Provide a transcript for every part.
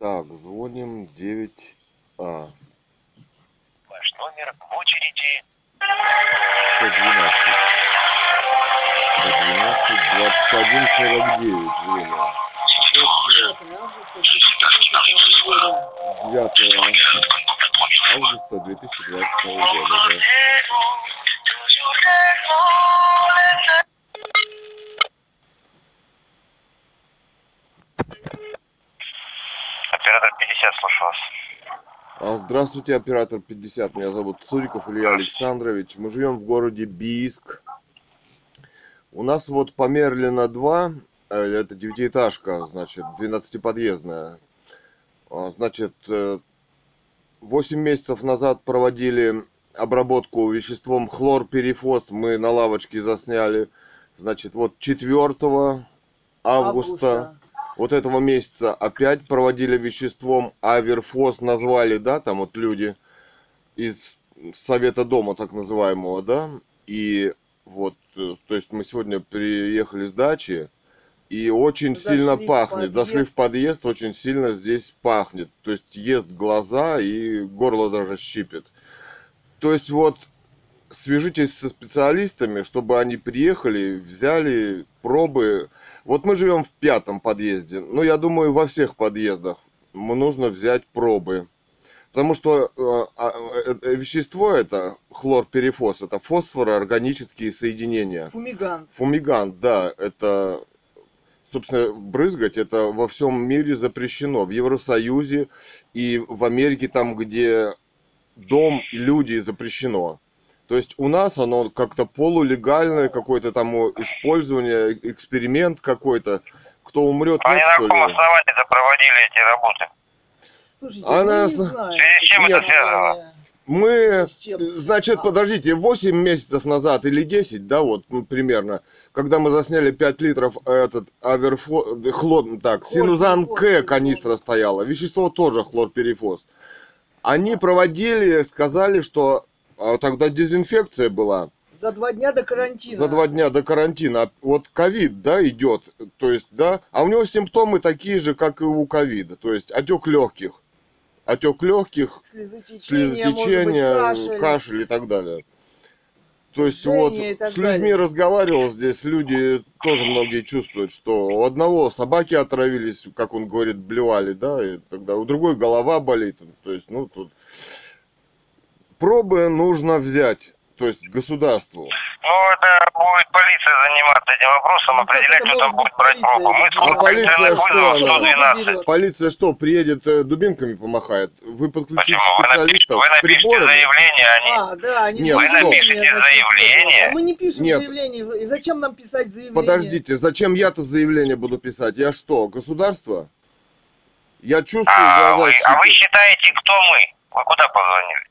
Так, звоним 9А. Ваш номер в очереди. 112. 112, 21, 49 время. 9 августа 2022 года, да. Оператор 50, слушаю вас. А, Здравствуйте, оператор 50. Меня зовут Цуриков Илья Александрович. Мы живем в городе Бийск. У нас вот по Мерлина 2, э, это девятиэтажка, значит, 12-подъездная. А, Значит, 8 месяцев назад проводили обработку веществом хлорперифос. Мы на лавочке засняли. Значит, вот 4 августа вот этого месяца опять проводили веществом Аверфос, назвали, да, там вот люди из Совета Дома, так называемого, да, и вот, э, то есть мы сегодня приехали с дачи, и очень Зашли сильно в пахнет, зашли в подъезд. подъезд, очень сильно здесь пахнет, то есть ест глаза и горло даже щипет. То есть вот свяжитесь со специалистами, чтобы они приехали, взяли пробы. Вот мы живем в пятом подъезде, но я думаю, во всех подъездах нужно взять пробы. Потому что э, а, э, э, вещество это, хлорперифос, это фосфороорганические соединения. Фумигант. Фумигант, да, это, собственно, брызгать это во всем мире запрещено. В Евросоюзе и в Америке, там, где дом и люди запрещено. То есть у нас оно как-то полулегальное, какое-то там использование, эксперимент какой-то. Кто умрет, Они нет, на каком основании проводили эти работы? Слушайте, Она мы не с- знаем. С чем это Нет, связано? э, Мы, значит, А. подождите, 8 месяцев назад или 10, да, вот ну, примерно, когда мы засняли 5 литров э, этот аверфо, э, хлор, так, синузан К канистра стояла, вещество тоже хлорперифос. Они проводили, сказали, что а, тогда дезинфекция была За два дня до карантина. за два дня до карантина. Вот ковид, да, идет, то есть, да, а у него симптомы такие же, как и у ковида, то есть отек легких, отек легких, Слезотечение, может быть, слезотечение, кашель. кашель. и так далее. То есть вот с людьми далее. разговаривал здесь, люди тоже многие чувствуют, что у одного собаки отравились, как он говорит, блевали, да, и тогда у другой голова болит, то есть, ну, тут пробы нужно взять, то есть государству. Ну, это будет полиция заниматься этим вопросом, Ну, определять, кто там будет брать пробу. Мы А полиция что вызовов она? 112. Берет. Полиция что, приедет э, дубинками помахает? Вы подключите Почему? Вы напишите, специалистов вы напишите приборами? заявление, они... А, да, они Нет, Вы напишите заявление. А мы не пишем Нет. заявление. Зачем нам писать заявление? Подождите, зачем я-то заявление буду писать? Я что, государство? Я чувствую А вы, а вы считаете, кто мы? Вы куда позвонили?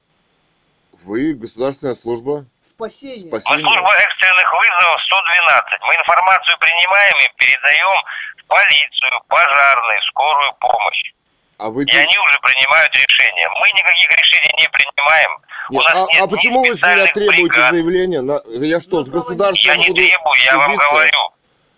Вы государственная служба Спасение. Мы спасения. служба экстренных вызовов 112. Мы информацию принимаем и передаем в полицию, пожарную, скорую помощь. А вы И они уже принимают решения. Мы никаких решений не принимаем. Нет, У нас а, нет а почему вы с меня требуете бригад. заявление? На... Я что, с На право государством Я не требую, я вам говорю.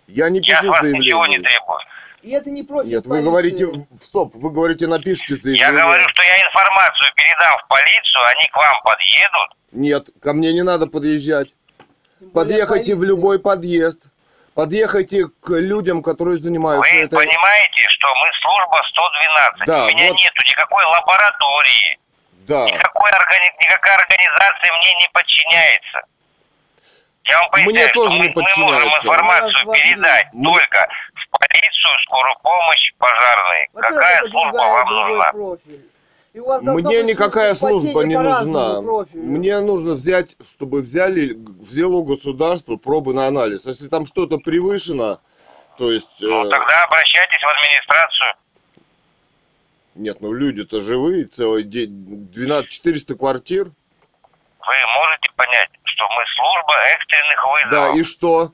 Я не Я с пишу вас ничего не заявление. требую. И это не профиль Нет, вы полиции. говорите, стоп, вы говорите, напишите Я заявление. говорю, что я информацию передам в полицию, они к вам подъедут. Нет, ко мне не надо подъезжать. Подъехайте в полиция. любой подъезд. Подъехайте к людям, которые занимаются Вы этой... понимаете, что мы служба 112. Да, У меня вот. нету никакой лаборатории. Да. Никакой органи- никакая организация мне не подчиняется. Я вам Мне поясняю, тоже что мы, не мы можем информацию передать Мы- только в полицию, скорую помощь, пожарные. Какая это служба другая, вам нужна? профиль. И у вас должна Мне никакая служба не нужна. профилю. Мне нужно взять, чтобы взяли, взяло государство пробы на анализ. Если там что-то превышено, то есть... Ну, э, тогда обращайтесь в администрацию. Нет, ну люди-то живые, целый день, 12 400 квартир. Вы можете понять, что мы служба экстренных Да, вызовов. и что?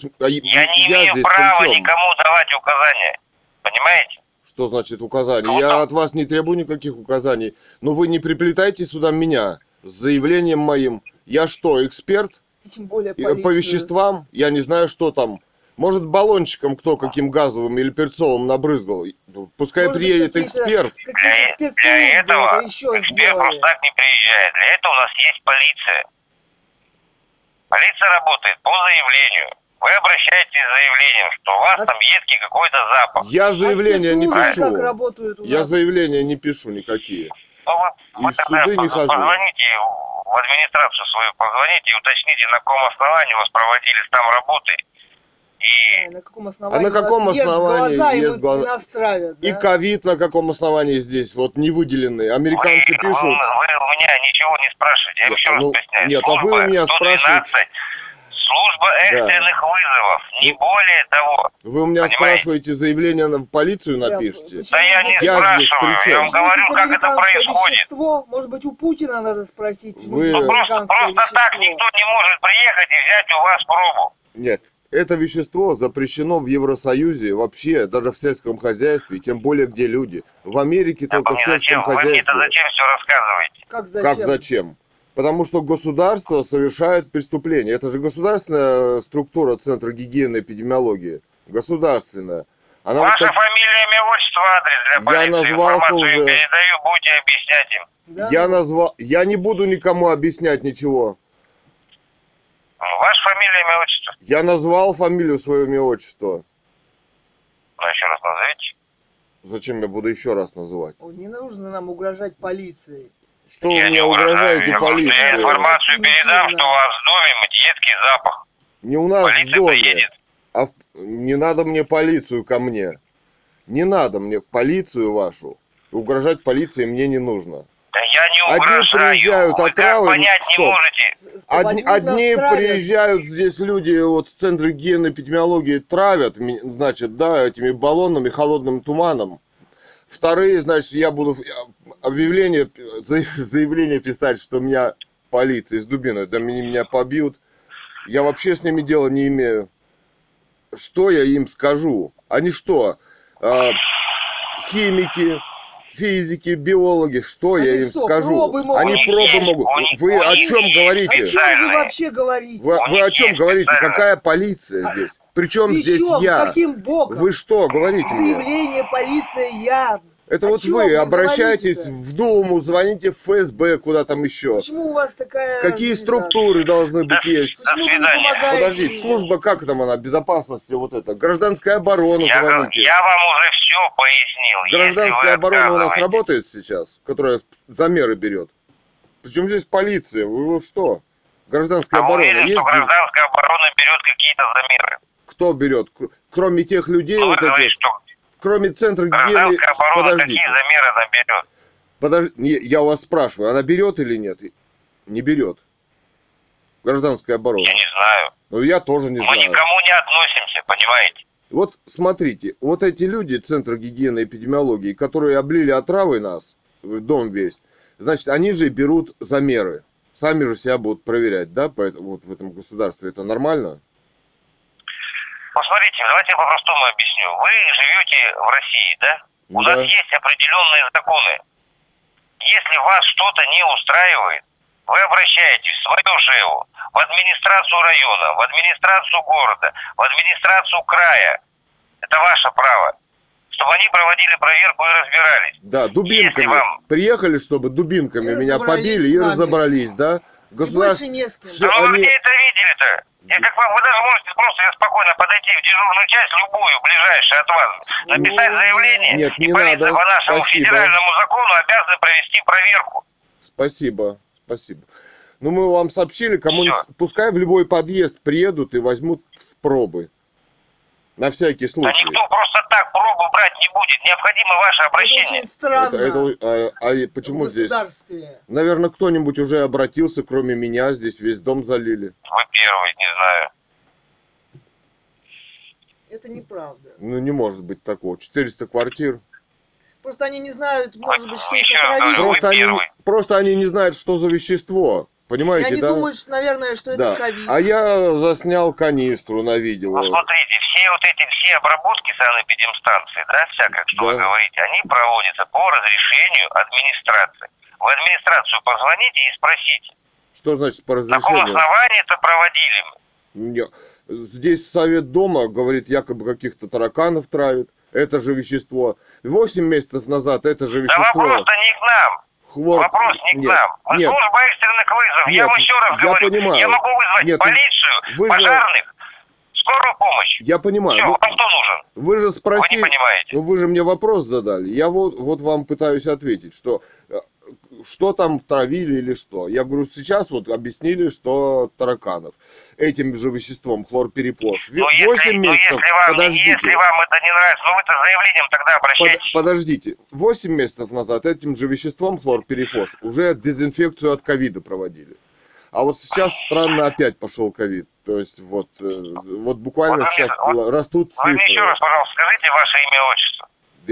С- а Я не имею здесь права никому давать указания. Понимаете? Что значит указания? Ну, Я от вас не требую никаких указаний. Но вы не приплетайте сюда меня с заявлением моим. Я что, эксперт? И Тем более И, полицию. По веществам? Я не знаю, что там. Может, баллончиком кто каким газовым или перцовым набрызгал. Пускай Может приедет эксперт. Для, для этого это еще эксперт сделали. просто так не приезжает. Для этого у нас есть полиция. Полиция работает по заявлению. Вы обращаетесь с заявлением, что у вас А- там едкий какой-то запах. Я заявления не спецслужбы пишу. как работают у Я нас? заявления не пишу никакие. Ну, вы, И вы в тогда суды не хожу. позвоните в администрацию свою, позвоните и уточните, на каком основании у вас проводились там работы. И Да, на каком основании? на у нас каком есть основании глаза, и глаза? и нас травят, И да? ковид на каком основании здесь? Вот не выделенный. Американцы вы, пишут. вы- вы у меня ничего не спрашиваете. Я Нет, еще раз ну, объясняю. нет, а вы Служба у меня 112, спрашиваете. Служба экстренных вызовов, не более того. Вы у меня Понимаете? спрашиваете заявление на в полицию напишите? Да я не Я спрашиваю, я вам говорю, как это происходит. Вещество? Может быть, у Путина надо спросить, Вы- Ну, просто, просто так никто не может приехать и взять у вас пробу. Нет. Это вещество запрещено в Евросоюзе вообще, даже в сельском хозяйстве, тем более где люди. В Америке Да только в мне сельском зачем? Вы мне-то хозяйстве. зачем все рассказываете? Как зачем? Как зачем? Потому что государство совершает преступление. Это же государственная структура Центра гигиены и эпидемиологии. Государственная. Она вот Ваша так- фамилия, имя, отчество, адрес для Я полиции. назвался Информацию уже. передаю, будете объяснять им. Да? Я назвал... Я не буду никому объяснять ничего. Ваша фамилия, имя, отчество. Я назвал фамилию свое имя отчество. Ну, еще раз назовите. Зачем я буду еще раз называть? Не нужно нам угрожать полицией. Что вы я мне не угрожаю. угрожаете Я, просто- я полиции? информацию передам, Примитивно. что у вас в доме едкий запах. Не у нас в Полиция доме. приедет. А в- не надо мне полицию ко мне. Не надо мне полицию вашу. Угрожать полиции мне не нужно. Да я не Одни угрожаю. приезжают Вы отравы, как понять не стоп. можете? Чтобы Одни, одни приезжают здесь люди вот в центре гигиены эпидемиологии травят, значит, да, этими баллонами, холодным туманом. Вторые, значит, я буду объявление, за- заявление писать, что меня полиция из дубиной, да меня, меня побьют. Я вообще с ними дела не имею. Что я им скажу? Они что, а, химики, физики, биологи, что Они я им что, скажу? пробы могут Они пробы могут. Вы о чем есть О говорите? чем вы вообще говорите? Вы, вы о чем говорите? Какая полиция здесь? Причем При здесь я? Каким боком? Вы что говорите мне? Заявление, полиция, я. Это о вот вы вы обращаетесь в Думу, звоните в ФСБ, куда там еще. Почему у вас такая... Какие структуры должны быть есть? До Почему вы не свидания. помогаете Подождите, служба как там она, безопасности вот это? Гражданская оборона Я, звоните. я вам уже все пояснил. Гражданская вы оборона у нас работает сейчас, которая замеры берет. Причем здесь полиция? Вы вы что? Гражданская А оборона уверен, есть что гражданская оборона берет какие-то замеры. Кто берет? Кроме тех людей Ну, вы вот этих, говорите, что кроме центра гигиены... гражданская оборона Подождите. какие замеры она берет? Подожди, я у вас спрашиваю, она берет или нет? Не берет. Гражданская оборона. Я не знаю. Ну, я тоже не Мы знаю. никому не относимся, понимаете? Вот смотрите, вот эти люди Центра гигиены и эпидемиологии, которые облили отравой нас, в дом весь, значит, они же берут замеры. Сами же себя будут проверять, да, поэтому вот в этом государстве. Это нормально? Посмотрите, давайте я по-простому объясню. Вы живете в России, да? У Да. нас есть определенные законы. Если вас что-то не устраивает, вы обращаетесь в свою ЖЭУ, в администрацию района, в администрацию города, в администрацию края. Это ваше право. Чтобы они проводили проверку и разбирались. Да, дубинками. Если вам- Приехали, чтобы дубинками И меня побили и разобрались, да? И Государство... больше не с кем. Да вы они- где это видели-то? Я как вам, вы даже можете просто спокойно подойти в дежурную часть, любую, ближайшую от вас, написать Ну, заявление, нет, и не полиция надо. по нашему Спасибо. федеральному закону обязана провести проверку. Спасибо, спасибо. Ну, мы вам сообщили, кому-нибудь, Всё. пускай в любой подъезд приедут и возьмут пробы. На всякий Да случай. никто просто так пробу брать не будет. Необходимо ваше Это обращение. очень странно. Это- это- а, а почему в здесь? государстве. Наверное, кто-нибудь уже обратился, кроме меня, здесь весь дом залили. Вы первый, не знаю. Это неправда. Ну, не может быть такого. 400 квартир. Просто они не знают, может быть, что вы Просто они, просто они не знают, что за вещество. И Понимаете, они да? думают, что, наверное, что да. это ковид. А я заснял канистру на видео. Ну, смотрите, все вот эти все обработки санэпидемстанции, да, всякое, что вы Да. говорите, они проводятся по разрешению администрации. В администрацию позвоните и спросите, Что значит по на каком разрешению? основании это проводили мы. Не- Здесь совет дома говорит, якобы каких-то тараканов травит. Это же вещество. Восемь месяцев назад это же Да вещество. вопрос-то не к нам. Хлор... Вопрос не к Нет, нам. Вы нет, служба экстренных вызовов. я Нет, вам еще раз я говорю. понимаю. Я могу вызвать Нет, полицию, вы же- пожарных, скорую помощь. я понимаю. Все, Ну, вам кто нужен? Вы же Вы не спросили, понимаете. ну вы же мне вопрос задали. Я вот, вот вам пытаюсь ответить, что э, что там травили или что. Я говорю, сейчас вот объяснили, что тараканов. Этим же веществом хлорпериплос. Ну, если, 8 ну, месяцев, если, вам, подождите. если вам это не нравится, ну вы-то заявлением тогда Под- обращайтесь. подождите, 8 месяцев назад этим же веществом хлорперифос уже дезинфекцию от ковида проводили. А вот сейчас странно опять пошел ковид. То есть вот, э, вот буквально Вот мне- сейчас вот растут Вы мне еще цифры. раз, пожалуйста, скажите ваше имя, отчество.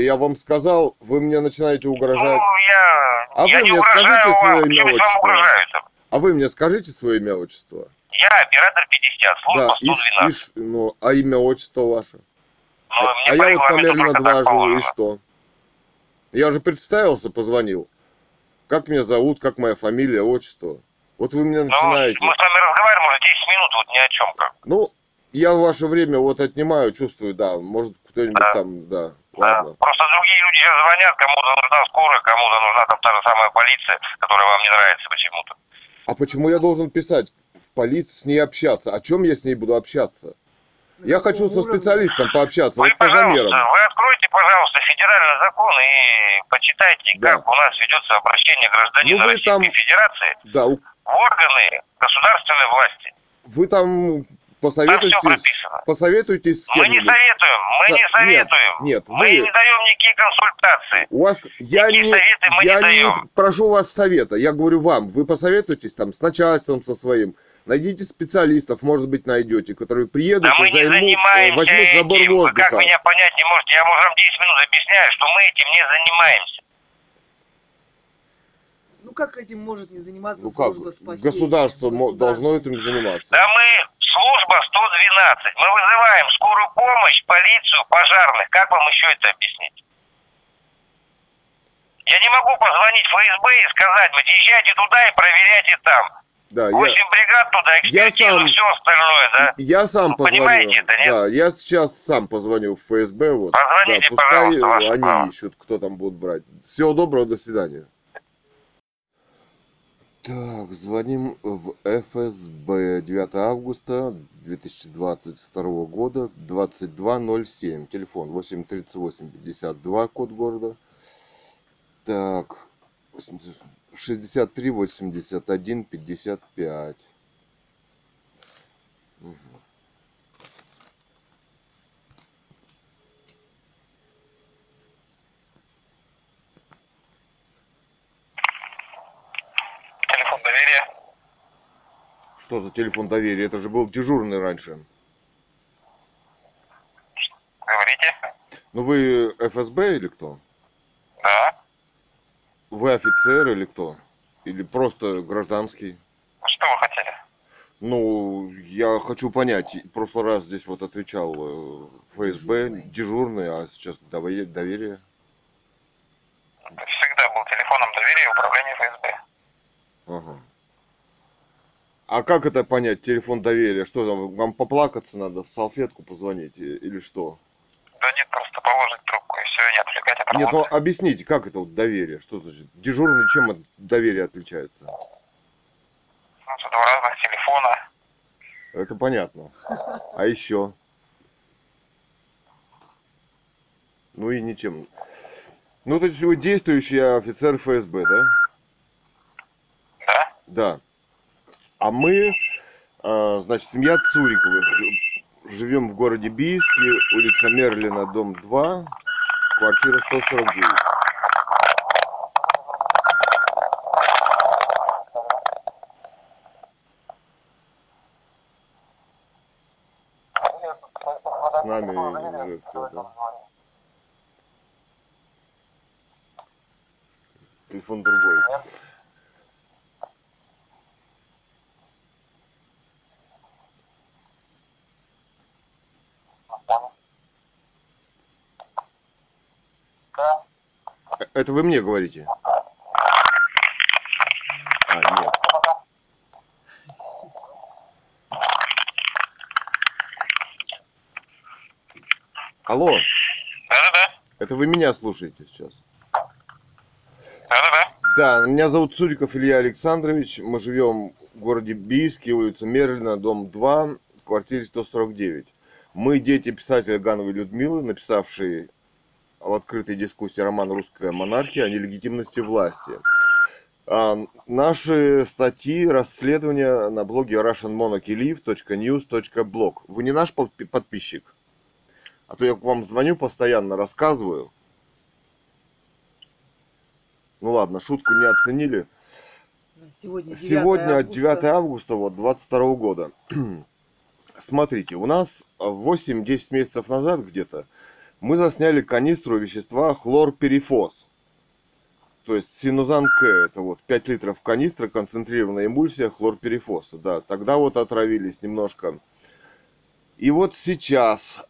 Я вам сказал, вы мне начинаете Ну, угрожать. я, А я вы не мне скажите вам. свое имя, отчество? А вы мне скажите свое имя, отчество. Я оператор 50, служба Да, и, ш- 112. и ш- ну, а имя, отчество ваше? Ну, а мне а я вот только два живу, и что? Я же представился, позвонил. Как меня зовут, как моя фамилия, отчество. Вот вы меня Ну, начинаете. мы с вами разговариваем уже 10 минут, вот ни о чем как. Ну, я ваше время вот отнимаю, чувствую, да. Может, кто-нибудь Да. там, да. Да. Ладно. Просто другие люди сейчас звонят, кому-то нужна скорая, кому-то нужна там та же самая полиция, которая вам не нравится почему-то. А почему я должен писать в полицию, с ней общаться? О чем я с ней буду общаться? Я хочу со специалистом пообщаться, Вы, вот по пожалуйста, замерам. вы откройте, пожалуйста, федеральный закон и почитайте, Да. как у нас ведется обращение гражданина Ну, вы Российской там- Федерации Да, в органы государственной власти. вы там Там посоветуйтесь, все прописано. посоветуйтесь с Мы не советуем, мы Со- не нет, советуем. нет, мы вы- не даем никакие консультации. У вас, я Такие не, советы мы я не даем. прошу у вас совета, я говорю вам, вы посоветуйтесь там с начальством со своим, найдите специалистов, может быть, найдете, которые приедут Да мы и не займут, э, занимаемся возьмут забор этим. Вы как воздуха. меня понять не можете? Я вам 10 минут объясняю, что мы этим не занимаемся. Ну как этим может не заниматься Ну как, служба спасения? государство Государство. должно этим заниматься. Да мы служба 112. Мы вызываем скорую помощь, полицию, пожарных. Как вам еще это объяснить? Я не могу позвонить в ФСБ и сказать, вы езжайте туда и проверяйте там. Да, я, Восемь бригад туда, я экспертизу, сам- все остальное, да? я сам Вы позвоню. понимаете это, нет? Да, я сейчас сам позвоню в ФСБ, вот. Позвоните, да, пускай пожалуйста, они право. ищут, кто там будут брать. Всего доброго, до свидания. Так, звоним в ФСБ 9 августа 2022 года 2207. Телефон 838 52, код города. Так, 63 81 55. Телефон доверия. Что за телефон доверия? Это же был дежурный раньше. Говорите. Ну вы ФСБ или кто? Да. Вы офицер или кто? Или просто гражданский? Что вы хотели? Ну, я хочу понять. В прошлый раз здесь вот отвечал э, ФСБ, Дежурный. дежурный, а сейчас дове- доверие. Всегда был телефоном доверия управления ФСБ. Ага. А как это понять, телефон доверия? Что там, вам поплакаться надо, в салфетку позвонить или что? Да нет, просто положить трубку и все, не отвлекать от Нет, ну объясните, как это вот доверие? Что значит? Дежурный чем от доверия отличается? Ну, это два разных телефона. Это понятно. А еще? Ну и ничем. Ну, то есть вы действующий офицер ФСБ, да? Да? А мы, а, значит, семья Цуриковых. Живем в городе Бийске, улица Мерлина, дом 2, квартира 149. С нами уже все, да? Телефон другой. Это вы мне говорите? А, нет. Алло, Да-да-да. это вы меня слушаете сейчас? Да-да-да. Да, меня зовут Цуриков Илья Александрович. Мы живем в городе Бийске, улица Мерлина, дом 2, в квартире 149. Мы дети писателя Гановой Людмилы, написавшие в открытой дискуссии роман «Русская монархия» о нелегитимности власти. А, наши статьи, расследования на блоге russianmonarchylive.news.blog. Вы не наш подпи- подписчик? А то я к вам звоню постоянно, рассказываю. Ну ладно, шутку не оценили. Сегодня 9 Сегодня августа. 9 августа вот 22 года. Смотрите, у нас 8-10 месяцев назад где-то мы засняли канистру вещества хлорперифос. То есть синузан К, это вот 5 литров канистра, концентрированная эмульсия хлорперифоса. Да, тогда вот отравились немножко. И вот сейчас,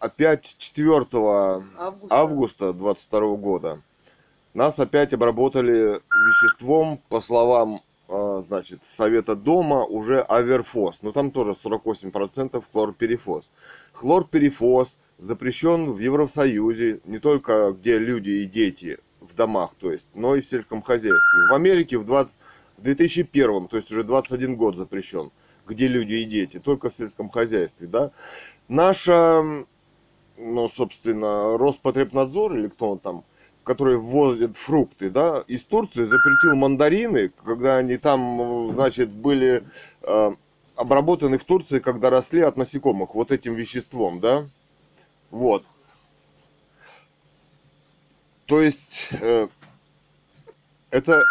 опять 4 Августа. августа 22 года нас опять обработали веществом, по словам значит, Совета Дома, уже аверфос. Но там тоже 48% хлорперифос. Хлорперифос запрещен в Евросоюзе, не только где люди и дети в домах, то есть, но и в сельском хозяйстве. В Америке в, 20, в 2001, то есть уже 21 год запрещен, где люди и дети, только в сельском хозяйстве, да. Наша, ну, собственно, Роспотребнадзор или кто он там, который ввозит фрукты, да, из Турции запретил мандарины, когда они там, значит, были э, обработаны в Турции, когда росли от насекомых, вот этим веществом, да. Вот. То есть э, это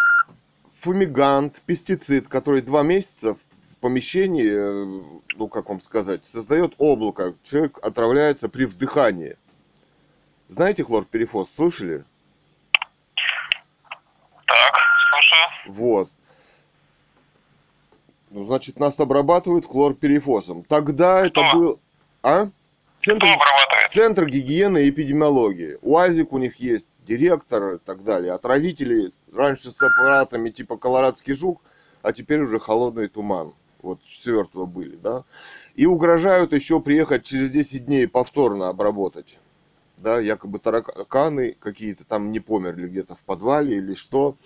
фумигант, пестицид, который два месяца в помещении, э, ну как вам сказать, создает облако. Человек отравляется при вдыхании. Знаете хлорперифос, слышали? Так, Вот. Ну, значит, нас обрабатывают хлорперифосом. Тогда это Кто? был... А? Центр, Кто обрабатывает? Центр гигиены и эпидемиологии. УАЗик у них есть, директор и так далее. Отравители раньше с аппаратами типа колорадский жук, а теперь уже холодный туман. Вот четвертого были, да. И угрожают еще приехать через 10 дней повторно обработать. Да, якобы тараканы какие-то там не померли где-то в подвале или что.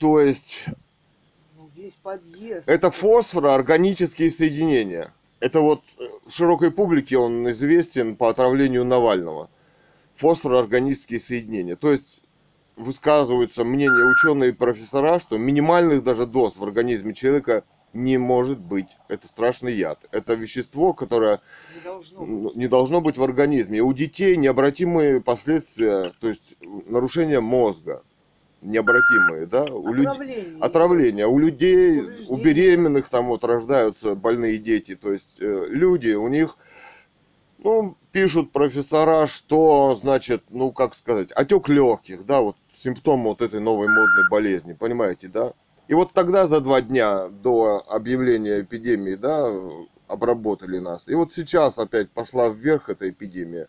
То есть Ну, весь подъезд. это фосфороорганические соединения. Это вот э, широкой публике он известен по отравлению Навального. Фосфороорганические соединения. То есть высказываются мнения ученые и профессора, что минимальных даже доз в организме человека не может быть. Это страшный яд. Это вещество, которое Не должно быть. не должно быть в организме. И у детей необратимые последствия, то есть нарушение мозга. Необратимые, да? У людей Отравление. отравление. У людей, у Повреждения. беременных там вот рождаются больные дети. То есть э, люди, у них, ну, пишут профессора, что, значит, ну, как сказать, отек легких, да, вот симптомы вот этой новой модной болезни, понимаете, да? И вот тогда за два дня до объявления эпидемии, да, обработали нас. И вот сейчас опять пошла вверх эта эпидемия.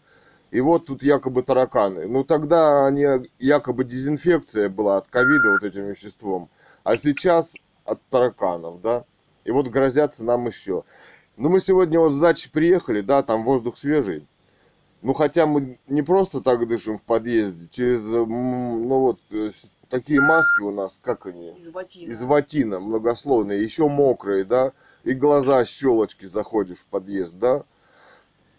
И вот тут якобы тараканы. Ну тогда они, якобы дезинфекция была от ковида вот этим веществом. А сейчас от тараканов, да. И вот грозятся нам еще. Ну мы сегодня вот с дачи приехали, да, там воздух свежий. Ну хотя мы не просто так дышим в подъезде, через, ну вот, э, такие маски у нас, как они? Из ватина. из ватина многословные, еще мокрые, да, и глаза щелочки заходишь в подъезд, да,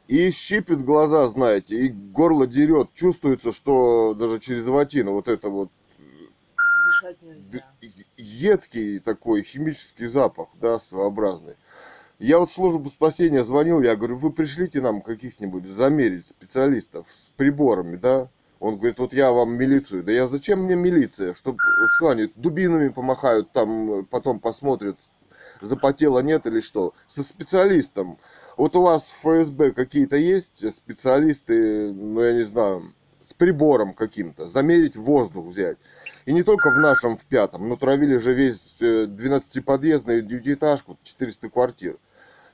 и щипит глаза, знаете, и горло дерет, чувствуется, что даже через ватину вот это вот Дышать нельзя. едкий такой химический запах, да, своеобразный. Я вот в службу спасения звонил, я говорю, вы пришлите нам каких-нибудь замерить специалистов с приборами, да? Он говорит, вот я вам милицию. Да я зачем мне милиция? Чтоб, что они дубинами помахают, там э, потом посмотрят, запотело нет или что? Со специалистом. Вот у вас в ФСБ какие-то есть специалисты, ну я не знаю, с прибором каким-то, замерить воздух взять. И не только в нашем, в пятом, но травили же весь 12-подъездный девятиэтажку, 400 квартир.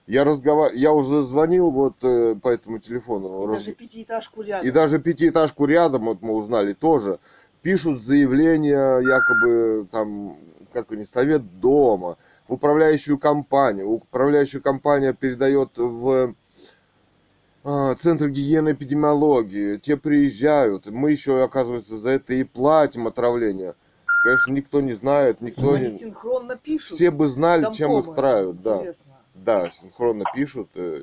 Я, разговар... я уже звонил вот э, по этому телефону. И раз- даже пятиэтажку рядом. и даже пятиэтажку рядом, вот мы узнали тоже, пишут заявления, якобы там, как они, совет дома, управляющую компанию. Управляющая компания передает в а, Центр гигиены эпидемиологии, те приезжают, мы еще, оказывается, за это и платим отравление. Конечно, никто не знает, никто Они не... синхронно пишут. Все бы знали, чем их домкомы. травят, да. Интересно. Да, синхронно пишут. э.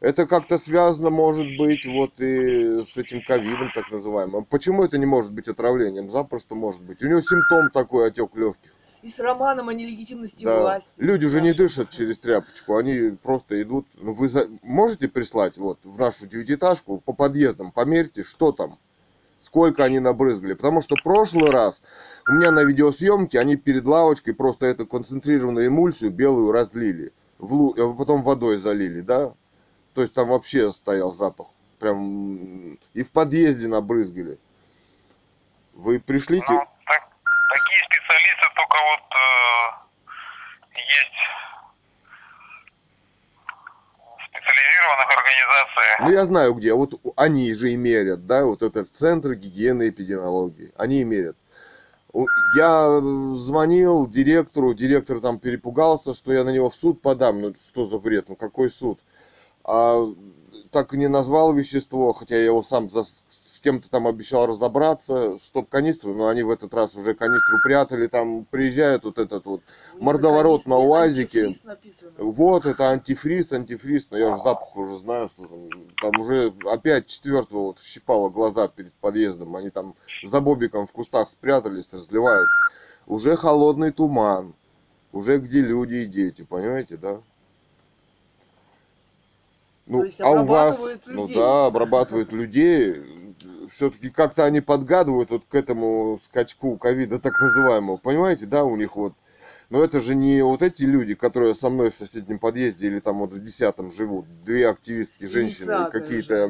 Это как-то связано, может быть, вот и с этим ковидом, так называемым. Почему это не может быть отравлением? Запросто может быть. У него симптом такой, отек легких. И с романом о нелегитимности Да. власти. Люди же не дышат через тряпочку, они просто идут. Ну, вы за- можете прислать вот в нашу девятиэтажку по подъездам, померьте, что там, сколько они набрызгали. Потому что прошлый раз у меня на видеосъемке они перед лавочкой просто эту концентрированную эмульсию белую разлили, в лу- а потом водой залили, да? То есть там вообще стоял запах. Прям и в подъезде набрызгали. Вы пришлите, Ну, так- такие вот э, есть специализированных организациях. Ну, я знаю где. Вот они же и мерят, да, вот это Центр гигиены и эпидемиологии. Они и мерят. Я м, звонил директору, директор там перепугался, что я на него в суд подам. Ну, что за бред, ну какой суд? А так и не назвал вещество, хотя я его сам за- с кем-то там обещал разобраться, чтоб канистру, но они в этот раз уже канистру прятали, там приезжает вот этот вот мордоворот на УАЗике. вот, это антифриз, антифриз, но я же запах уже знаю, что там, там уже опять четвертого вот щипало глаза перед подъездом, они там за бобиком в кустах спрятались, разливают. Уже холодный туман, уже где люди и дети, понимаете, да? Ну, То есть а у вас, ну людей. да, обрабатывают людей, все-таки как-то они подгадывают вот к этому скачку ковида так называемого, понимаете, да, у них вот но это же не вот эти люди, которые со мной в соседнем подъезде или там вот в десятом живут. Две активистки, женщины, какие-то...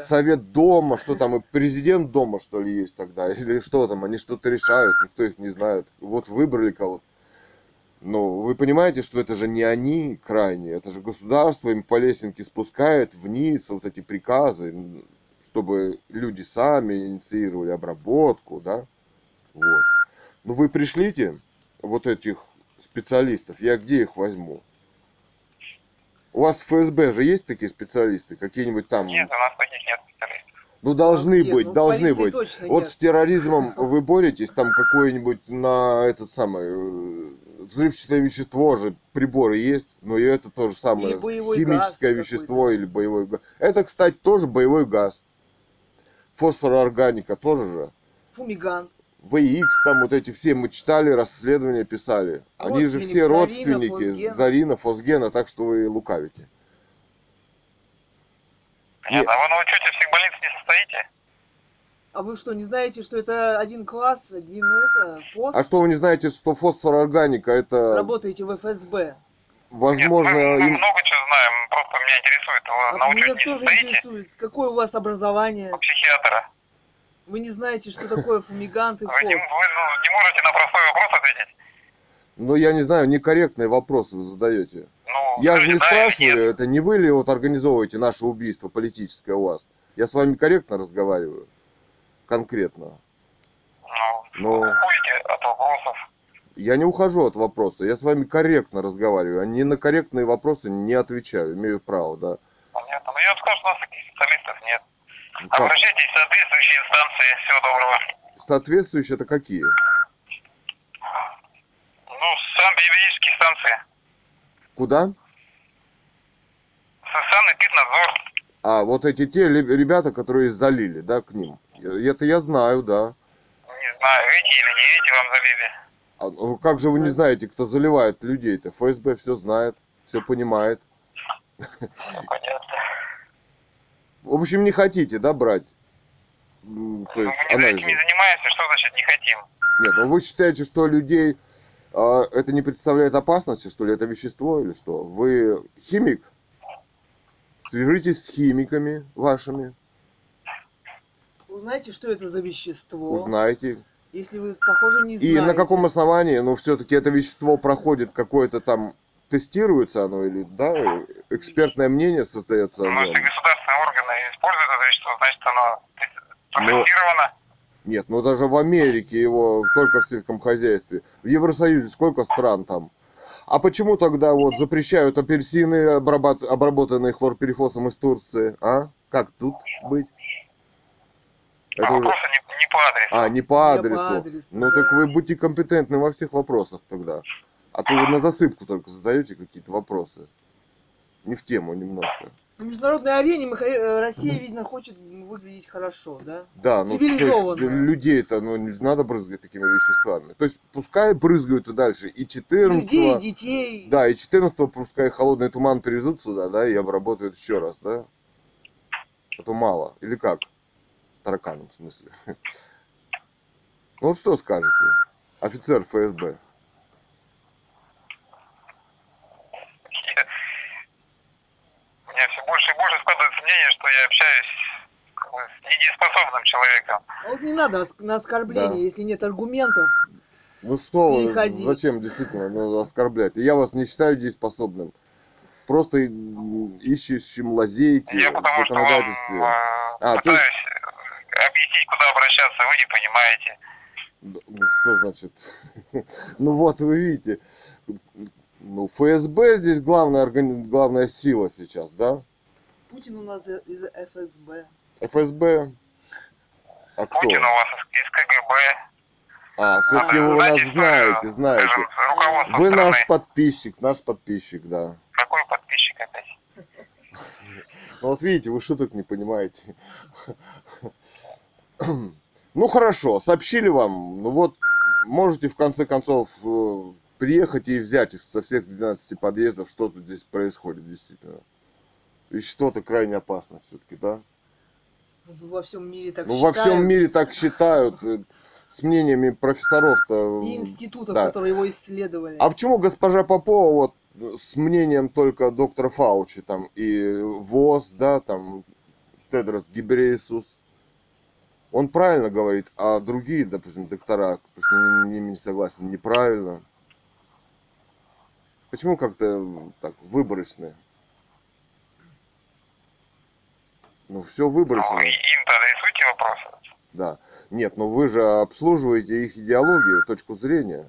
Совет дома, что там, и президент дома, что ли, есть тогда, или что там, они что-то решают, никто их не знает. Вот выбрали кого-то. Ну, вы понимаете, что это же не они крайне, это же государство им по лесенке спускает вниз вот эти приказы, чтобы люди сами инициировали обработку, да? Вот. Ну, вы пришлите вот этих специалистов, я где их возьму? У вас в ФСБ же есть такие специалисты, какие-нибудь там? Нет, у нас таких нет специалистов. Ну, должны Где? быть, Ну, должны быть. точно Вот нет. с терроризмом вы боретесь, там какое-нибудь на этот самый э, взрывчатое вещество же приборы есть, но и это то же самое Или химическое вещество или боевой газ. Это, кстати, тоже боевой газ. Фосфороорганика тоже же. Фумигант. ВХ, там вот эти все мы читали, расследования писали. Они же все Зарина, родственники Фосгена. Зарина, Фосгена, так что вы лукавите. Понятно. А вы на учете всех больниц не состоите? А вы что, не знаете, что это один класс, один это, ФОС? А что вы не знаете, что фосфороорганика это Работаете в ФСБ. Возможно Нет, мы, мы много чего знаем, просто меня интересует. Вы на А учете меня тоже состоите? интересует, какое у вас образование? У психиатра. Вы не знаете, что такое фумигант и Вы не, вы, ФОС? не можете на простой вопрос ответить? Ну, я не знаю, некорректные вопросы вы задаете. Ну, Я же не да спрашиваю, нет? это не вы ли вот организовываете наше убийство политическое у вас? Я с вами корректно разговариваю. Конкретно. Ну, Ну. уходите от вопросов. Я не ухожу от вопроса, я с вами корректно разговариваю, а не на корректные вопросы не отвечаю, имею право, да. Понятно. Ну, я вот скажу, что у нас таких специалистов нет. Ну, как? Обращайтесь в соответствующие инстанции. Всего доброго. Соответствующие это какие? Ну, санэпидемиологические станции. Куда? Санэпиднадзор. А, вот эти те ребята, которые залили, да, к ним. Это я знаю, да. Не знаю, эти или не эти вам залили. А, ну, как же вы не знаете, кто заливает людей-то? ФСБ все знает, все понимает. Ну, понятно. В общем, не хотите, да, брать? То Ну, есть мы не- этим анализы. не занимаемся, что значит не хотим? Нет, ну вы считаете, что людей а, это не представляет опасности, что ли, это вещество или что? Вы химик? Свяжитесь с химиками вашими, Узнаете, что это за вещество? узнаете. Если вы, похоже, не знаете. И на каком основании, ну, все-таки это вещество проходит какое-то там, тестируется оно или, да, экспертное мнение создается Ну, если государственные органы используют это вещество, значит оно Но- протестировано. Нет, ну даже в Америке его только в сельском хозяйстве. В Евросоюзе сколько стран там? А почему тогда вот запрещают апельсины, обработанные хлорперифосом из Турции? А? Как тут быть? А Это уже- вопросы не, не по адресу. А, не по Не по адресу. адресу, ну так вы будьте компетентны во всех вопросах тогда. А то вы на засыпку только задаете какие-то вопросы. Не в тему немножко. На международной арене мы, э, Россия, видно, хочет выглядеть хорошо, да? Да, ну то есть Цивилизованно. людей-то ну, не надо брызгать такими веществами. То есть пускай брызгают и дальше. И 14 Людей, детей. Да, и 14 пускай холодный туман привезут сюда, да, и обработают еще раз, да? А то мало. Или как? Тараканом, в смысле. Ну вот что скажете, офицер ФСБ? У меня все больше и больше складывается мнение, что я общаюсь с недееспособным человеком. А вот не надо на оскорбление, Да. если нет аргументов. Ну что, вы, зачем действительно ну, оскорблять? Я вас не считаю дееспособным. Просто ищущим лазейки Я в вам законодательстве. э, А, то есть- объяснить, куда обращаться, вы не понимаете. Ну что значит? Ну вот вы видите, ну ФСБ здесь главная, органи- главная сила сейчас, да? Путин у нас из ФСБ. ФСБ. А кто? Путин у вас из, КГБ. А, все-таки вы нас знаете, знаете. скажем, руководство Вы страны. наш подписчик, наш подписчик, да. Какой подписчик опять? Ну вот видите, вы шуток не понимаете. Ну хорошо, сообщили вам. Ну вот, можете в конце концов э, приехать и взять их со всех 12 подъездов, что тут здесь происходит действительно. Вещество-то крайне опасно все-таки, да? Ну, Во всем мире так ну во считают. всем мире так считают. э, С мнениями профессоров-то. И институтов, да. которые его исследовали. А почему госпожа Попова вот э, с мнением только доктора Фаучи там и ВОЗ, да, там Тедрос Гибрейсус, он правильно говорит, а другие, допустим, доктора, с ними не согласен, неправильно. Почему как-то так выборочно? Ну, все Ну, выборочно, и- им-то адресуйте вопросы. да. Нет, но вы же обслуживаете их идеологию, точку зрения.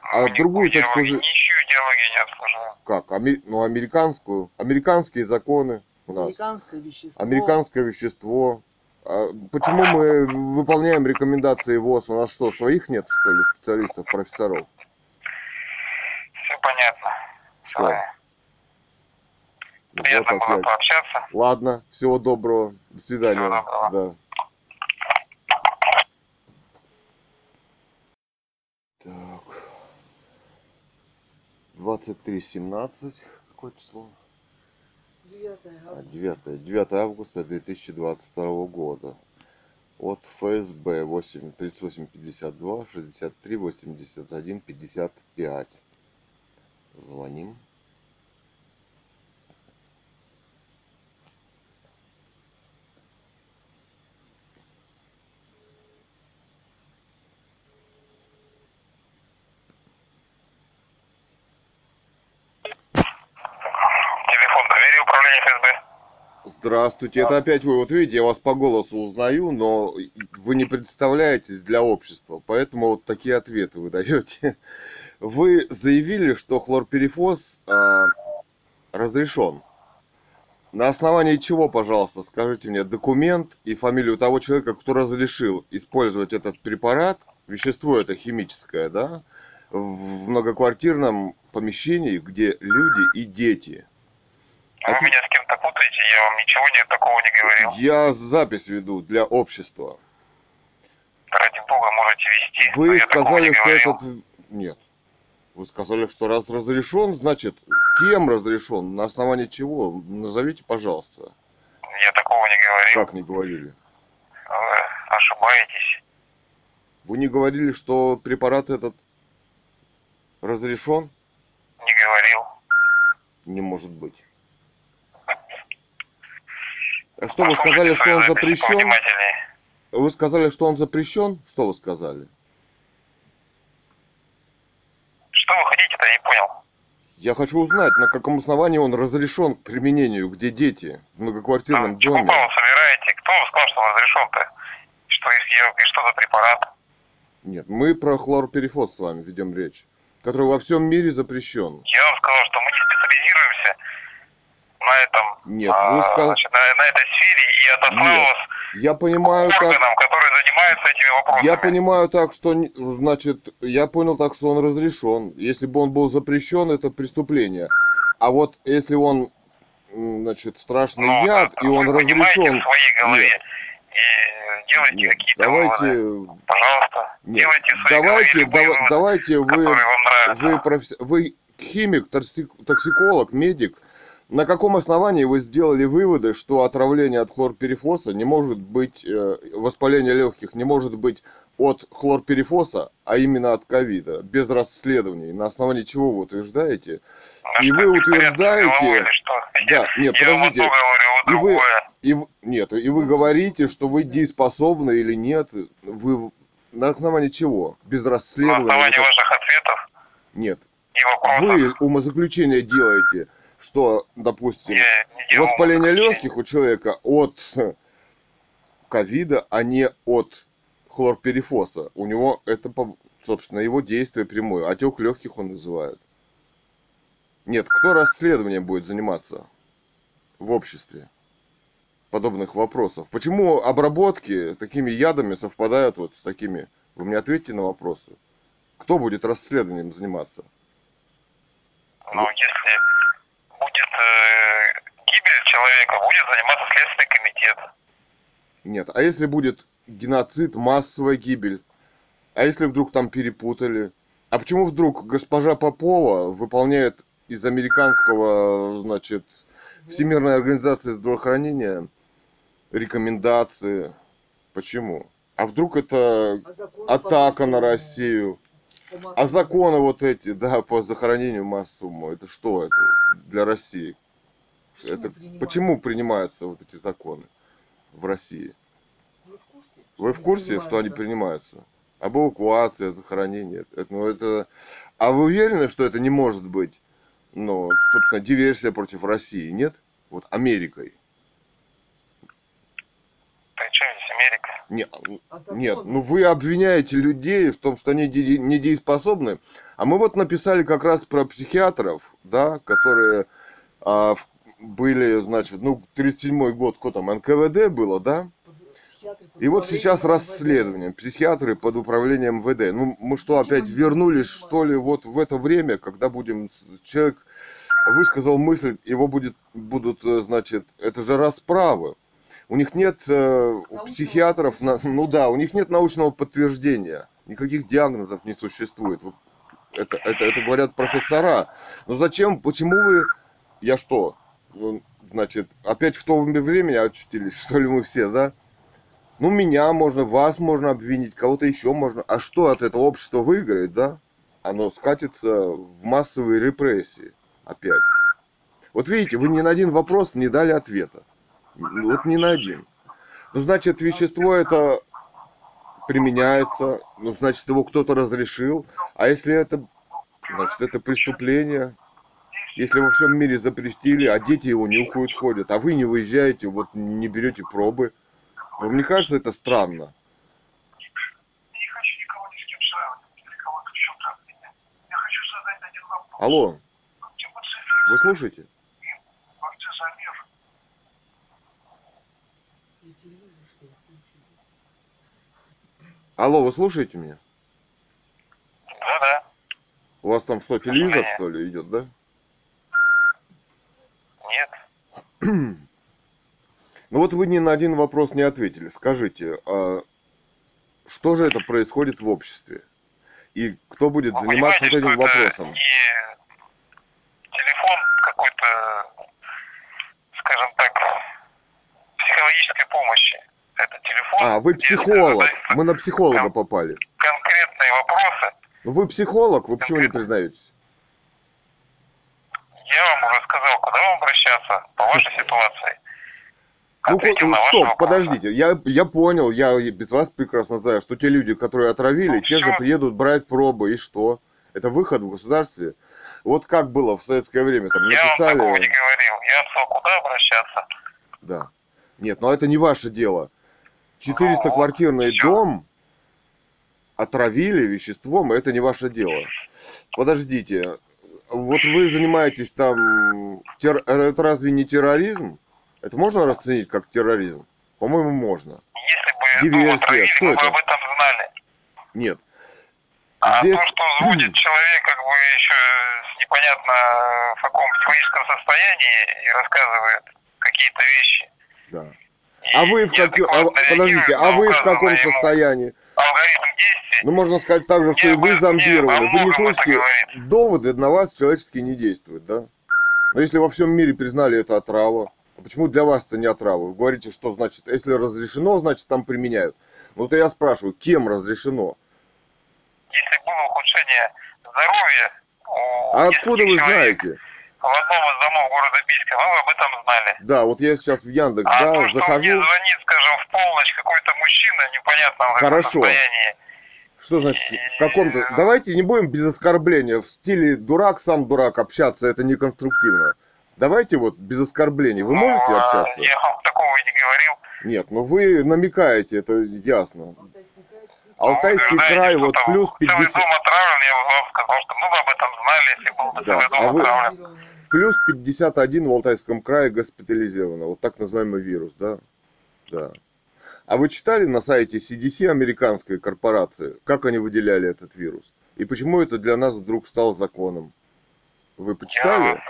А Ну, другую никакую точку зрения- Ничью идеологию не обслуживаю. Как? Ами- Ну, американскую. Американские законы у нас. Американское вещество. Американское вещество. А почему мы выполняем рекомендации ВОЗ? У нас что, своих нет, что ли, специалистов, профессоров? Все понятно. Что? Давай. Вот Приятно было опять. пообщаться. Ладно, всего доброго. До свидания. Всего доброго. Да. Так. 23.17. Какое число? 9 А, 9, 9 августа 2022 года. От ФСБ 8 38 52 63 81 55. Звоним. Здравствуйте, это опять вы. Вот видите, я вас по голосу узнаю, но вы не представляетесь для общества, поэтому вот такие ответы вы даете. Вы заявили, что хлорперифоз а, разрешен. На основании чего, пожалуйста, скажите мне документ и фамилию того человека, кто разрешил использовать этот препарат, вещество это химическое, да, в многоквартирном помещении, где люди и дети. Вы А меня кем-то путаете, я вам ничего не, такого не говорил. Я запись веду для общества. Ради бога, можете вести. но Вы сказали, что говорил. этот... Нет. Вы сказали, что раз разрешен, значит, кем разрешен, на основании чего? Назовите, пожалуйста. Я такого не говорил. Как не говорили? Вы ошибаетесь. Вы не говорили, что препарат этот разрешен? Не говорил. Не может быть. А что вы сказали, что он запрещен? Вы сказали, что он запрещен? Что вы сказали? Что вы хотите-то, я не понял. Я хочу узнать, на каком основании он разрешен к применению, где дети в многоквартирном чего доме. вы собираете? Кто вам сказал, что он разрешен-то? Что, и, и что за препарат? Нет, мы про хлорперифоз с вами ведем речь. который во всем мире запрещен. Я вам сказал, что мы не на этом, Нет, а, вы сказали, значит, на, на этой сфере и отослал Нет, вас я понимаю к так, которые занимаются этими вопросами. я понимаю так, что, значит, я понял так, что он разрешен. Если бы он был запрещен, это преступление. А вот если он, значит, страшный Ну, яд, и он вы разрешен, в своей голове Нет. и делайте нет, какие-то выводы. давайте, Пожалуйста, нет, делайте в своей давайте, голове дава- выводы, давайте вы вам нравятся. Вы, професс- вы химик, токсик- токсиколог, медик. На каком основании вы сделали выводы, что отравление от хлорпирифоса не может быть, э, воспаление легких не может быть от хлорпирифоса, а именно от ковида, без расследований? На основании чего вы утверждаете? Ну, и вы утверждаете-? Да, нет, Я подождите. говорю, И вы. И нет, и вы говорите, что вы дееспособны или нет. Вы на основании чего? Без На расследования? основании Это- ваших ответов Нет. и вопросов Вы умозаключение делаете, что, допустим, не Воспаление легких у человека от ковида, а не от хлорперифоса. У него это, собственно, его действие прямое. Отек легких он называет. Нет, кто расследованием будет заниматься в обществе подобных вопросов? Почему обработки такими ядами совпадают вот с такими? Вы мне ответьте на вопросы. Кто будет расследованием заниматься? Ну, если будет э, гибель человека, будет заниматься Следственный комитет. Нет, а если будет геноцид, массовая гибель? А если вдруг там перепутали? А почему вдруг госпожа Попова выполняет из американского, значит, Всемирной организации здравоохранения рекомендации? Почему? А вдруг это А атака на Россию? А законы вот эти, да, по захоронению массовому, это что это для России? Почему это принимают? почему принимаются вот эти законы в России? Вы в курсе? Вы в курсе, что они принимаются? принимаются? Об эвакуации, о захоронении. Это, ну, это... А вы уверены, что это не может быть, ну, собственно, диверсия против России, нет? Вот Америкой. При чем здесь Америка? Не, А закон? нет, ну вы обвиняете людей в том, что они де- недееспособны. А мы вот написали как раз про психиатров, да, которые а, в- были, значит, ну, 37-й год, кто там, НКВД было, да? И вот сейчас расследование. Психиатры под управлением МВД. Ну, мы что, опять вернулись, что ли, вот в это время, когда будем... Человек высказал мысль, его будет, будут, э, значит, это же расправы. У них нет, э, у психиатров, на- ну да, у них нет научного подтверждения. Никаких диагнозов не существует. Это, это, это говорят профессора. Но зачем, почему вы... Я что, значит, опять в то время очутились, что ли, мы все, да? Ну, меня можно, вас можно обвинить, кого-то еще можно. А что от этого общества выиграет, да? Оно скатится в массовые репрессии опять. Вот видите, вы ни на один вопрос не дали ответа. Ну, Вот ни на один. Ну, значит, вещество это применяется, ну, значит, его кто-то разрешил. А если это, значит, это преступление, если во всем мире запретили, а дети его нюхают, ходят, а вы не выезжаете, вот не берете пробы. Вам не кажется это странно? не хочу никого ни с кем сравнивать или кого-то в чем-то обвинять. Я хочу задать один вопрос. Алло, Типа цифры вы слушаете? партизамир. И телевизор, что ли, включили? Алло, вы слушаете меня? Да, да. У вас там что, телевизор, что ли, идет, да? Нет. Ну вот вы ни на один вопрос не ответили. Скажите, а что же это происходит в обществе? И кто будет Вы заниматься вот этим вопросом? не телефон какой-то, скажем так, психологической помощи. Это телефон. А, вы психолог. Мы на психолога попали. Конкретные вопросы. Ну вы психолог, вы почему не признаетесь? Я вам уже сказал, куда вам обращаться по вашей ситуации. Ну, Ответил ваши стоп, вопросы. подождите, я, я понял, я без вас прекрасно знаю, что те люди, которые отравили, Ну, те же всё. приедут брать пробы, и что? Это выход в государстве? Вот как было в советское время, там Я вам написали... такого не говорил. Я сказал, куда обращаться. Да. Нет, но это не ваше дело. 400-квартирный всё. дом отравили веществом, это не ваше дело. Подождите, вот вы занимаетесь там, тер- это разве не терроризм? Это можно расценить как терроризм? По-моему, можно. Если бы Диверсия, что это? об этом знали. Нет. А Здесь- то, что звонит человек как бы еще непонятно в каком психологическом состоянии и рассказывает какие-то вещи. Да. А вы в каком... неадекватно подождите, а вы в каком состоянии? Алгоритм действий. Ну, можно сказать так же, что и вы зомбированы. Вы не слышите, доводы на вас человеческие не действуют, да? Но если во всем мире признали это отрава, а почему для вас это не отрава? Вы говорите, что значит, если разрешено, значит там применяют. Ну, я спрашиваю, кем разрешено? Если было ухудшение здоровья А откуда вы человек знаете? В одном из домов города Бийска, мы об этом знали. Да, вот я сейчас в Яндекс, А да, то, что мне захожу. звонит, скажем, в полночь какой-то мужчина, непонятно в каком Хорошо. состоянии. Что значит в каком-то... Давайте не будем без оскорбления. В стиле дурак, сам дурак общаться, это неконструктивно. Давайте вот без оскорблений. Вы можете Ну, а общаться? Я вам такого и не говорил. Нет, ну вы намекаете, это ясно. Алтайский край. Алтайский край, Ну, вы что вот плюс Целый 50, дом отравлен, я вам сказал, что мы бы об этом знали, если был бы Да, целый дом а вы- отравлен. Плюс 51 в Алтайском крае госпитализировано. Вот так называемый вирус, да? Да. А вы читали на сайте CDC американской корпорации, как они выделяли этот вирус? И почему это для нас вдруг стало законом? Вы Я почитали? уже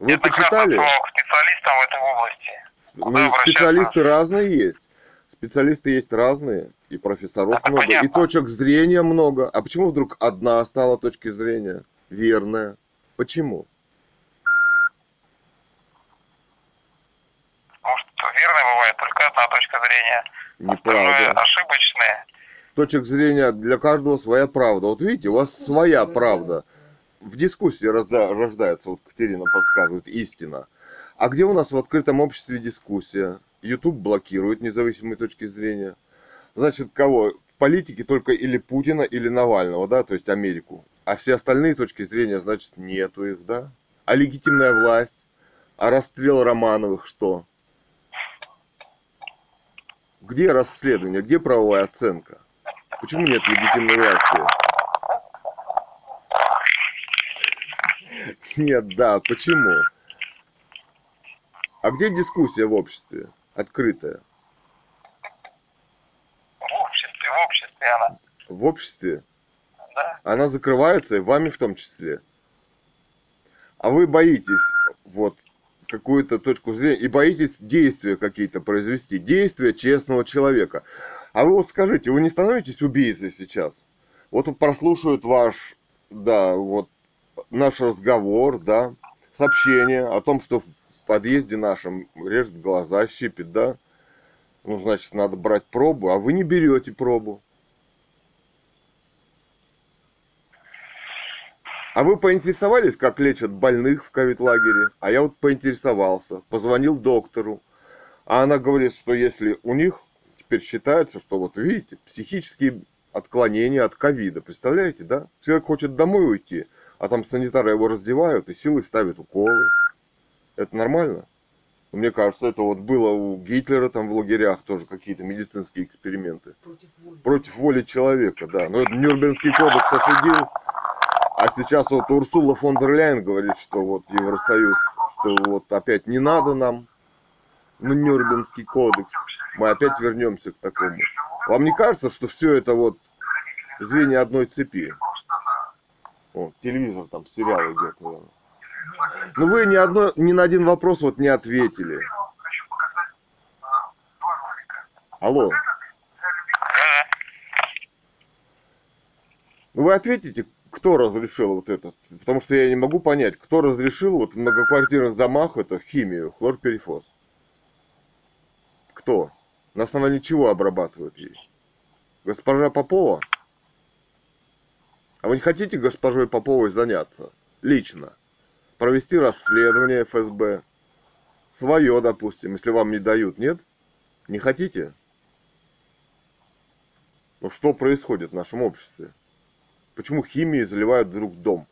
Вы неоднократно почитали? к специалистам в этой области. Ну, специалисты разные есть. Специалисты есть разные, и профессоров Это много, и понятно. точек зрения много. А почему вдруг одна стала точки зрения верная? Почему? Может, верной бывает только одна точка зрения. Остальное Неправда. ошибочные. Точек зрения для каждого своя правда. Вот видите, у вас своя правда. В дискуссии рождается, вот Катерина подсказывает, истина. А где у нас в открытом обществе дискуссия? YouTube блокирует независимые точки зрения. Значит, кого? Политики только или Путина, или Навального, да, то есть Америку. А все остальные точки зрения, значит, нету их, да? А легитимная власть? А расстрел Романовых что? Где расследование? Где правовая оценка? Почему нет легитимной власти? Нет, да, почему? А где дискуссия в обществе? Открытая. В обществе, в обществе она. В обществе Да. она закрывается, и вами в том числе. А вы боитесь вот какую-то точку зрения и боитесь действия какие-то произвести, действия честного человека. А вы вот скажите, вы не становитесь убийцей сейчас? Вот прослушают ваш, да, вот наш разговор, да, сообщение о том, что в подъезде нашем режет глаза, щипит, да? Ну, значит, надо брать пробу, а вы не берете пробу. А вы поинтересовались, как лечат больных в ковид-лагере? А я вот поинтересовался, позвонил доктору. А она говорит, что если у них теперь считается, что вот видите, психические отклонения от ковида. Представляете, да? Человек хочет домой уйти, а там санитары его раздевают и силой ставят уколы. Это нормально? Мне кажется, это вот было у Гитлера там в лагерях тоже какие-то медицинские эксперименты Против воли. против воли человека, да. Но это Нюрнбергский кодекс осудил. А сейчас вот Урсула фон дер Ляйен говорит, что вот Евросоюз, что вот опять не надо нам, ну, Нюрнбергский кодекс. Мы опять вернемся к такому. Вам не кажется, что все это вот звенья одной цепи? О, телевизор там, сериал идет, наверное. Ну вы ни, одно, ни на один вопрос вот не ответили. Алло, ну вы ответите, кто разрешил вот этот? Потому что я не могу понять, кто разрешил вот в многоквартирных домах эту химию, хлорперифос? Кто? На основании чего обрабатывают ей? Госпожа Попова? А вы не хотите госпожой Поповой заняться? Лично. Провести расследование ФСБ? Свое, допустим, если вам не дают, нет? Не хотите? Ну что происходит в нашем обществе? Почему химией заливают вдруг дом?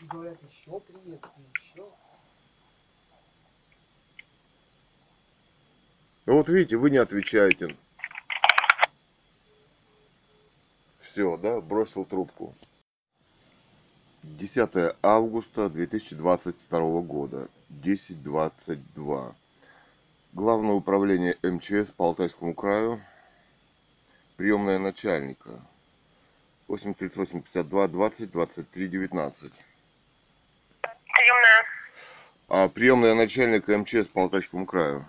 Говорят, еще приедут, еще. Ну вот видите, вы не отвечаете. все, да, бросил трубку. 10 августа 2022 года, 10.22. Главное управление МЧС по Алтайскому краю, приемная начальника, 838 52 20 23 19. Приемная. А приемная начальника МЧС по Алтайскому краю.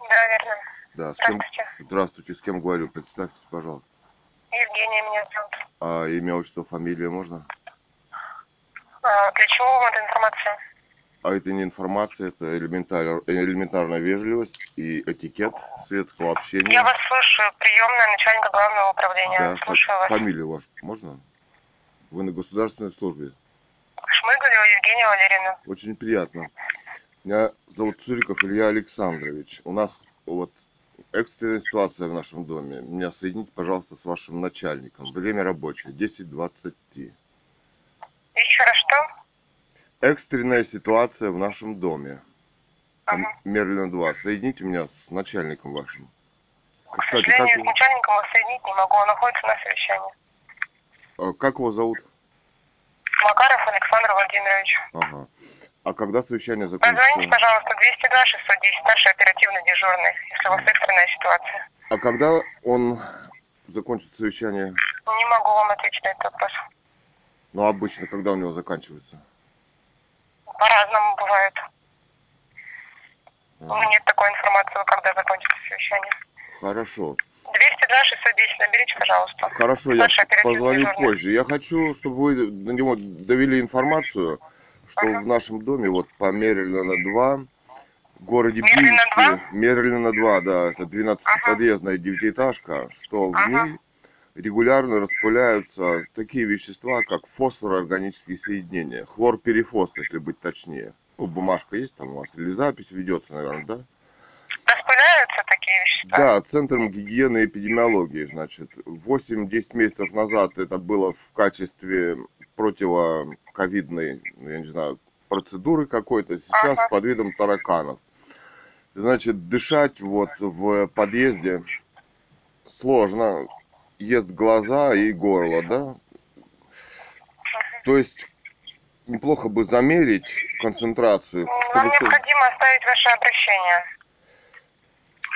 Да, верно. Да, с кем... Здравствуйте. Здравствуйте, с кем говорю? Представьтесь, пожалуйста. Евгения меня зовут. А имя, отчество, фамилия можно? А, для чего вам эта информация? А это не информация, это элементар... элементарная вежливость и этикет светского общения. Я вас слушаю. Приемная начальника главного управления. Да, слушаю вас. фамилию вашу можно? Вы на государственной службе. Шмыгалева Евгения Валерьевна. Очень приятно. Меня зовут Цуриков Илья Александрович. У нас вот экстренная ситуация в нашем доме. Меня соедините, пожалуйста, с вашим начальником. Время рабочее, 10.23. Еще раз? Экстренная ситуация в нашем доме. Ага. Мерлина 2. Соедините меня с начальником вашим. К сожалению, как, с начальником вас соединить не могу. Он находится на совещании. а, как его зовут? Макаров Александр Владимирович. Ага. А когда совещание Позвоните, закончится? пожалуйста, 202 610, старший оперативный дежурный, если у вас экстренная ситуация. А когда он закончит совещание? Не могу вам ответить на этот вопрос. Ну, обычно, когда у него заканчивается? По-разному бывает. У Ага. меня нет такой информации, когда закончится совещание. Хорошо. 202 610, наберите, пожалуйста. Хорошо, я позвоню дежурный. позже. Я хочу, чтобы вы до него довели информацию, что Ага. в нашем доме, вот по Мерлина 2, в городе Мерлина Бийске, Мерлина 2, да, это 12-подъездная девятиэтажка, что в Ага. ней регулярно распыляются такие вещества, как фосфороорганические соединения, хлорперифос, если быть точнее. Ну, бумажка есть там у вас, или запись ведется, наверное, да? Распыляются такие вещества? Да, Центром гигиены и эпидемиологии, значит. 8-10 месяцев назад это было в качестве противоковидной, ну, я не знаю, процедуры какой-то, сейчас Ага. под видом тараканов. Значит, дышать вот в подъезде сложно, ест глаза и горло, да? То есть неплохо бы замерить концентрацию, Нам чтобы... кто- необходимо оставить ваше обращение.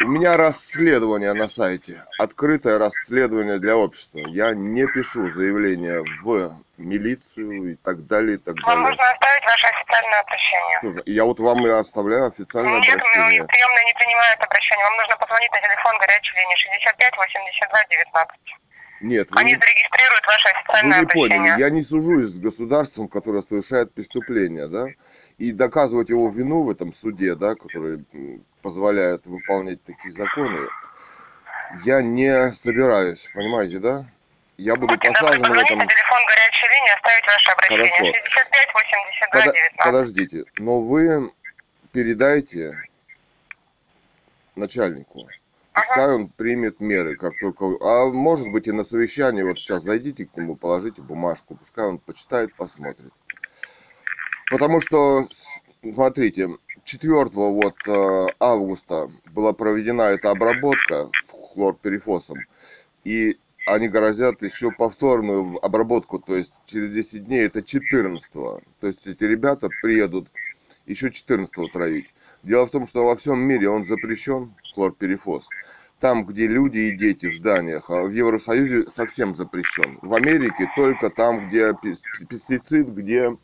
У меня расследование на сайте. Открытое расследование для общества. Я не пишу заявление в милицию и так далее, и так Вам далее. нужно оставить ваше официальное обращение. Я вот вам и оставляю официальное Нет, обращение. мы- приемная не принимает обращение. Вам нужно позвонить на телефон горячей линии 65 82 19. Нет, вы Они не, зарегистрируют ваше вы официальное не поняли. обращение. Я не сужусь с государством, которое совершает преступление, да? И доказывать его вину в этом суде, да, который позволяет выполнять такие законы, я не собираюсь, понимаете, да? Я буду Будьте добры, посажен в позвонить этом телефон горячей линии, оставить ваше обращение. Хорошо. 65 82 Пода- 19. подождите, но вы передайте начальнику. Пускай он примет меры, как только... А может быть и на совещании, вот сейчас зайдите к нему, положите бумажку, пускай он почитает, посмотрит. Потому что, смотрите, 4 вот э, августа была проведена эта обработка хлорперифосом, и они грозят еще повторную обработку, то есть через 10 дней, это 14 То есть эти ребята приедут еще 14 травить. Дело в том, что во всем мире он запрещен, хлорперифос. Там, где люди и дети в зданиях, а в Евросоюзе совсем запрещен. В Америке только там, где пес- пестицид, где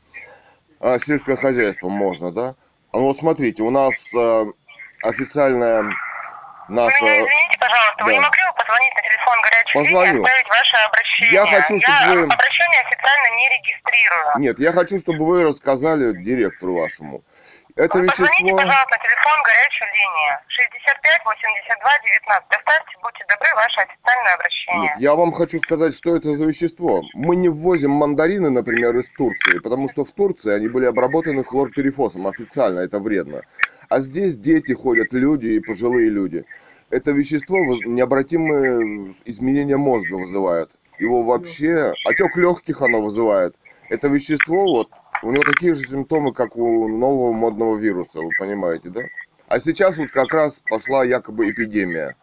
а, сельское хозяйство можно, да? А ну вот смотрите, у нас а, официальная Вы наша... меня извините, пожалуйста, вы Да. не могли позвонить на телефон горячей Позвоню. линии, оставить ваше обращение? Я хочу, чтоб Я вы- обращение официально не регистрирую. Нет, я хочу, чтобы вы рассказали директору вашему. Это Позвоните, вещество... пожалуйста, на телефон горячей линии 65 82 19. Доставьте, будьте добры, ваше официальное обращение. Нет, я вам хочу сказать, что это за вещество. Мы не ввозим мандарины, например, из Турции, потому что в Турции они были обработаны хлорперифосом официально, это вредно. А здесь дети ходят, люди и пожилые люди. Это вещество необратимые изменения мозга вызывает. Его вообще, отек легких оно вызывает. Это вещество, вот, у него такие же симптомы, как у нового модного вируса, вы понимаете, да? А сейчас вот как раз пошла якобы эпидемия.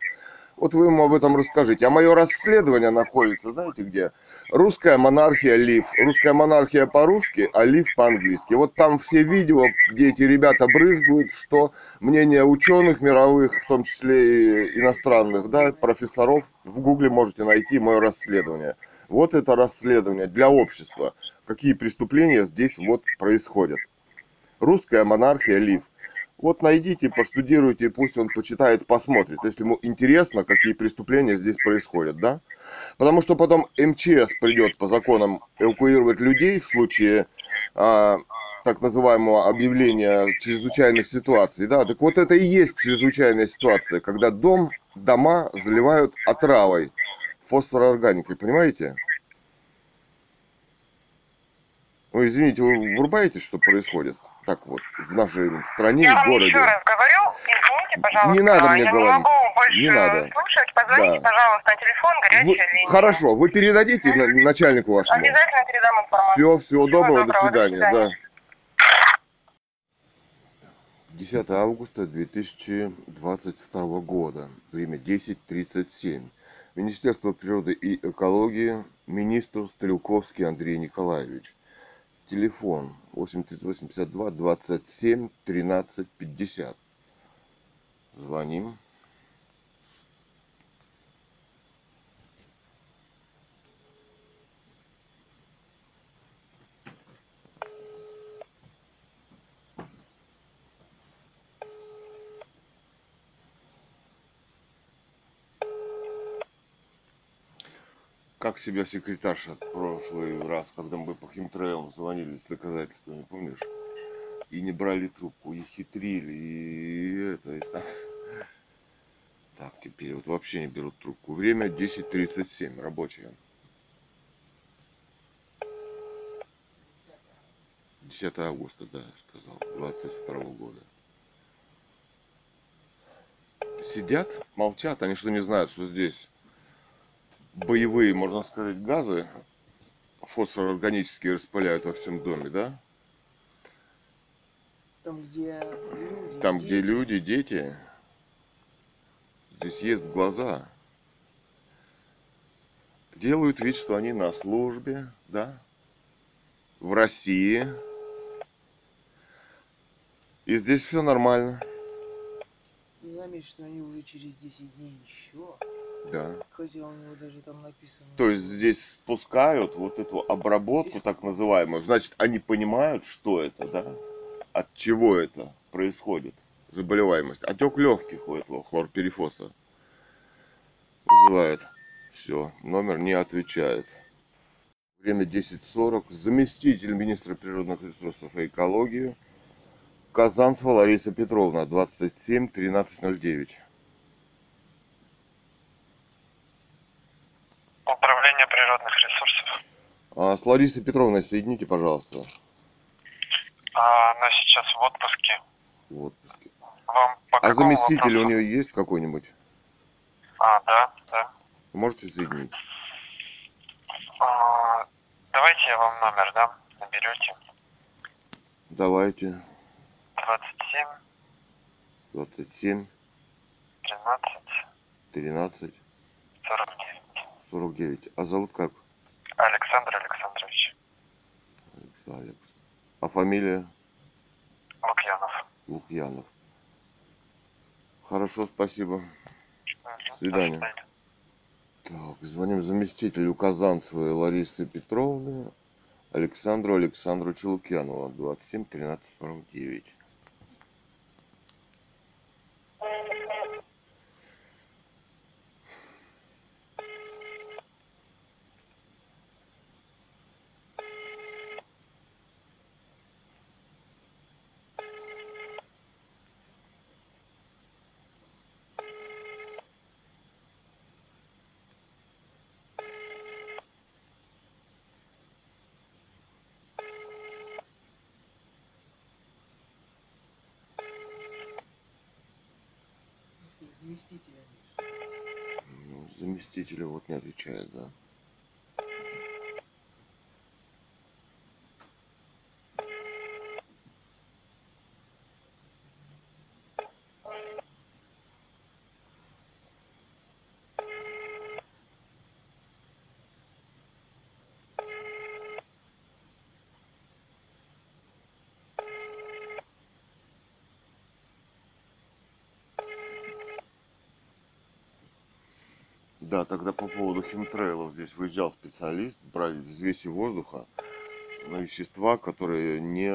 Вот вы ему об этом расскажите. А мое расследование находится, знаете где? Русская монархия Лив. Русская монархия по-русски, а Лив по-английски. Вот там все видео, где эти ребята брызгают, что мнение ученых мировых, в том числе и иностранных, да, профессоров, в гугле можете найти мое расследование. Вот это расследование для общества. Какие преступления здесь вот происходят. Русская монархия Лив. Вот найдите, поштудируйте, пусть он почитает, посмотрит, если ему интересно, какие преступления здесь происходят, да? Потому что потом МЧС придет по законам эвакуировать людей в случае а, так называемого объявления чрезвычайных ситуаций, да? Так вот это и есть чрезвычайная ситуация, когда дом, дома заливают отравой, фосфороорганикой, понимаете? Ой, извините, вы врубаете, что происходит? Так вот, в нашей стране Я и вам городе. еще раз говорю, извините, пожалуйста. Не надо мне я говорить. не могу больше Не надо. слушать. Позвоните, Да. пожалуйста, на телефон, Вы- горячая линия. Хорошо, вы передадите на- начальнику вашему? Обязательно передам информацию. Все, всего доброго, до доброго, до свидания. свидания. Да. 10 августа 2022 года. Время 10.37. Министерство природы и экологии. Министр Стрелковский Андрей Николаевич. Телефон 8382 27 13 50. Звоним. Как себя секретарша в прошлый раз, когда мы по химтрейлам звонили с доказательствами, помнишь? И не брали трубку, и хитрили, и это, и сам. Так, теперь вот вообще не берут трубку. Время 10.37, рабочее. 10 августа, да, сказал, 22 года. Сидят, молчат, они что не знают, что здесь боевые, можно сказать, газы фосфороорганические распыляют во всем доме, да? Там, где люди. Там, где дети. люди, дети, здесь есть глаза. Делают вид, что они на службе, да? В России. И здесь все нормально, заметь, что они уже через 10 дней еще. Да. Хотя у него даже там написано. То есть здесь спускают вот эту обработку так называемую. Значит, они понимают, что это, да? От чего это происходит, заболеваемость. Отек легких у этого хлорперифоса вызывает. Все, номер не отвечает. Время 10.40. Заместитель министра природных ресурсов и экологии Казанцева Лариса Петровна, 27 1309. Управление природных ресурсов. А с Ларисой Петровной соедините, пожалуйста, А, она сейчас в отпуске. в отпуске. Вам по А заместитель у вопросу? нее есть какой-нибудь? А, да, да. Можете соединить? А, давайте я вам номер дам. Наберете. Давайте. 27 27, 13 13, 49. 49. А зовут как? Александр Александрович Алекс, Алекс. А фамилия? Лукьянов. Лукьянов. Хорошо, спасибо. До свидания. Так, звоним заместителю Казанцевой Ларисы Петровны Александру Александровичу Лукьянову, 27 13 49. Заместителя вот не отвечает, да. Да, тогда по поводу химтрейлов здесь выезжал специалист брать взвеси воздуха на вещества, которые не,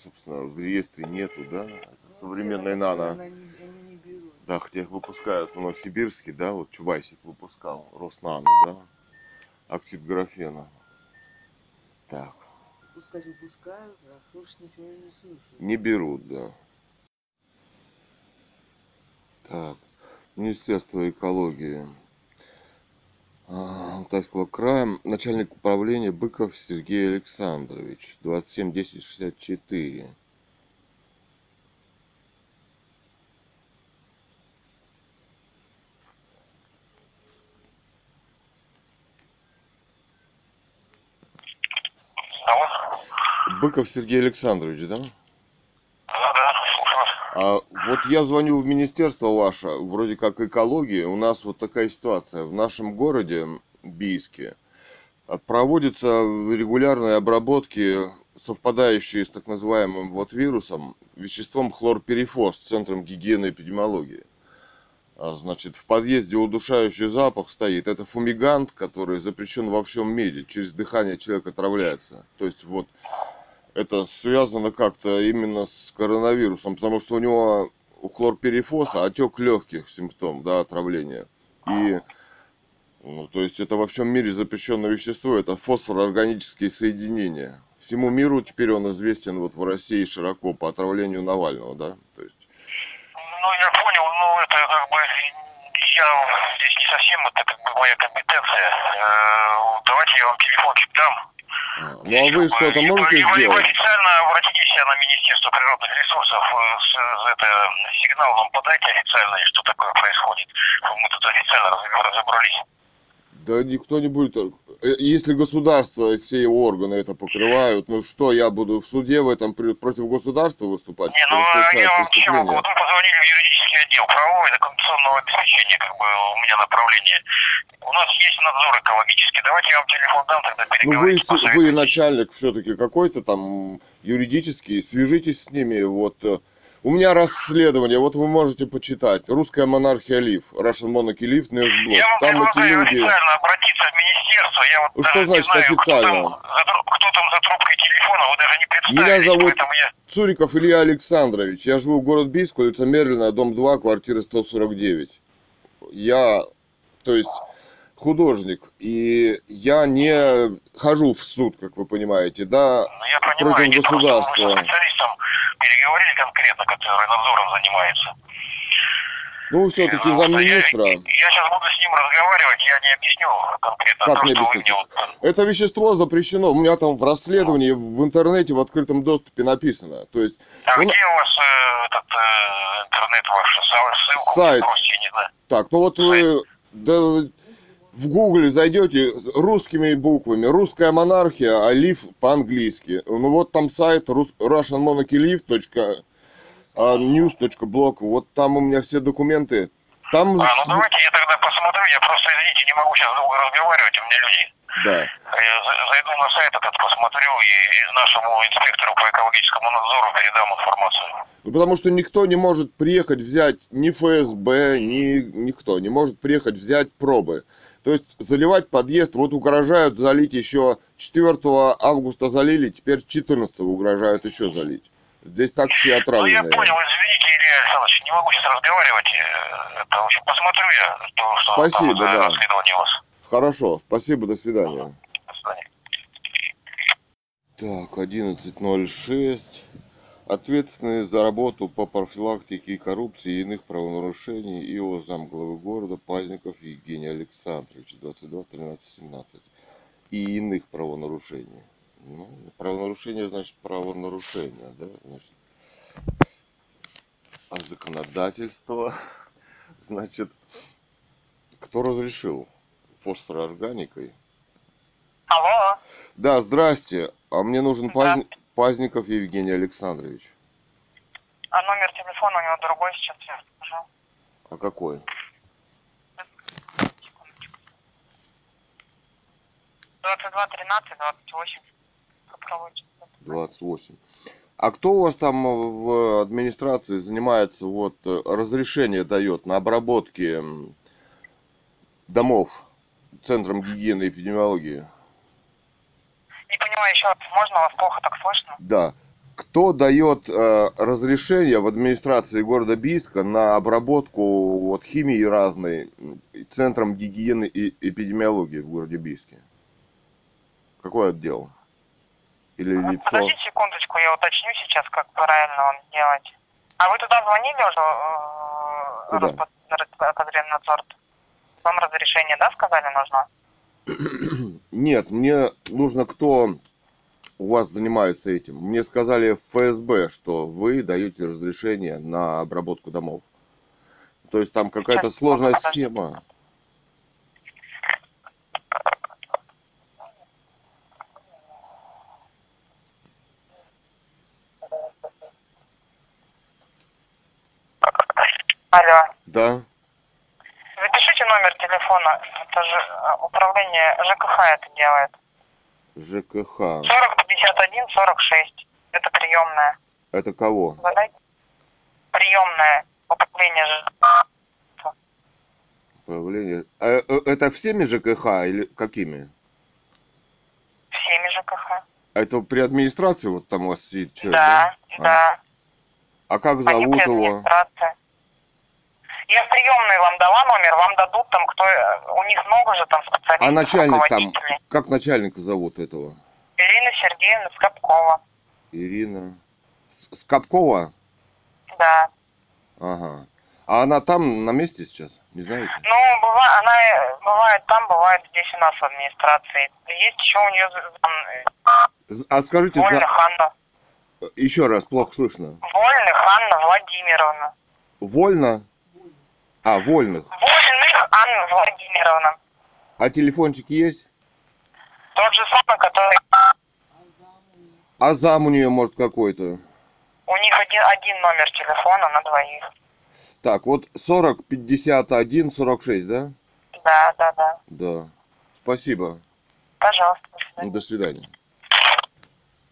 собственно, в реестре нету, да, это современные нано. Она не- Они не берут. Да, хотя их выпускают в Новосибирске, да, вот Чубайсик выпускал, Роснано, да, оксид графена. Так, Пускать выпускают, а слушать ничего не слушают. не берут, да. Так, Министерство экологии Алтайского края, начальник управления Быков Сергей Александрович, 27 10 64. Алло? Быков Сергей Александрович, да? Да, да, слушаю. А вот я звоню в министерство ваше, вроде как экологии. У нас вот такая ситуация. В нашем городе Бийске а, проводятся регулярные обработки, совпадающие с так называемым вот вирусом, веществом хлорперифос, Центром гигиены и эпидемиологии. А, Значит, в подъезде удушающий запах стоит. Это фумигант, который запрещен во всем мире. Через дыхание человек отравляется. То есть вот это связано как-то именно с коронавирусом, потому что у него у хлорперифоса отек легких симптом, да, отравления. И, ну, то есть это во всем мире запрещенное вещество, это фосфороорганические соединения. Всему миру теперь он известен вот в России широко по отравлению Навального, да, то есть. Ну, я понял, но это как бы я здесь не совсем, это как бы моя компетенция. Э, Давайте я вам телефончик дам. Ну а вы что-то можете вы сделать? официально обратитесь на Министерство природных ресурсов, э, с, это сигнал нам подайте официальный, что такое происходит. Мы тут официально раз- разобрались. Да никто не будет. э, Если государство и все его органы это покрывают, ну что, я буду в суде в этом против государства выступать? Не, ну я вам чем? Вот мы позвонили в юридический отдел правового и документационного обеспечения, как бы у меня направление. У нас есть надзор экологический. Давайте я вам телефон дам, тогда Ну вы, переговорите. с- вы посоветуйтесь. начальник все-таки какой-то там юридический, свяжитесь с ними. Вот э, у меня расследование, вот вы можете почитать. Русская монархия Лив, Russian Monarchy Live, Newsblog. Я вам Там эти предлагаю люди. официально обратиться в министерство. Я вот Ну, что не значит знаю, официально? Кто там, за, кто там за трубкой телефона, вы даже не представились. Меня зовут я... Цуриков Илья Александрович. Я живу в город Бийск, улица Мерлина, дом 2, квартира 149. Я, то есть, художник, и я не хожу в суд, как вы понимаете, да, Ну, я понимаю, против государства. Вы специалистом переговорили конкретно, который надзором занимается. ну, все-таки Ну, замминистра. Я, я сейчас буду с ним разговаривать, я не объясню конкретно Как то, не мне вот... Это вещество запрещено. У меня там в расследовании в интернете в открытом доступе написано. То есть, А ну, где у вас э, этот э, интернет ваш? Ссылку Сайт. бросьте, я не знаю. так, ну вот вы да, в гугле зайдете русскими буквами. Русская монархия, а лив по-английски. Ну вот там сайт рус- russianmonarchylive.news.blog. Вот там у меня все документы. Там, А, ну давайте я тогда посмотрю, я просто, извините, не могу сейчас долго разговаривать, у меня люди. да. Я за- зайду на сайт этот, посмотрю и нашему инспектору по экологическому надзору передам информацию. Ну, потому что никто не может приехать взять ни ФСБ, ни никто не может приехать взять пробы. То есть заливать подъезд, вот угрожают залить еще 4 августа залили, теперь 14 угрожают еще залить. Здесь так все Ну, я понял, извините, Илья Александрович, не могу сейчас разговаривать. э, Это, в общем, посмотрю я, то, что Спасибо, там да. расследование у вас. Хорошо, спасибо, до свидания. До свидания. Так, 11.06. Ответственный за работу по профилактике коррупции и иных правонарушений ИО замглавы города Пазников Евгений Александрович, 22 13 17. И иных правонарушений. Ну, правонарушение значит правонарушение, да? Значит, а законодательство, значит, кто разрешил фосфороорганикой? Алло. Да, здрасте. А мне нужен Да. Пазни- Пазников Евгений Александрович. А номер телефона у него другой сейчас я скажу. А какой? Двадцать два тринадцать двадцать восемь. Попробуйте. 28. А кто у вас там в администрации занимается, вот, разрешение дает на обработки домов Центром гигиены и эпидемиологии? Не понимаю еще раз, можно вас плохо так слышно? Да. Кто дает э, разрешение в администрации города Бийска на обработку вот, химии разной Центром гигиены и эпидемиологии в городе Бийске? Какой отдел? Или лицо? Подождите секундочку, я уточню сейчас, как правильно вам делать. А вы туда звонили уже? э, Куда? Роспо- Роспотребнадзор? Вам разрешение, да, сказали, нужно? Нет, мне нужно кто у вас занимается этим. Мне сказали в ФСБ, что вы даете разрешение на обработку домов. То есть там какая-то сложная схема. Алло. Да? Запишите номер телефона. Это же э, управление ЖКХ это делает. ЖКХ. 40 51 46. Это приемная. Это кого? Задайте. Приемная. Управление ЖКХ. Управление. А, э, это всеми ЖКХ или какими? Всеми ЖКХ. А Это при администрации вот там у вас сидит человек, Да, А. да. А как Они зовут его? Я в приемной вам дала номер, вам дадут там, кто... э, У них много же там специалистов, А начальник там, как начальника зовут этого? Ирина Сергеевна Скопкова. Ирина. Скопкова? Да. Ага. А она там на месте сейчас? Не знаете? Ну, бывает, она э, бывает там, бывает здесь у нас в администрации. Есть еще у нее З- А скажите, Вольных за... Анна. еще раз, плохо слышно. Вольных Анна Владимировна. Вольно? А, вольных. Вольных Анна Владимировна. А телефончик есть? Тот же самый, который... А зам у нее, может, какой-то? У них один, один номер телефона на двоих. Так, вот 40, 51, 46, да? Да, да, да. Да. Спасибо. Пожалуйста, до свидания. Ну, До свидания.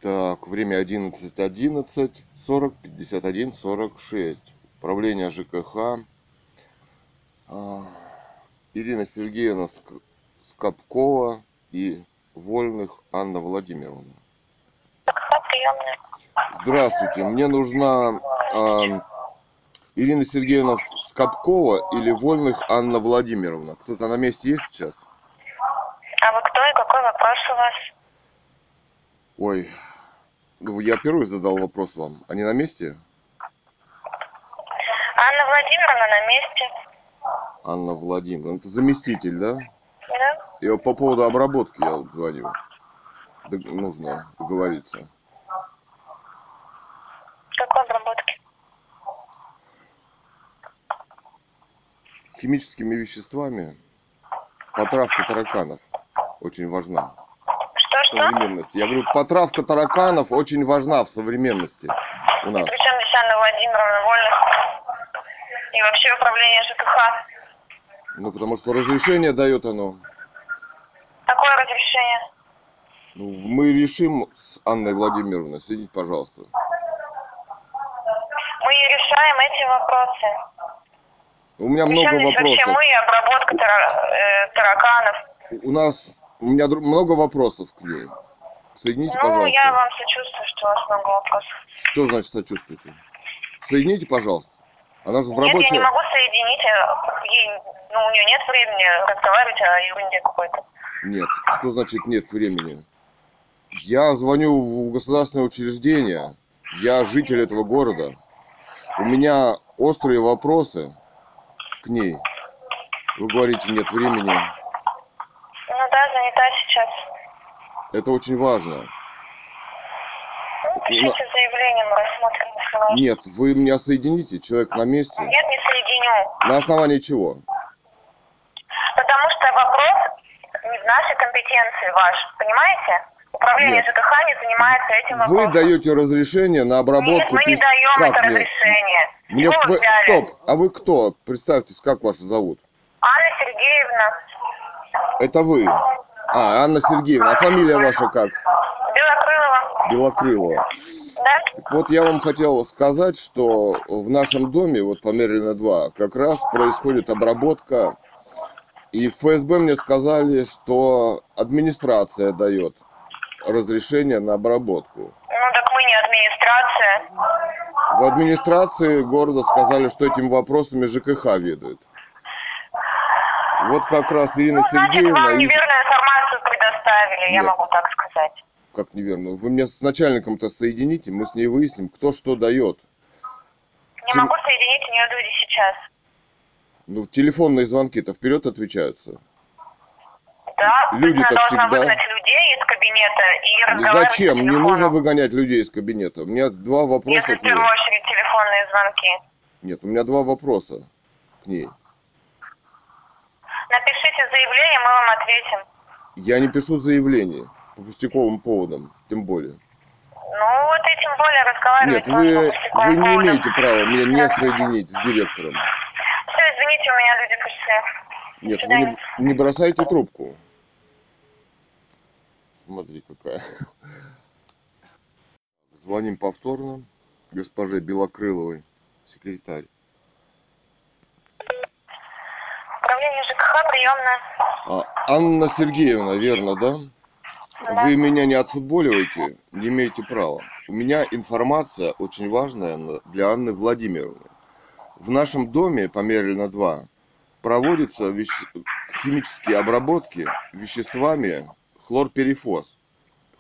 Так, время 11, 11, 40, 51, 46. Управление ЖКХ. А, Ирина Сергеевна Ск- Скопкова и Вольных Анна Владимировна. Здравствуйте, мне нужна а, Ирина Сергеевна Скопкова или Вольных Анна Владимировна. Кто-то на месте есть сейчас? А вы кто и какой вопрос у вас? Ой, ну я первый задал вопрос вам. Они на месте? Анна Владимировна на месте. Анна Владимировна. Это заместитель, да? Да? И вот по поводу обработки я вот звоню. Дог- нужно договориться. Какой обработки? Химическими веществами потравка тараканов очень важна в Что-что? современности. Я говорю, потравка тараканов очень важна в современности у нас. Причем Анна Владимировна Вольных? И вообще управление ЖКХ. Ну, потому что разрешение дает оно. Какое разрешение? Ну, мы решим с Анной Владимировной. Следите, пожалуйста. Мы решаем эти вопросы. У меня много Причем вообще вопросов. мы и обработка э, тараканов. У нас у меня много вопросов к ней. Соедините, Ну, пожалуйста. я вам сочувствую, что у вас много вопросов. Что значит сочувствуете? Соедините, пожалуйста. Она же в Нет, я не могу соединить. э, Ей, ну, у нее нет времени разговаривать о ерунде какой-то. Нет. Что значит нет времени? Я звоню в государственное учреждение. Я житель этого города. У меня острые вопросы к ней. Вы говорите, нет времени. Ну да, занята сейчас. Это очень важно. Ну, пишите заявление, мы рассмотрим. Нет, вы меня соедините, человек на месте. Нет, не соединю. На основании чего? Потому что вопрос не в нашей компетенции ваш, понимаете? Управление Нет. ЖКХ не занимается этим Вы вопросом. даете разрешение на обработку... Нет, мы не даем Как это нет? разрешение. Мне Чего вы взяли? Стоп, а вы кто? Представьтесь, как вас зовут? Анна Сергеевна Это вы. А, Анна Сергеевна. А фамилия ваша как? Белокрылова. Белокрылова. Да? Вот я вам хотел сказать, что в нашем доме, вот по Мерлина 2, как раз происходит обработка И в ФСБ мне сказали, что администрация дает разрешение на обработку. Ну так мы не администрация. В администрации города сказали, что этим вопросами ЖКХ ведает. Вот как раз Ирина Ну, значит, Сергеевна... вам из- информацию предоставили, я Нет. могу так сказать. Как неверно? Вы меня с начальником-то соедините, мы с ней выясним, кто что дает. Не Тем- могу соединить, у нее люди сейчас. Ну, телефонные звонки-то вперед отвечаются. Да, Люди-то всегда- выгнать людей из кабинета и разговаривать Зачем? Не нужно выгонять людей из кабинета. У меня два вопроса Если в первую очередь телефонные звонки. Нет, у меня два вопроса к ней. Напишите заявление, мы вам ответим. Я не пишу заявление по пустяковым поводам, тем более. Ну вот и тем более разговаривать Нет, вы, по вы не поводам. имеете права меня не соединить с директором. Все, извините, у меня люди пришли. Нет, вы не, не бросайте трубку. Смотри, какая. Звоним повторно госпоже Белокрыловой, секретарь. Управление ЖКХ, приемная. А, Анна Сергеевна, верно, да? Да. Вы меня не отфутболиваете, не имеете права. У меня информация очень важная на- для Анны Владимировны. В нашем доме по Мерлина 2 проводятся веще- химические обработки веществами хлорперифос.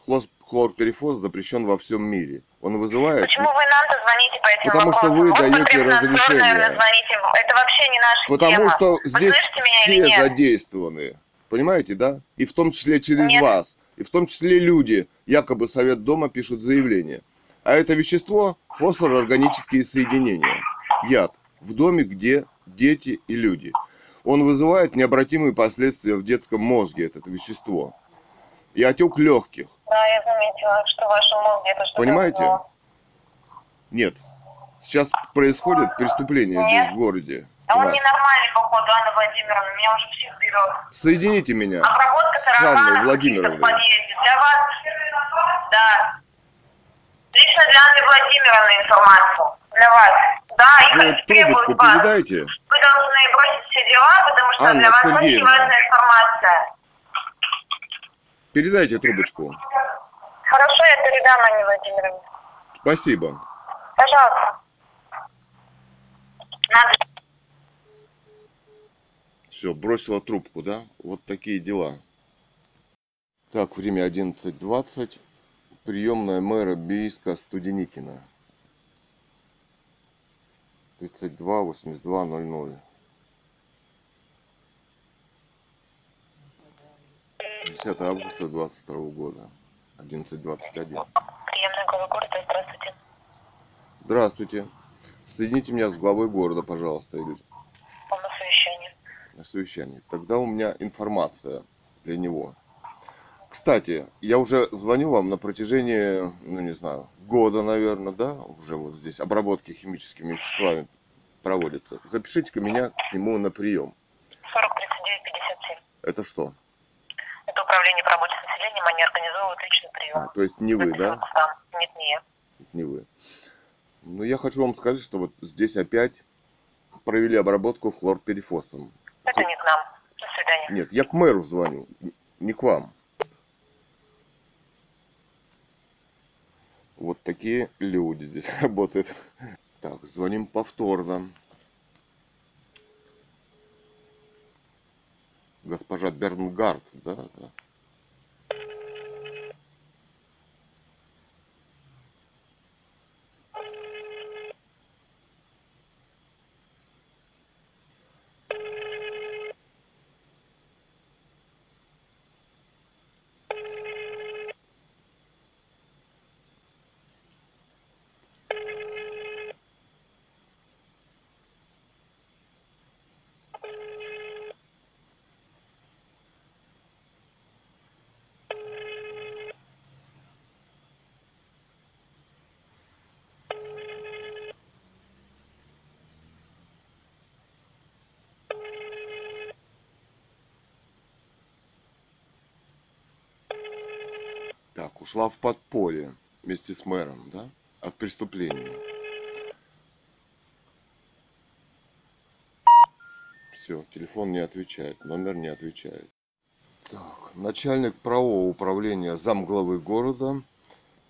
Хлор- Хлорперифос запрещен во всем мире. Он вызывает... Почему вы нам-то звоните по этим Потому что вы Вот даете разрешение. звоните. Это вообще не наша Потому тема. что здесь все задействованы. Понимаете, да? И в том числе через Нет. вас. И в том числе люди, якобы Совет Дома пишут заявление. А это вещество – фосфорорганические соединения. Яд. В доме, где дети и люди. Он вызывает необратимые последствия в детском мозге, это вещество. И отек легких. Да, я заметила, что в вашем мозге это что-то Понимаете? вызвало. Нет. Сейчас происходит преступление Нет. здесь, в городе. А у он ненормальный, походу, Анна Владимировна. Меня уже псих берет. Соедините меня. Обработка С Анной Владимировной. Для вас... Да. Лично для Анны Владимировны информацию. Для вас. Да, их Вы требуют вас. передайте. Вы должны бросить все дела, потому что Анна для вас очень Сергеевна. важная информация. Передайте трубочку. Хорошо, я передам Анне Владимировне. Спасибо. Пожалуйста. Надо Все, бросила трубку, да? Вот такие дела. Так, время 11.20. Приемная мэра Бийска Студеникина. 32 82 00. 10 августа 22 года. 11.21. приемная глава города. Здравствуйте. Здравствуйте. Соедините меня с главой города, пожалуйста, или Он на совещании. на совещании. Тогда у меня информация для него. Кстати, я уже звоню вам на протяжении, ну не знаю, года, наверное, да, уже вот здесь обработки химическими веществами проводятся. Запишите-ка меня к нему на прием. 40 39 57. Это что? Это управление по работе с населением, они организовывают личный прием. А, то есть не вы, да? Там. Нет, не я. Не вы. Ну, я хочу вам сказать, что вот здесь опять провели обработку хлорперифосом. Это не к нам. До свидания. Нет, я к мэру звоню, не к вам. Вот такие люди здесь работают. Так, звоним повторно. Госпожа Бернгард, да? да. Ушла в подполье вместе с мэром, да? От преступления. Все. Телефон не отвечает, номер не отвечает. Так, начальник правового управления замглавы города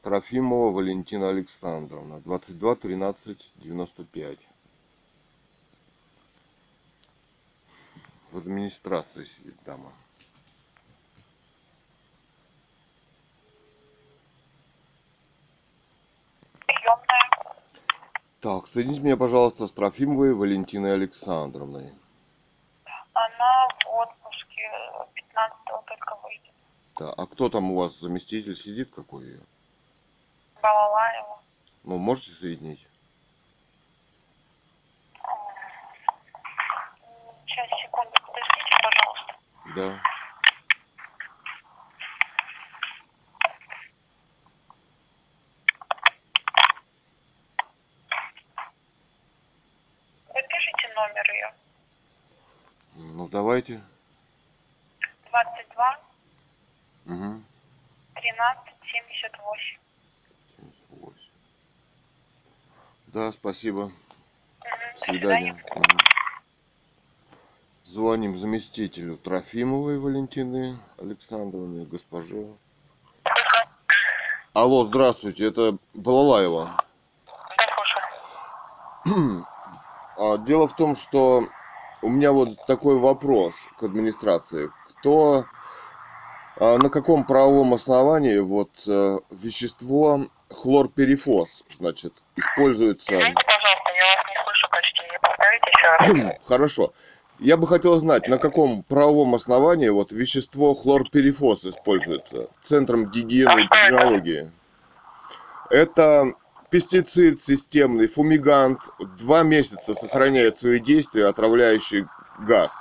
Трофимова Валентина Александровна, 22 13 95. В администрации сидит дама. Приемная. Так, соедините меня, пожалуйста, с Трофимовой Валентиной Александровной. Она в отпуске 15 только выйдет. Да, а кто там у вас заместитель сидит, какой ее? Балалаева. Ну, можете соединить? Сейчас, секунду, подождите, пожалуйста. Да. Запишите номер ее. Ну, давайте. 22 Угу. 13 78. 78. Да, спасибо. До свидания. свидания. Звоним заместителю Трофимовой Валентины Александровны, госпоже. Алло, здравствуйте, это Балалаева. Да, слушаю. А, Дело в том, что у меня вот такой вопрос к администрации. Кто, а, на каком правовом основании вот э, вещество хлорперифос, значит, используется... Извините, пожалуйста, я вас не слышу почти. Повторите еще раз. Хорошо. Я бы хотел знать, на каком правовом основании вот вещество хлорперифос используется Центром гигиены и А эпидемиологии. Это пестицид системный, фумигант, два месяца сохраняет свои действия, отравляющий газ.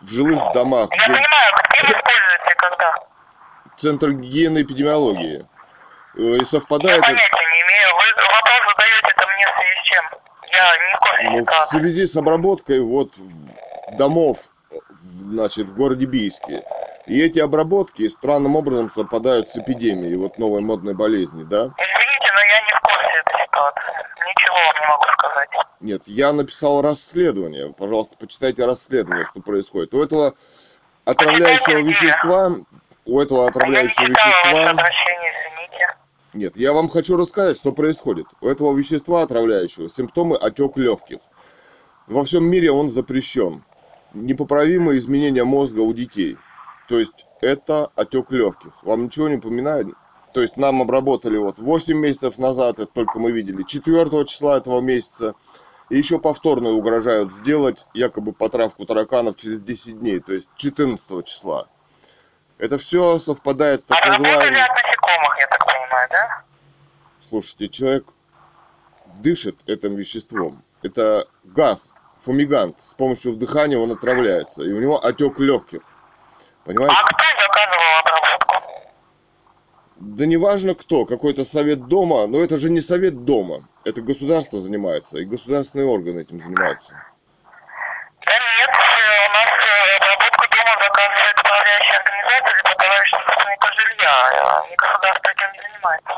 В жилых домах, Я где понимаю, где вы используете, когда? Центр гигиены и эпидемиологии. Э, И Я совпадает... это- понятия не имею. Вы вопрос задаете это мне в связи с чем? Я не в курсе Ну, в связи с обработкой вот домов, значит, в городе Бийске. И эти обработки странным образом совпадают с эпидемией вот новой модной болезни, да? Извините, но я не в курсе этой ситуации. Ничего вам не могу сказать. Нет, я написал расследование. Пожалуйста, почитайте расследование, что происходит. У этого отравляющего вещества, у этого отравляющего вещества... Нет, я вам хочу рассказать, что происходит. У этого вещества отравляющего симптомы отек легких. Во всем мире он запрещен. Непоправимые изменения мозга у детей. То есть это отек легких. Вам ничего не напоминает? То есть нам обработали вот 8 месяцев назад, это только мы видели, 4 числа этого месяца. И еще повторно угрожают сделать якобы потравку тараканов через 10 дней, то есть 14 числа. Это все совпадает с так Отработали называемым... от насекомых, я так понимаю, да? Слушайте, человек дышит этим веществом. Это газ, фумигант. С помощью вдыхания он отравляется. И у него отек легких. Понимаете? А кто? Да неважно кто, какой-то совет дома, но это же не совет дома. Это государство занимается, и государственные органы этим занимаются. Да нет, э, у нас э, обработку дома заказывает управляющая организация или управляющая собственника жилья. э, И государство этим не занимается.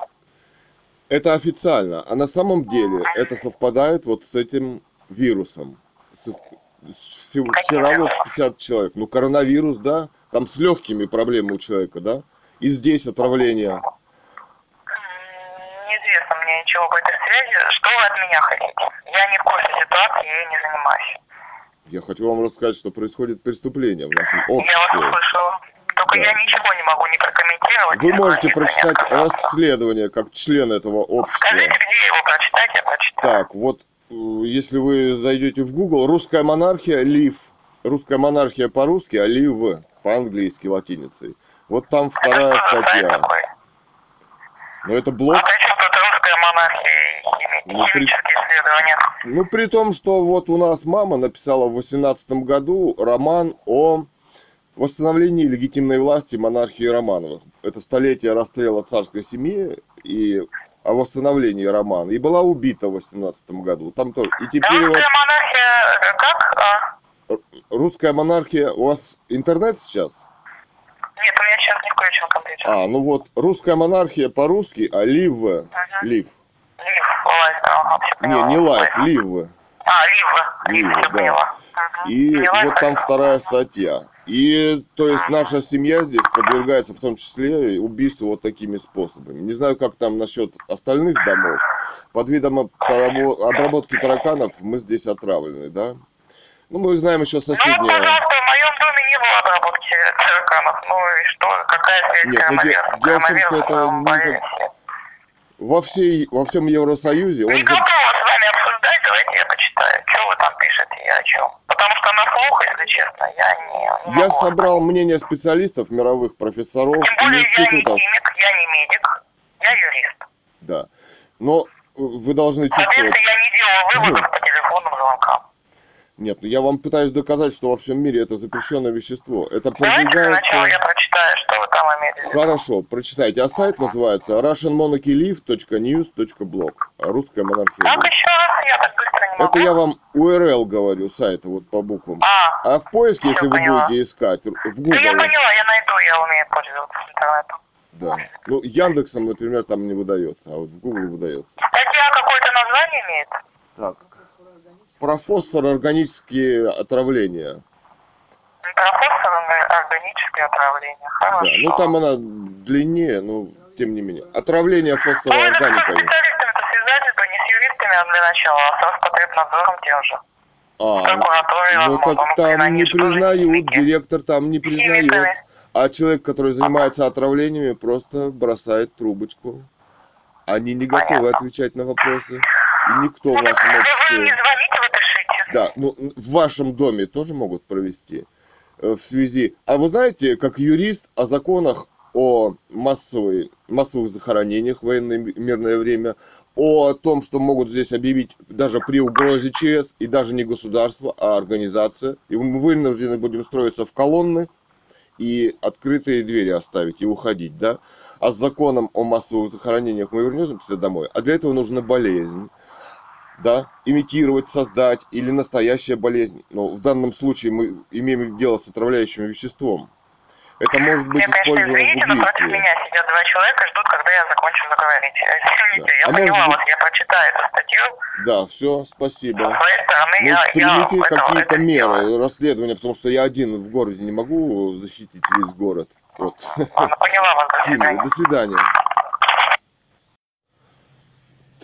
Это официально. А на самом деле это совпадает вот с этим вирусом. С- с- вчера вот 50 человек. Ну, коронавирус, да? Там с легкими проблемы у человека, да? И здесь отравление. Неизвестно мне ничего об этой связи. Что вы от меня хотите? Я не в курсе ситуации, я ей не занимаюсь. Я хочу вам рассказать, что происходит преступление в нашем Я вас обществе. услышала. Только Да. я ничего не могу не прокомментировать. Вы можете прочитать сказал. расследование как член этого общества. Скажите, где его прочитать, я прочитаю. Так, вот если вы зайдете в Google, русская монархия, лив. Русская монархия по-русски, а лив по-английски латиницей. Вот там вторая Это статья. такой? Но это А при чем монархия и Ну, при- исследования? ну при том, что вот у нас мама написала в 18 году роман о восстановлении легитимной власти монархии Романовых. Это столетие расстрела царской семьи и о восстановлении романа. И была убита в 18 году. Там тоже. И Да теперь вот русская монархия э, как? А? русская монархия. У вас интернет сейчас? Нет, у меня сейчас не включен компьютер. А, ну вот, русская монархия по-русски, а лив, Мгм. лив. Лив, лайф, Не, поняла. не лайф, лив. А, Лива, я да. поняла. И вот там вторая статья. И то есть наша семья здесь подвергается в том числе убийству вот такими способами. Не знаю, как там насчет остальных домов. Под видом обрабо- обработки тараканов мы здесь отравлены, да? Ну, мы знаем еще Ну, вот, соседнее. пожалуйста, в моем доме не было обработки тараканов. Ну и что? Какая связь Нет, ну, коронавируса? дело в том, что это никак- поверьте. Во, всей, во всем Евросоюзе он Не за- готова с вами обсуждать, давайте я почитаю. Что вы там пишете и о чем? Потому что на слух, если честно, я не, не Я могу. собрал мнение специалистов, мировых профессоров, Тем более я не химик, я не медик, я юрист. Да. Но вы должны чувствовать... Поверьте, я не делаю выводов по телефонным звонкам. Нет, ну я вам пытаюсь доказать, что во всем мире это запрещенное вещество. Это Давайте продвигается... я прочитаю, что вы там имеете. Хорошо, прочитайте. А сайт называется russianmonarchylive.news.blog. Русская монархия. Так, еще раз, я так быстро не могу. Это я вам URL говорю сайта вот по буквам. А, А в поиске, если Всё, вы поняла. будете искать, в да я Google, поняла, я найду, я умею пользоваться интернетом. да. Ну, Яндексом, например, там не выдается, а вот в Google выдается. Статья какое-то название имеет? Так. Про фосфорорганические отравления. Про фосфорное органическое отравление. Да. Хорошо. Ну, там она длиннее, но тем не менее. Отравление Ну, с юристами, а для начала, а. А, ну так ну, там не признают, директор там не признает. А человек, который занимается отравлениями, просто бросает трубочку. Они не готовы Понятно. отвечать на вопросы. И никто в Ну, так вашем вы не звоните. Да, ну в вашем доме тоже могут провести э, в связи. А вы знаете, как юрист о законах о массовой, массовых захоронениях в военное ми- мирное время, о том, что могут здесь объявить даже при угрозе ЧС, и даже не государство, а организация. И мы вынуждены будем строиться в колонны и открытые двери оставить и уходить, да? А с законом о массовых захоронениях мы вернемся домой. А для этого нужна болезнь да, имитировать, создать или настоящая болезнь. Но в данном случае мы имеем дело с отравляющим веществом. Это может быть Я, конечно, использовано в извините, но против убийстве. меня сидят два человека ждут, когда я закончу заговорить. Извините, Да. я А поняла может вас, я прочитаю эту статью. Да, все, спасибо. своей стороны, Ну, я, я примите это- какие-то меры расследования, потому что я один в городе не могу защитить весь город. Вот. Ладно, поняла вас, до свидания. До свидания.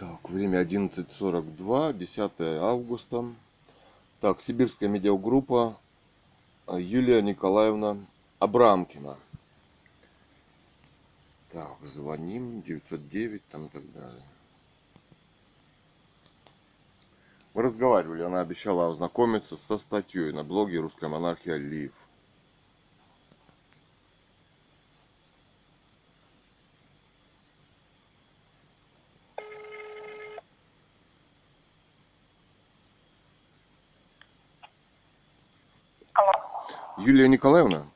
Так, время 11.42, 10 августа. Так, сибирская медиагруппа а, Юлия Николаевна Абрамкина. Так, звоним, 909 там и так далее. Мы разговаривали, она обещала ознакомиться со статьей на блоге «Русская монархия Лив». Алло. Юлия Николаевна?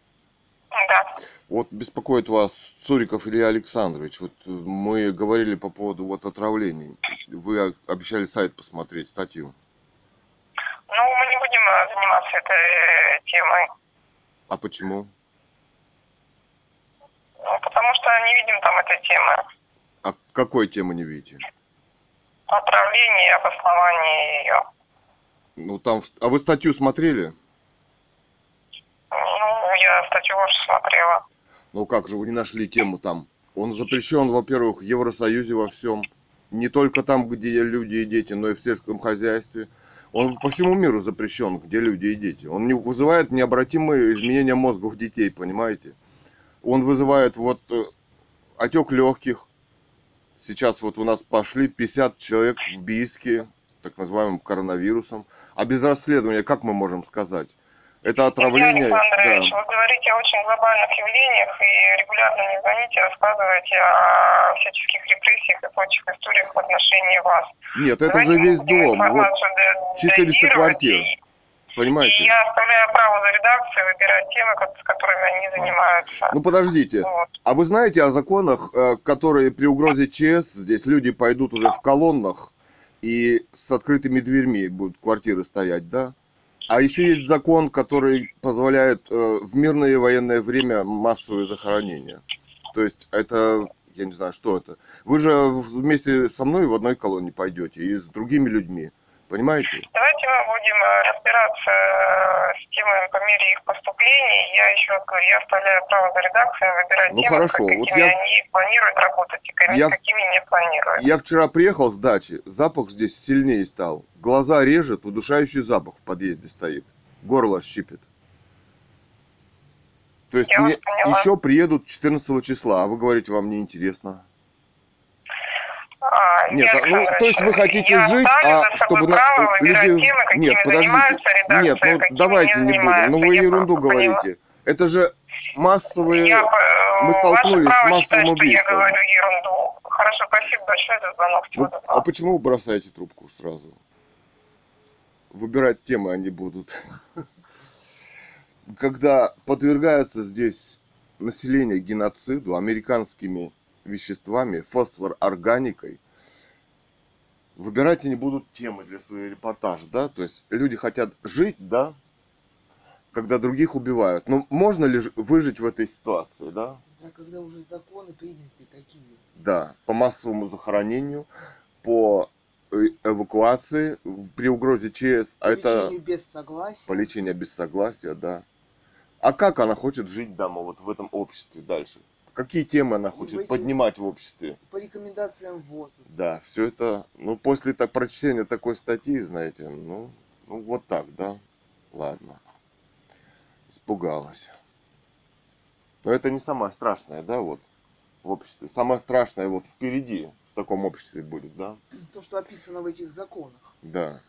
Да. Вот беспокоит вас Цуриков Илья Александрович. Вот э, мы говорили по поводу вот отравлений. Вы обещали сайт посмотреть, статью. Ну, мы не будем э, заниматься этой э, темой, А почему? ну, потому что не видим там этой темы. А какой темы не видите? Отравление и обоснование ее. Ну там, а вы статью смотрели? Ну, я статью вашу смотрела. Ну как же вы не нашли тему там? Он запрещен, во-первых, в Евросоюзе во всем. Не только там, где люди и дети, но и в сельском хозяйстве. Он по всему миру запрещен, где люди и дети. Он не вызывает необратимые изменения мозга у детей, понимаете? Он вызывает вот э, отек легких. Сейчас вот у нас пошли 50 человек в Бийске, так называемым коронавирусом. А без расследования, как мы можем сказать? Это отравление. Илья Александрович, да. вы говорите о очень глобальных явлениях и регулярно не звоните, рассказываете о всяческих репрессиях и прочих историях в отношении вас. Нет, это Давайте же весь дом. Вот информацию д- 400 дозировать, квартир. И, Понимаете? и я оставляю право за редакцией выбирать темы, с которыми они занимаются. Ну подождите, Вот. а вы знаете о законах, э, которые при угрозе ЧС, здесь люди пойдут уже в колоннах и с открытыми дверьми будут квартиры стоять, да? А еще есть закон, который позволяет э, в мирное военное время массовые захоронения. То есть это, я не знаю, что это. Вы же вместе со мной в одной колонии пойдете и с другими людьми. Понимаете? Давайте мы будем э, разбираться э, с темами по мере их поступления. Я еще раз говорю, я оставляю право за редакцией выбирать Ну, темы, хорошо. какими Вот я- они планируют работать и какими, Я- какими не планируют. Я вчера приехал с дачи, запах здесь сильнее стал. Глаза режет, удушающий запах в подъезде стоит. Горло щипет. То есть Я мне еще приедут 14 числа, а вы говорите, вам не интересно. А, Нет, а, ну, то есть вы хотите я жить, а чтобы на- темы, какими Нет, подождите. Нет, ну давайте не не будем. Ну вы Я ерунду поняла. говорите. Это же массовые... Я, э, мы столкнулись с массовым что я убийством. говорю ерунду. Хорошо, спасибо большое за звонок. Ну, а почему вы бросаете трубку сразу? Выбирать темы они будут. Когда подвергается здесь население геноциду американскими веществами, фосфор-органикой, выбирать они будут темы для своих репортажей, да? То есть люди хотят жить, да? Когда других убивают. Но можно ли выжить в этой ситуации, да? А когда уже законы приняты такие. Да, по массовому захоронению, по э, эвакуации при угрозе ЧС, а это лечению без согласия. по лечению без согласия, да. А как она хочет жить дома вот в этом обществе дальше? Какие темы она хочет Эти- поднимать в обществе? По рекомендациям ВОЗ. Да, все это, ну, после так, прочтения такой статьи, знаете, ну, ну, вот так, да, ладно. Испугалась. Но это не самое страшное, да, вот, в обществе. Самое страшное вот впереди, в таком обществе будет, да? То, что описано в этих законах. Да.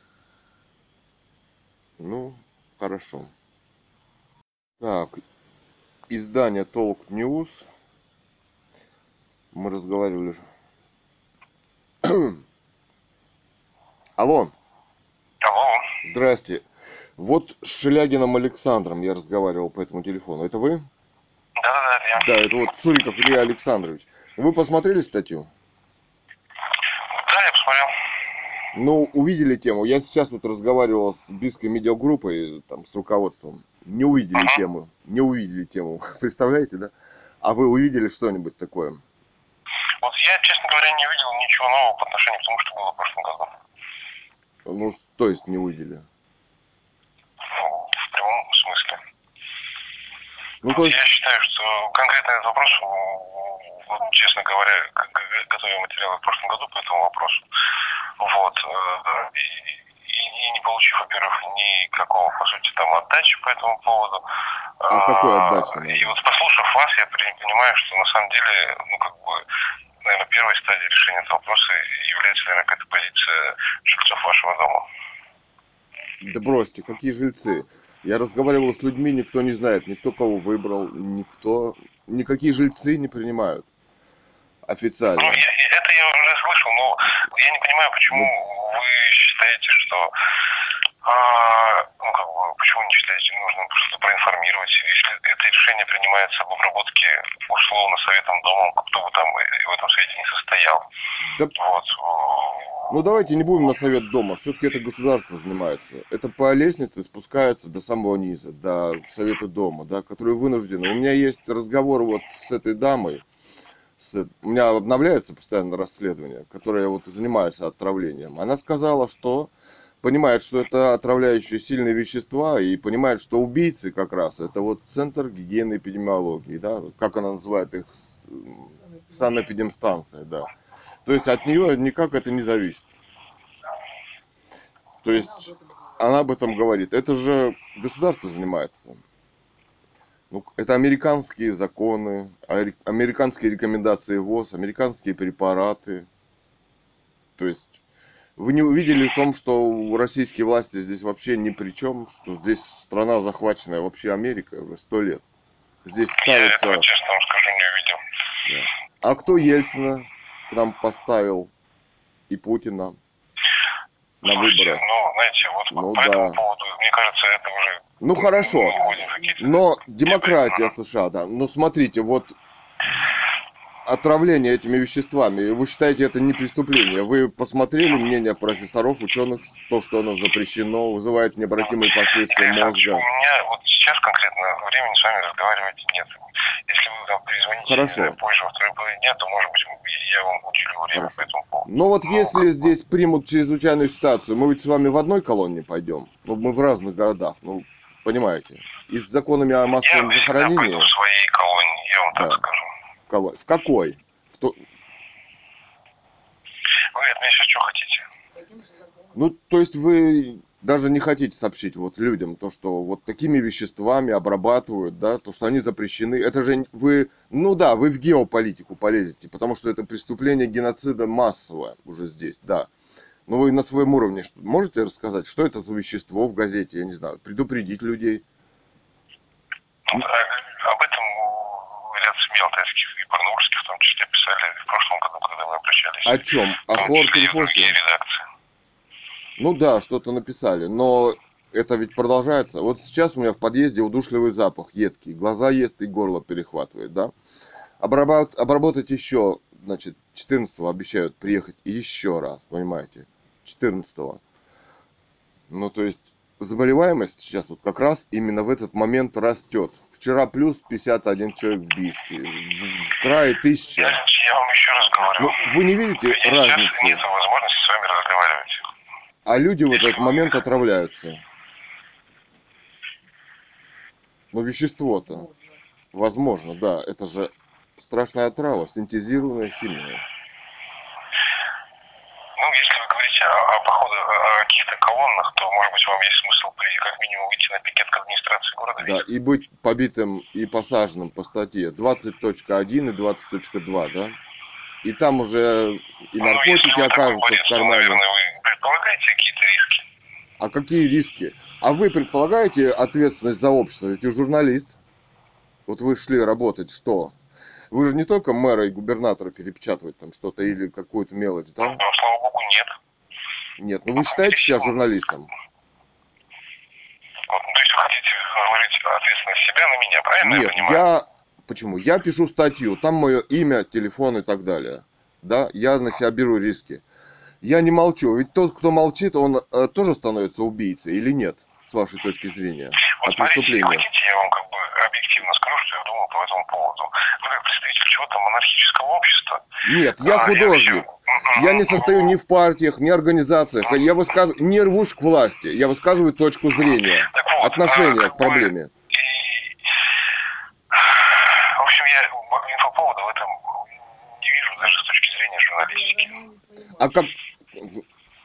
Ну, хорошо. Так, издание Толк News. Мы разговаривали. Алло, Алло. здрасте. Вот с Шелягином Александром я разговаривал по этому телефону. Это вы? Да-да-да, это я. Да, это вот Цуриков Илья Александрович. Вы посмотрели статью? Да, я посмотрел. Ну, увидели тему. Я сейчас вот разговаривал с близкой медиагруппой, там, с руководством. Не увидели Ага. тему. Не увидели тему. Представляете, да? А вы увидели что-нибудь такое? Вот я, честно говоря, не видел ничего нового по отношению к тому, что было в прошлом году. Ну, то есть не увидели. Ну, в прямом смысле. Ну, то есть, Я считаю, что конкретно этот вопрос, м, вот, честно говоря, готовил материалы в прошлом году по этому вопросу. Вот. э, И, и- не получив, во-первых, никакого, по сути, там отдачи по этому поводу. А какой отдачи надо? И вот послушав вас, я понимаю, что на самом деле, ну, как бы, наверное, первой стадией решения этого вопроса является, наверное, какая-то позиция жильцов вашего дома. да бросьте, какие жильцы? Я разговаривал с людьми, никто не знает, никто кого выбрал, никто, никакие жильцы не принимают официально. Ну, я- это я уже слышал, но я не понимаю, почему вы считаете, что а, ну, как бы, почему не считаете нужным просто проинформировать, если это решение принимается об обработке условно советом дома, кто бы там в этом совете не состоял. Да Вот. Ну давайте не будем на совет дома. Все-таки это государство занимается. Это по лестнице спускается до самого низа, до совета дома, да, которые вынуждены. У меня есть разговор вот с этой дамой. с- у меня обновляется постоянно расследование, которое вот и занимается отравлением. Она сказала, что понимает, что это отравляющие сильные вещества, и понимает, что убийцы как раз это вот центр гигиены и эпидемиологии, да, как она называет их, санэпидемстанция, да. То есть от нее никак это не зависит. То есть Она об этом говорит. Это же государство занимается. Ну, это американские законы, американские рекомендации ВОЗ, американские препараты. То есть вы не увидели в том, что российские власти здесь вообще ни при чем, что здесь страна захваченная вообще Америкой уже сто лет. Здесь Я этого, ставится... честно вам скажу, не увидел. А кто Ельцина к нам поставил? И Путина на Слушайте, выборах. ну, знаете, вот Ну, по этому да. поводу, мне кажется, это уже... Ну хорошо. Но демократия США, да. Но смотрите, вот отравление этими веществами, вы считаете это не преступление? Вы посмотрели мнение профессоров, ученых, то, что оно запрещено, вызывает необратимые последствия мозга? У меня вот сейчас конкретно времени с вами разговаривать нет. Если вы там перезвоните Хорошо. позже, во второй половине дня, то, может быть, я вам уделю время по этому поводу. Но вот если здесь примут чрезвычайную ситуацию, мы ведь с вами в одной колонне пойдем. Ну, мы в разных городах, ну, понимаете. И с законами о Я массовом всегда захоронении... пойду в своей колонии, я вам так Да. скажу. Коло- В какой? В то- Вы от меня сейчас что хотите? Ну, то есть вы даже не хотите сообщить вот людям то, что вот такими веществами обрабатывают, да, то, что они запрещены. Это же вы, ну да, вы в геополитику полезете, потому что это преступление геноцида массовое уже здесь, да. Но вы на своем уровне можете рассказать, что это за вещество в газете, я не знаю, предупредить людей? Ну, а- об этом у ряд СМИ алтайских и барнаульских в том числе писали в прошлом году, когда вы обращались. О чем? О редакции. Ну да, что-то написали, но это ведь продолжается. Вот сейчас у меня в подъезде удушливый запах, едкий. Глаза ест и горло перехватывает, да? Обработ- обработать еще, значит, 14 обещают приехать еще раз, понимаете? 14 Ну, то есть заболеваемость сейчас вот как раз именно в этот момент растет. Вчера плюс 51 человек в Бийске. В, в крае Я, тысяча. я вам еще раз говорю. Ну, вы не видите нет разницы? возможности с вами разговаривать. А люди в этот момент отравляются. Ну, вещество-то. Возможно, да. Это же страшная отрава, синтезированная химия. Ну, если вы говорите о, о походу, о каких-то колоннах, то, может быть, вам есть смысл как минимум выйти на пикет к администрации города. Да, и быть побитым и посаженным по статье 20.1 и 20.2, да? И там уже и Ну, наркотики такой окажутся борец, в то, кармане. наверное, вы предполагаете какие-то риски? А какие риски? А вы предполагаете ответственность за общество? Ведь вы журналист. Вот вы шли работать, что? Вы же не только мэра и губернатора перепечатывать там что-то или какую-то мелочь, Ну, да? слава богу, нет. Нет, ну вы считаете себя журналистом? То есть вы хотите говорить ответственность себя на меня, правильно я Нет, понимаю? я... Почему? Я пишу статью, там мое имя, телефон и так далее. Да, я на себя беру риски. Я не молчу, ведь тот, кто молчит, он э, тоже становится убийцей или нет, с вашей точки зрения, Вот от смотрите, преступления? хотите, я вам как бы объективно скажу, что я думаю по этому поводу. Вы как представитель чего-то монархического общества. Нет, я а, художник. вообще- Я не состою ни в партиях, ни организациях. Я высказываю, не рвусь к власти. Я высказываю точку зрения, вот, отношение а, к проблеме. и- В общем, я инфоповода в этом не вижу даже с точки зрения журналистики. А как...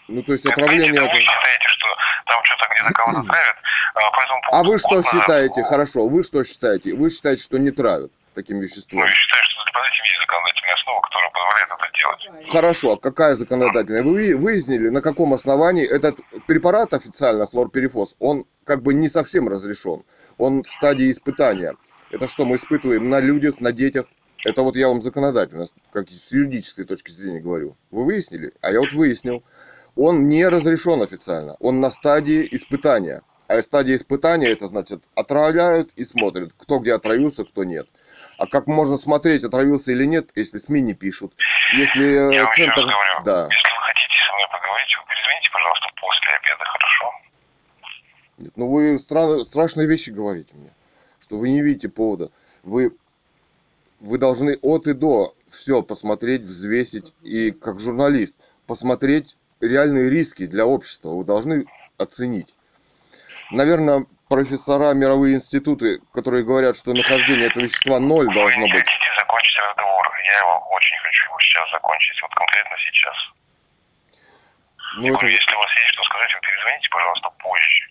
Ну, то есть отравление это... Вы считаете, что там что-то где-то кого-то травят, а по этому А поводу вы что назад- считаете? Хорошо, вы что считаете? Вы считаете, что не травят таким Ну, веществом? я считаю, что под этим есть законодательная основа, которая позволяет это делать. Хорошо, а какая законодательная? Вы выяснили, на каком основании этот препарат официально, хлорперифос, он как бы не совсем разрешен. Он в стадии испытания. Это что, мы испытываем на людях, на детях? Это вот я вам законодательно, как с юридической точки зрения говорю. Вы выяснили? А я вот выяснил. Он не разрешен официально. Он на стадии испытания. А стадия испытания, это значит, отравляют и смотрят, кто где отравился, кто нет. А как можно смотреть, отравился или нет, если СМИ не пишут? Если э, Я вам центр... раз говорю, Да. если вы хотите со мной поговорить, вы перезвоните, пожалуйста, после обеда, хорошо? Нет, ну вы стра- страшные вещи говорите мне, что вы не видите повода. Вы, вы должны от и до все посмотреть, взвесить и как журналист посмотреть реальные риски для общества. Вы должны оценить. Наверное, профессора мировые институты, которые говорят, что нахождение этого вещества ноль Вы должно не быть. хотите закончить разговор, я вам очень хочу его сейчас закончить, вот конкретно сейчас. Ну, это... Если у вас есть что сказать, вы перезвоните, пожалуйста, позже.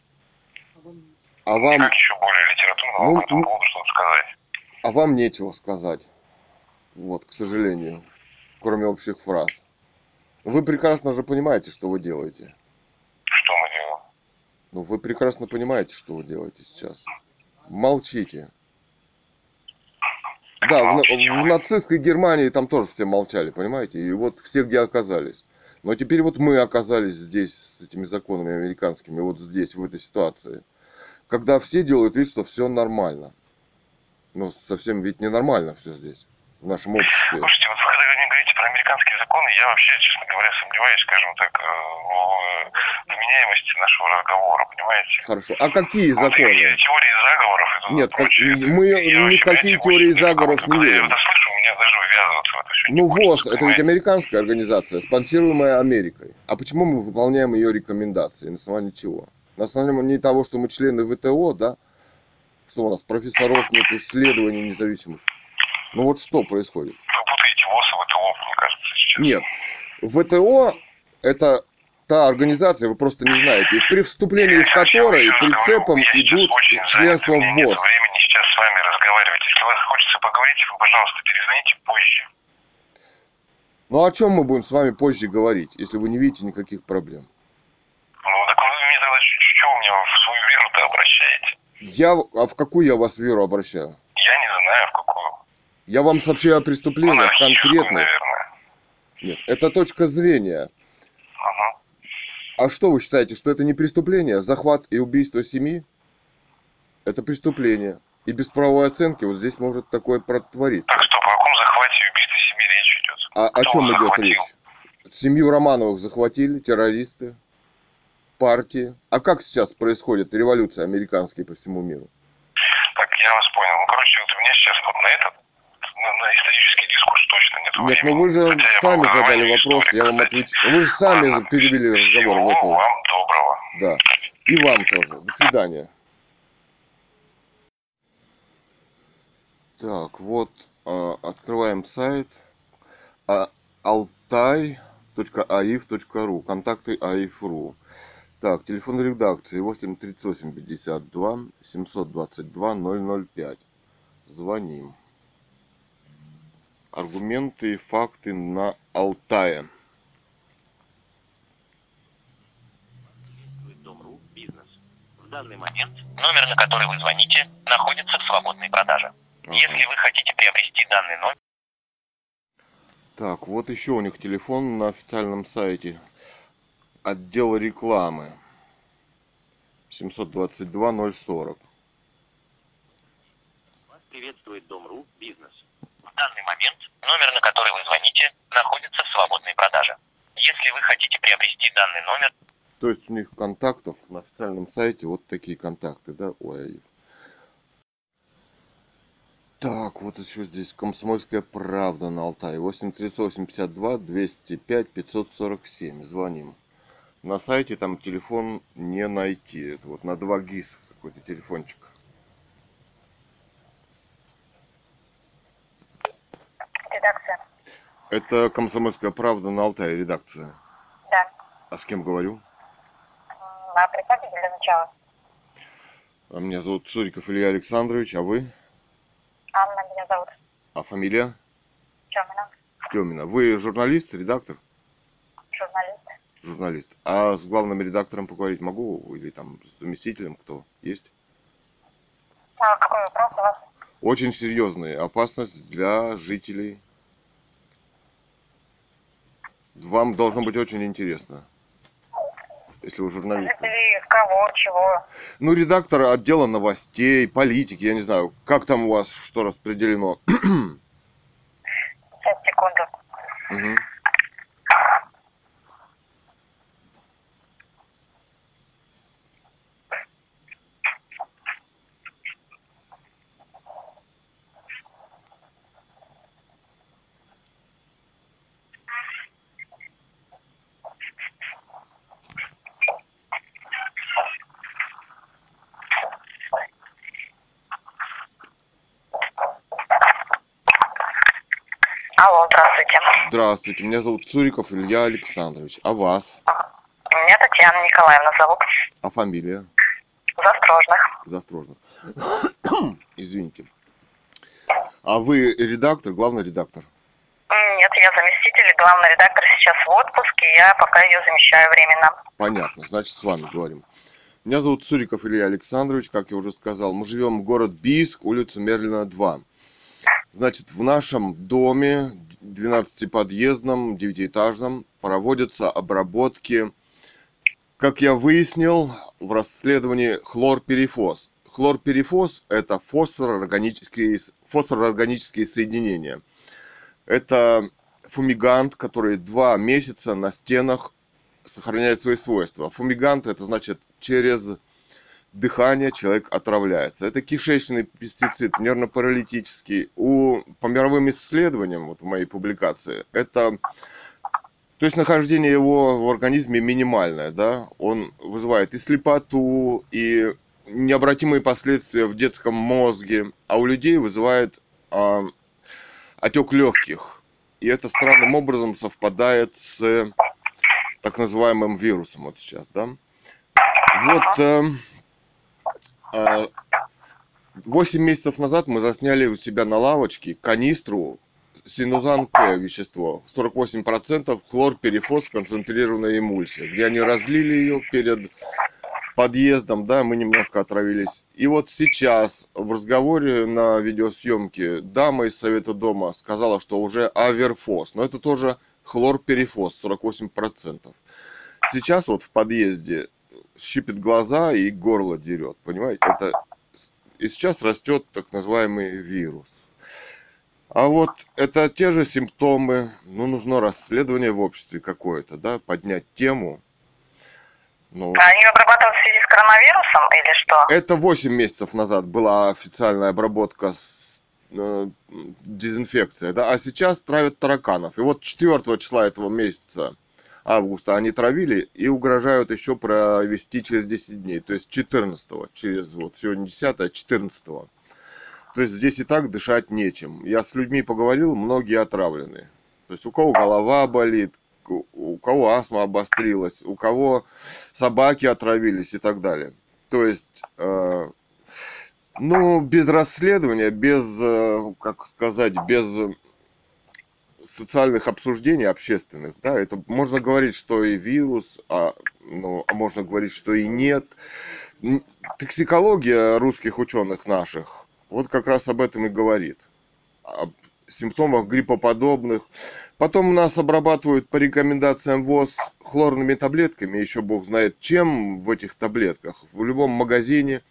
А вам, Как еще более литературно Ну, вам по этому поводу что-то сказать? а вам нечего сказать. Вот, к сожалению, кроме общих фраз. Вы прекрасно же понимаете, что вы делаете. Ну, вы прекрасно понимаете, что вы делаете сейчас. Молчите. Да, в, в нацистской Германии там тоже все молчали, понимаете? И вот все где оказались. Но теперь вот мы оказались здесь с этими законами американскими, вот здесь, в этой ситуации. Когда все делают вид, что все нормально. Но совсем ведь ненормально все здесь, в нашем обществе. Слушайте, вот вы когда не говорите про американские законы, я вообще, честно говоря, сомневаюсь, скажем так, э, в вменяемости нашего разговора, понимаете? Хорошо. А какие Вот законы? эти теории заговоров и Нет, как- прочее, мы я ни в вообще, какие понимаете, теории заговоров не верим. Я это слышу, у меня даже ввязываться в это все Ну, ВОЗ – это ведь американская организация, спонсируемая Америкой. А почему мы выполняем ее рекомендации? На основании чего? На основании того, что мы члены ВТО, да? Что у нас профессоров нет, исследований независимых. Ну вот что происходит? Вы путаете ВОЗ и ВТО, мне кажется, сейчас. Нет. ВТО – это та организация, вы просто не знаете, при вступлении в которой прицепом идут членство у меня в нет ВОЗ. времени сейчас с вами разговаривать. Если вас хочется поговорить, вы, пожалуйста, перезвоните позже. Ну о чем мы будем с вами позже говорить, если вы не видите никаких проблем? Ну, так вы мне тогда что вы мне в свою веру-то обращаете? Я, а в какую я вас веру обращаю? Я не знаю, в какую. Я вам сообщаю о преступлениях Монархическую, конкретных. наверное. Нет, это точка зрения. Ага. А что вы считаете, что это не преступление? Захват и убийство семьи? Это преступление. И без правовой оценки вот здесь может такое протвориться. Так, стоп, о каком захвате и убийстве семьи речь идет? А о Кто чем идет захватил? речь? Семью Романовых захватили террористы, партии. А как сейчас происходит революция американская по всему миру? Так, я вас понял. Ну, короче, вот у меня сейчас вот на этот, на, на исторический дискурс точно нет Нет, времени. ну вы же Хотя сами задали вопрос, я вам отвечу. Вы же сами Ладно. перевели разговор Всего вам доброго. Да. И вам тоже. До свидания. Так, вот а, открываем сайт а, altai.aif.ru Контакты aif.ru Так, телефон редакции 8 38 52 722 005. Звоним. Аргументы и факты на Алтае. В данный момент номер, на который вы звоните, находится в свободной продаже. Ага. Если вы хотите приобрести данный номер, Так, вот еще у них телефон на официальном сайте. Отдел рекламы. 722 040. вас приветствует Дом.ру бизнес. В данный момент номер, на который вы звоните, находится в свободной продаже. Если вы хотите приобрести данный номер, То есть у них контактов на официальном сайте вот такие контакты, да, у АИФ. Так, вот еще здесь Комсомольская правда на Алтае. 83852 205 547. Звоним. На сайте там телефон не найти. Это вот на 2 ГИС какой-то телефончик. Редакция. Это Комсомольская правда на Алтае, редакция. Да. А с кем говорю? А представьте для начала. А Меня зовут Цуриков Илья Александрович, а вы? Анна меня зовут. А фамилия? Чемина. Тёмина. Вы журналист, редактор? Журналист. Журналист. А с главным редактором поговорить могу? Или там с заместителем кто есть? А какой вопрос у вас? Очень серьезная опасность для жителей. Вам должно быть очень интересно. Если вы журналист. Кого, чего? Ну, редактор отдела новостей, политики, я не знаю, как там у вас что распределено. Сейчас, секунду. Мгм. Алло, здравствуйте. Меня зовут Цуриков Илья Александрович. А вас? Меня Татьяна Николаевна зовут. А фамилия? Застрожных. Застрожно. Извините. А вы редактор, главный редактор? Нет, я заместитель, главный редактор сейчас в отпуске, я пока ее замещаю временно. Понятно, значит, с вами говорим. Меня зовут Цуриков Илья Александрович, как я уже сказал. Мы живем в город Бийск, улица Мерлина, 2. Значит, в нашем доме, 12-подъездном, 9-этажном, проводятся обработки, как я выяснил, в расследовании хлорперифос. Хлорперифос – это фосфорорганические, фосфорорганические соединения. Это фумигант, который два месяца на стенах сохраняет свои свойства. Фумигант это значит через дыхание человек отравляется. Это кишечный пестицид, нервно-паралитический. У, по мировым исследованиям, вот в моей публикации, это то есть нахождение его в организме минимальное, да, он вызывает и слепоту, и необратимые последствия в детском мозге, а у людей вызывает а, отек легких. И это странным образом совпадает с так называемым вирусом вот сейчас, да. Вот э, 8 месяцев назад мы засняли у себя на лавочке канистру синузан К вещество, 48% хлорперифос концентрированная эмульсия, где они разлили ее перед подъездом, да, мы немножко отравились. И вот сейчас в разговоре на видеосъемке дама из Совета Дома сказала, что уже аверфос, но это тоже хлорперифос, 48%. Сейчас вот в подъезде щипит глаза и горло дерет, понимаете? Это и сейчас растет так называемый вирус. А вот это те же симптомы, ну, нужно расследование в обществе какое-то, да, поднять тему. Ну, Они обрабатывают в связи с коронавирусом или что? это 8 месяцев назад была официальная обработка с э, дезинфекция, да, а сейчас травят тараканов. И вот 4 числа этого месяца, августа, они травили и угрожают еще провести через 10 дней, то есть 14 через вот сегодня 10 14 то есть здесь и так дышать нечем. Я с людьми поговорил, многие отравлены. То есть у кого голова болит, у кого астма обострилась, у кого собаки отравились и так далее. То есть, э, ну, без расследования, без, э, как сказать, без социальных обсуждений общественных, да, это можно говорить, что и вирус, а, ну, а можно говорить, что и нет. Токсикология русских ученых наших вот как раз об этом и говорит. Об симптомах гриппоподобных. Потом нас обрабатывают по рекомендациям ВОЗ хлорными таблетками, еще бог знает чем в этих таблетках, в любом магазине.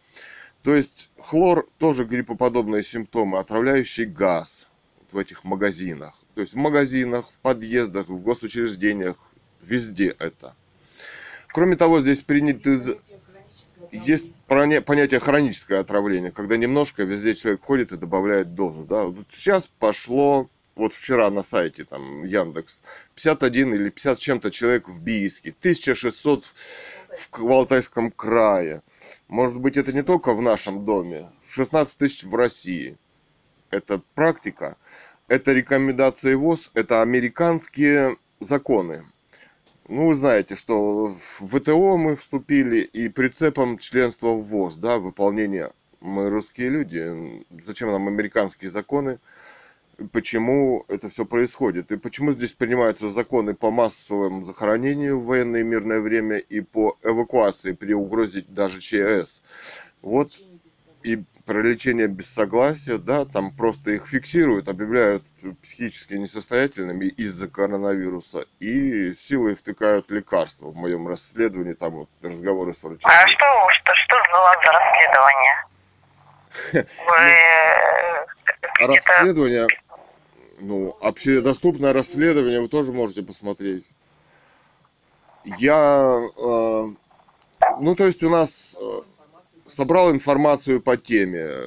То есть хлор тоже гриппоподобные симптомы, отравляющий газ в этих магазинах. То есть в магазинах, в подъездах, в госучреждениях, везде это. Кроме того, здесь приняты есть понятие хроническое отравление, когда немножко везде человек ходит и добавляет дозу. Да? Вот сейчас пошло, вот вчера на сайте там Яндекс, 51 или 50 с чем-то человек в Бийске, 1600 в К- в Алтайском крае. Может быть, это не только в нашем доме, 16 тысяч в России. Это практика, это рекомендации ВОЗ, это американские законы. Ну, вы знаете, что в ВТО мы вступили и прицепом членства в ВОЗ, да, выполнение. Мы русские люди, зачем нам американские законы, почему это все происходит, и почему здесь принимаются законы по массовому захоронению в военное и мирное время и по эвакуации при угрозе даже ЧС. Вот и про лечение без согласия, да, там просто их фиксируют, объявляют психически несостоятельными из-за коронавируса и силой втыкают лекарства. В моем расследовании там вот разговоры с А врачами. что, что, что у вас за расследование? Вы э, А расследование, ну, общедоступное расследование вы тоже можете посмотреть. Я, э, ну, то есть у нас э, собрал информацию по теме, э,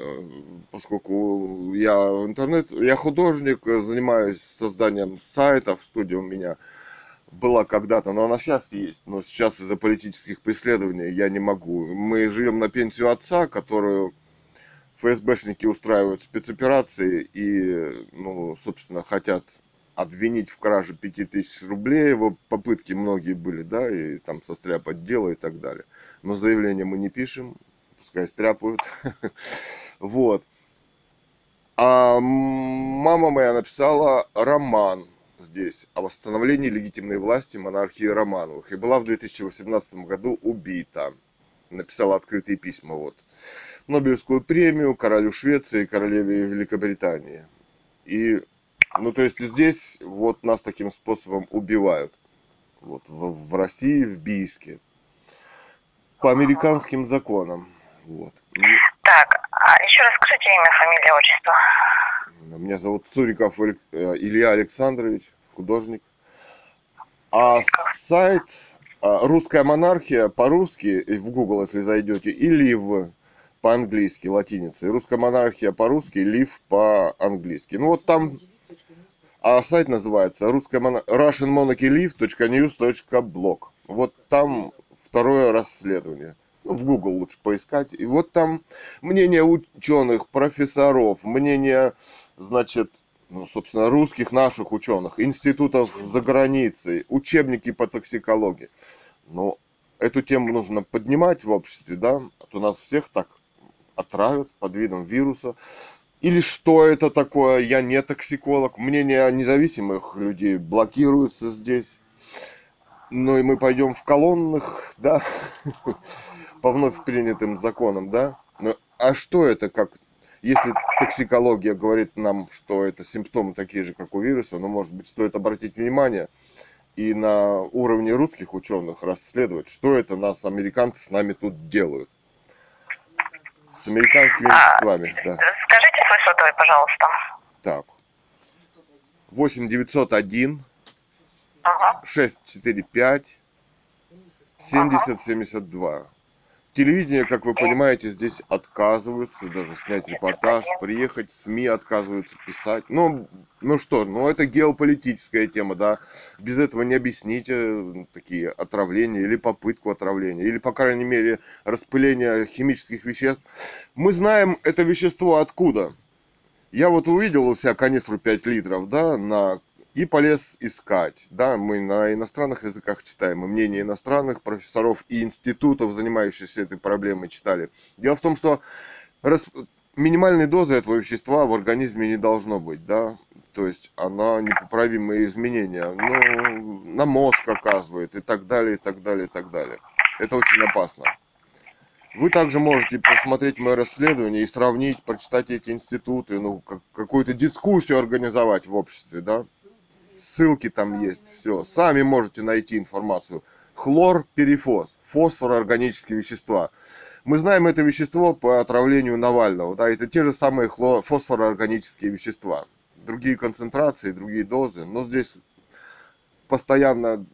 поскольку я интернет, я художник, э, занимаюсь созданием сайтов, студия у меня была когда-то, но она сейчас есть, но сейчас из-за политических преследований я не могу. Мы живем на пенсию отца, которую ФСБшники устраивают спецоперации и, ну, собственно, хотят обвинить в краже 5000 рублей. Его попытки многие были, да, и там состряпать дело и так далее. Но заявление мы не пишем, пускай стряпают. Вот. А мама моя написала роман здесь о восстановлении легитимной власти монархии Романовых. И была в 2018 году убита. Написала открытые письма, вот. Нобелевскую премию королю Швеции и королеве Великобритании. И, ну, то есть здесь вот нас таким способом убивают. Вот в, в России, в Бийске. По американским законам. Вот. И Так, а еще раз скажите имя, фамилия, отчество. Меня зовут Цуриков э, Илья Александрович, художник. А сайт а, «Русская монархия» по-русски, в Google, если зайдете, и «Лив» по-английски, латиницей. «Русская монархия» по-русски, «Лив» по-английски. Ну вот там а сайт называется русская моно... russianmonarchylive.news.blog. Вот там второе расследование. Ну, в Google лучше поискать. И вот там мнение ученых, профессоров, мнение, значит, ну, собственно, русских наших ученых, институтов за границей, учебники по токсикологии. Но эту тему нужно поднимать в обществе, да, а то нас всех так отравят под видом вируса. Или что это такое, я не токсиколог. Мнения независимых людей блокируются здесь. Ну и мы пойдем в колоннах, да, по вновь принятым законам, да. Но, а что это, как, если токсикология говорит нам, что это симптомы такие же, как у вируса, но, может быть, стоит обратить внимание и на уровне русских ученых расследовать, что это нас, американцы, с нами тут делают. С американскими веществами, да. Скажите свой сотовый, пожалуйста. Так. 8 901 Ага. 645 70 72. Телевидение, как вы понимаете, здесь отказываются даже снять репортаж, приехать, СМИ отказываются писать. Ну, ну что, ну это геополитическая тема, да. Без этого не объясните такие отравления или попытку отравления, или, по крайней мере, распыление химических веществ. Мы знаем это вещество откуда. Я вот увидел у себя канистру 5 литров, да, на и полез искать. Да, мы на иностранных языках читаем, и мнение иностранных профессоров и институтов, занимающихся этой проблемой, читали. Дело в том, что рас... минимальной дозы этого вещества в организме не должно быть, да, то есть она непоправимые изменения, ну, на мозг оказывает и так далее, и так далее, и так далее. Это очень опасно. Вы также можете посмотреть мое расследование и сравнить, прочитать эти институты, ну, как, какую-то дискуссию организовать в обществе, да. Ссылки там есть, все. Сами можете найти информацию. Хлорперифос, фосфороорганические вещества. Мы знаем это вещество по отравлению Навального, да, это те же самые хлор... фосфороорганические вещества. Другие концентрации, другие дозы, но здесь постоянно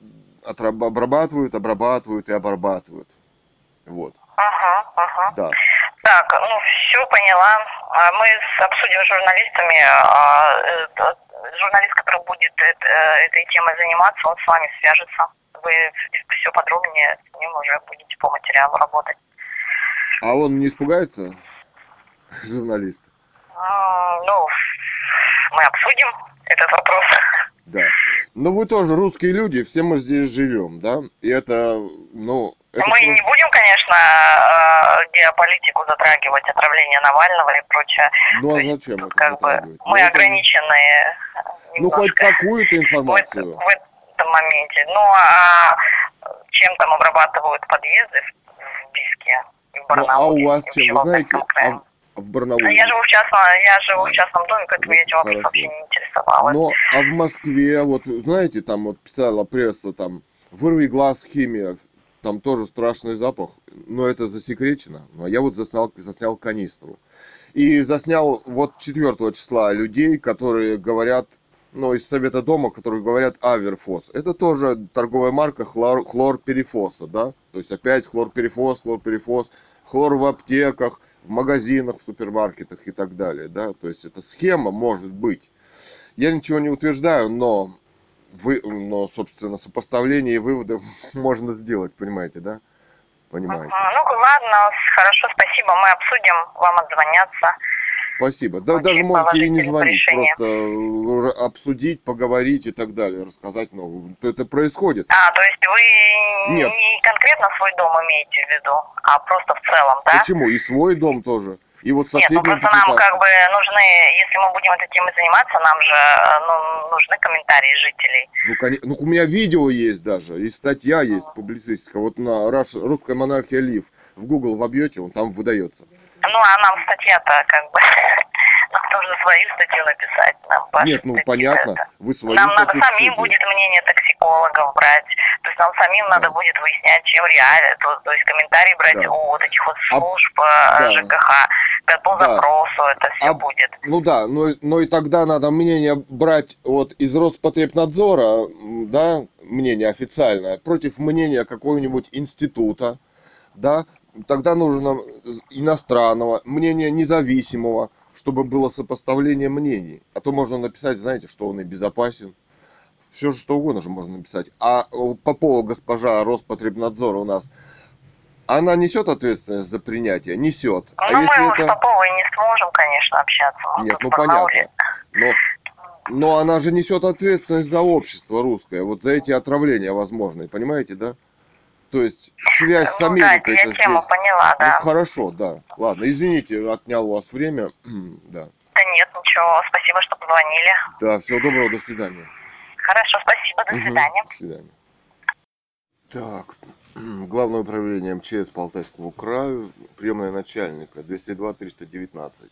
отраб- обрабатывают, обрабатывают и обрабатывают. Вот, Ага, ага. да. Так, ну все поняла. А Мы обсудим с журналистами. Журналист, который будет э, этой темой заниматься, он с вами свяжется. Вы все подробнее с ним уже будете по материалу работать. А он не испугается, журналист? Ну, мы обсудим этот вопрос. Да. Но вы тоже русские люди, все мы здесь живем, да? И это, ну... Это Мы не будем, конечно, э, геополитику затрагивать, отравление Навального и прочее. Ну а есть, зачем это как бы мы Ну, ограниченные э, Ну хоть немножко. какую-то в, информацию. в этом моменте. Ну а чем там обрабатывают подъезды в, в Биске в Ну, а Барнауле? у вас чем? в Вы знаете, а в Барнауле? Я живу в частном, я живу в частном доме, поэтому Вот я этим вопросом хорошо. вообще не интересовалась. Но, а в Москве, вот знаете, там вот писала пресса, там, вырви глаз химия, там тоже страшный запах, но это засекречено. А я вот заснял, заснял канистру. И заснял вот 4 числа людей, которые говорят, ну, из Совета Дома, которые говорят Аверфос. Это тоже торговая марка хлор, хлорперифоса, да? То есть опять хлорперифос, хлорперифос, хлор в аптеках, в магазинах, в супермаркетах и так далее, да? То есть это схема может быть. Я ничего не утверждаю, но вы, но, собственно, сопоставление и выводы можно сделать, понимаете, да? Понимаете. Ну ладно, хорошо, спасибо, мы обсудим, вам отзвонятся. Спасибо. Да, Очень даже можете и не звонить, решение. просто э, обсудить, поговорить и так далее, рассказать, ну, это происходит. А, то есть вы Нет. не конкретно свой дом имеете в виду, а просто в целом, да? Почему? И свой дом тоже. И вот Нет, ну просто нам как бы нужны, если мы будем этой темой заниматься, нам же э, ну, нужны комментарии жителей. Ну, коне- ну, у меня видео есть даже, и статья есть публицистика. Вот на Rush- русская монархия Лив в Google вобьете, он там выдается. Ну, а нам статья-то как бы, нам нужно свою статью написать. Нам Нет, ну понятно, вы свою Нам надо самим будет мнение токсикологов брать. То есть нам самим надо будет выяснять, чем реально. То, то есть комментарии брать Да. у вот этих вот А- служб э, да. ЖКХ, по Да. запросу это все А- будет. Ну да, но, но и тогда надо мнение брать вот из Роспотребнадзора, да, мнение официальное, против мнения какого-нибудь института, да, тогда нужно иностранного, мнение независимого, чтобы было сопоставление мнений. А то можно написать, знаете, что он и безопасен. Все что угодно же можно написать. А э, Попова госпожа Роспотребнадзора у нас, она несет ответственность за принятие? Несет. А ну, мы если с это... Поповой не сможем, конечно, общаться. Мы Нет, ну понятно. Но, но она же несет ответственность за общество русское, вот за эти отравления возможные, понимаете, да? То есть связь с Ну да, Америкой я тему здесь. поняла, да. Ну хорошо, да. Ладно, извините, отнял у вас время. да. Да нет, ничего, спасибо, что позвонили. Да, всего доброго, до свидания. Хорошо, спасибо, до свидания. До свидания. Так, Главное управление МЧС по Алтайскому краю, приемная начальника, 202-319.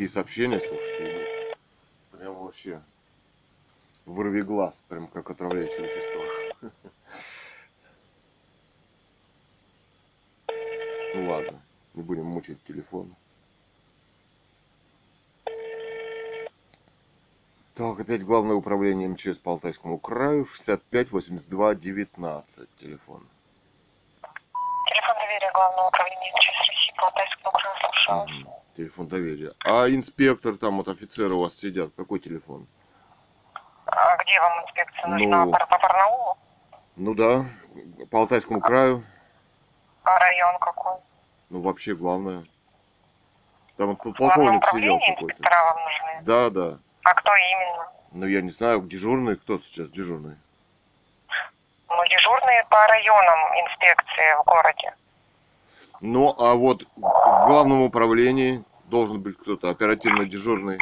Такие сообщения, слушайте, идут. Прям вообще. Вырви глаз, прям как отравляющее вещество. Ну ладно, не будем мучить телефон. Так, опять главное управление МЧС по Алтайскому краю, 65 82 19, телефон. Телефон доверия Главного управления МЧС России по Алтайскому краю слушаю. вас. Телефон доверия. А инспектор, там вот офицеры у вас сидят, какой телефон? А где вам инспекция нужна? Ну. По, Барнаулу? Ну да, по Алтайскому краю, А район какой? ну вообще главное. Там вот полковник сидел какой-то. Да, да. А кто именно? Ну я не знаю, дежурный, кто сейчас дежурный? Ну, дежурные по районам инспекции в городе. Ну, а вот в главном управлении должен быть кто-то оперативно дежурный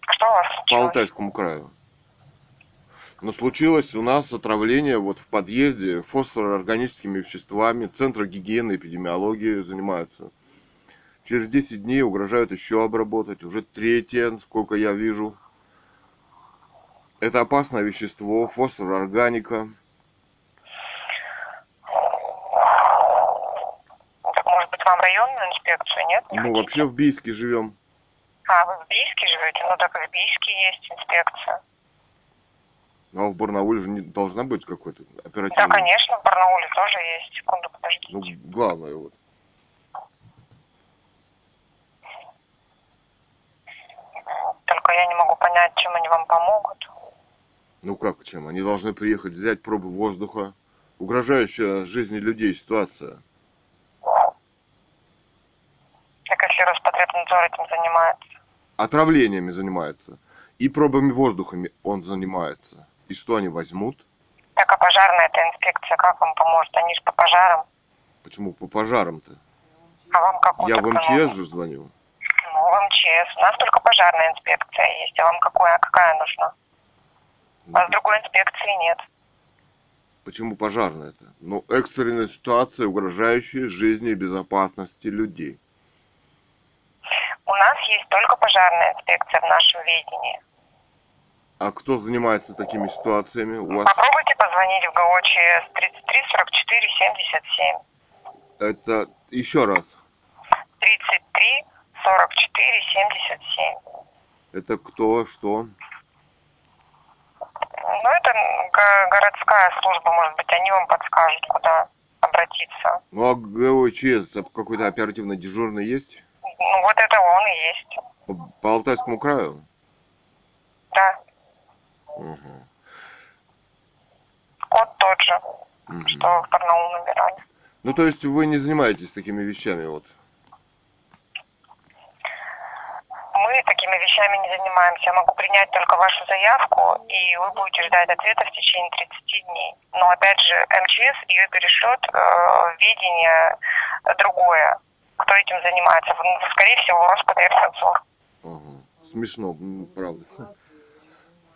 Что у вас по случилось? Алтайскому краю. Но случилось у нас отравление вот в подъезде фосфороорганическими веществами. Центр гигиены и эпидемиологии занимаются. Через 10 дней угрожают еще обработать. Уже третье, сколько я вижу. Это опасное вещество, фосфороорганика. Ну, Так, может быть, вам районную инспекцию, нет? Не Мы хотите? вообще в Бийске живем. А, вы в Бийске живете? Ну, так и в Бийске есть инспекция. А в Барнауле же не должна быть какой-то Да, оперативный. конечно, в Барнауле тоже есть. Секунду, подождите. Ну, главное вот. Только я не могу понять, чем они вам помогут. Ну как чем? Они должны приехать взять пробы воздуха. Угрожающая жизни людей ситуация. Так если Роспотребнадзор этим занимается. Отравлениями занимается. И пробами воздухами он занимается. И что они возьмут? Так, а пожарная эта инспекция как вам поможет? Они же по пожарам. Почему по пожарам-то? А вам какую Я в МЧС же звоню. Ну, в МЧС. У нас только пожарная инспекция есть. А вам какая, какая нужна? А с другой инспекции нет. Почему пожарная-то? Ну, экстренная ситуация, угрожающая жизни и безопасности людей. У нас есть только пожарная инспекция в нашем ведении. А кто занимается такими ситуациями у вас? Попробуйте позвонить в ГОЧС 33 44 77. Это еще раз. 33 44 77. Это кто, что? Ну, это го- городская служба, может быть, они вам подскажут, куда обратиться. Ну а ГОЧС какой-то оперативно дежурный есть? Ну, вот это он и есть. По, по Алтайскому краю? Да, Угу. код тот же, Мгм. что в Барнаул набирали. Ну то есть вы не занимаетесь такими вещами вот? Мы такими вещами не занимаемся. Я могу принять только вашу заявку, и вы будете ждать ответа в течение 30 дней. Но опять же, МЧС ее перешлет э, в ведение другое. Кто этим занимается? Ну, Скорее всего, Роспотребнадзор. Ага. Смешно, правда.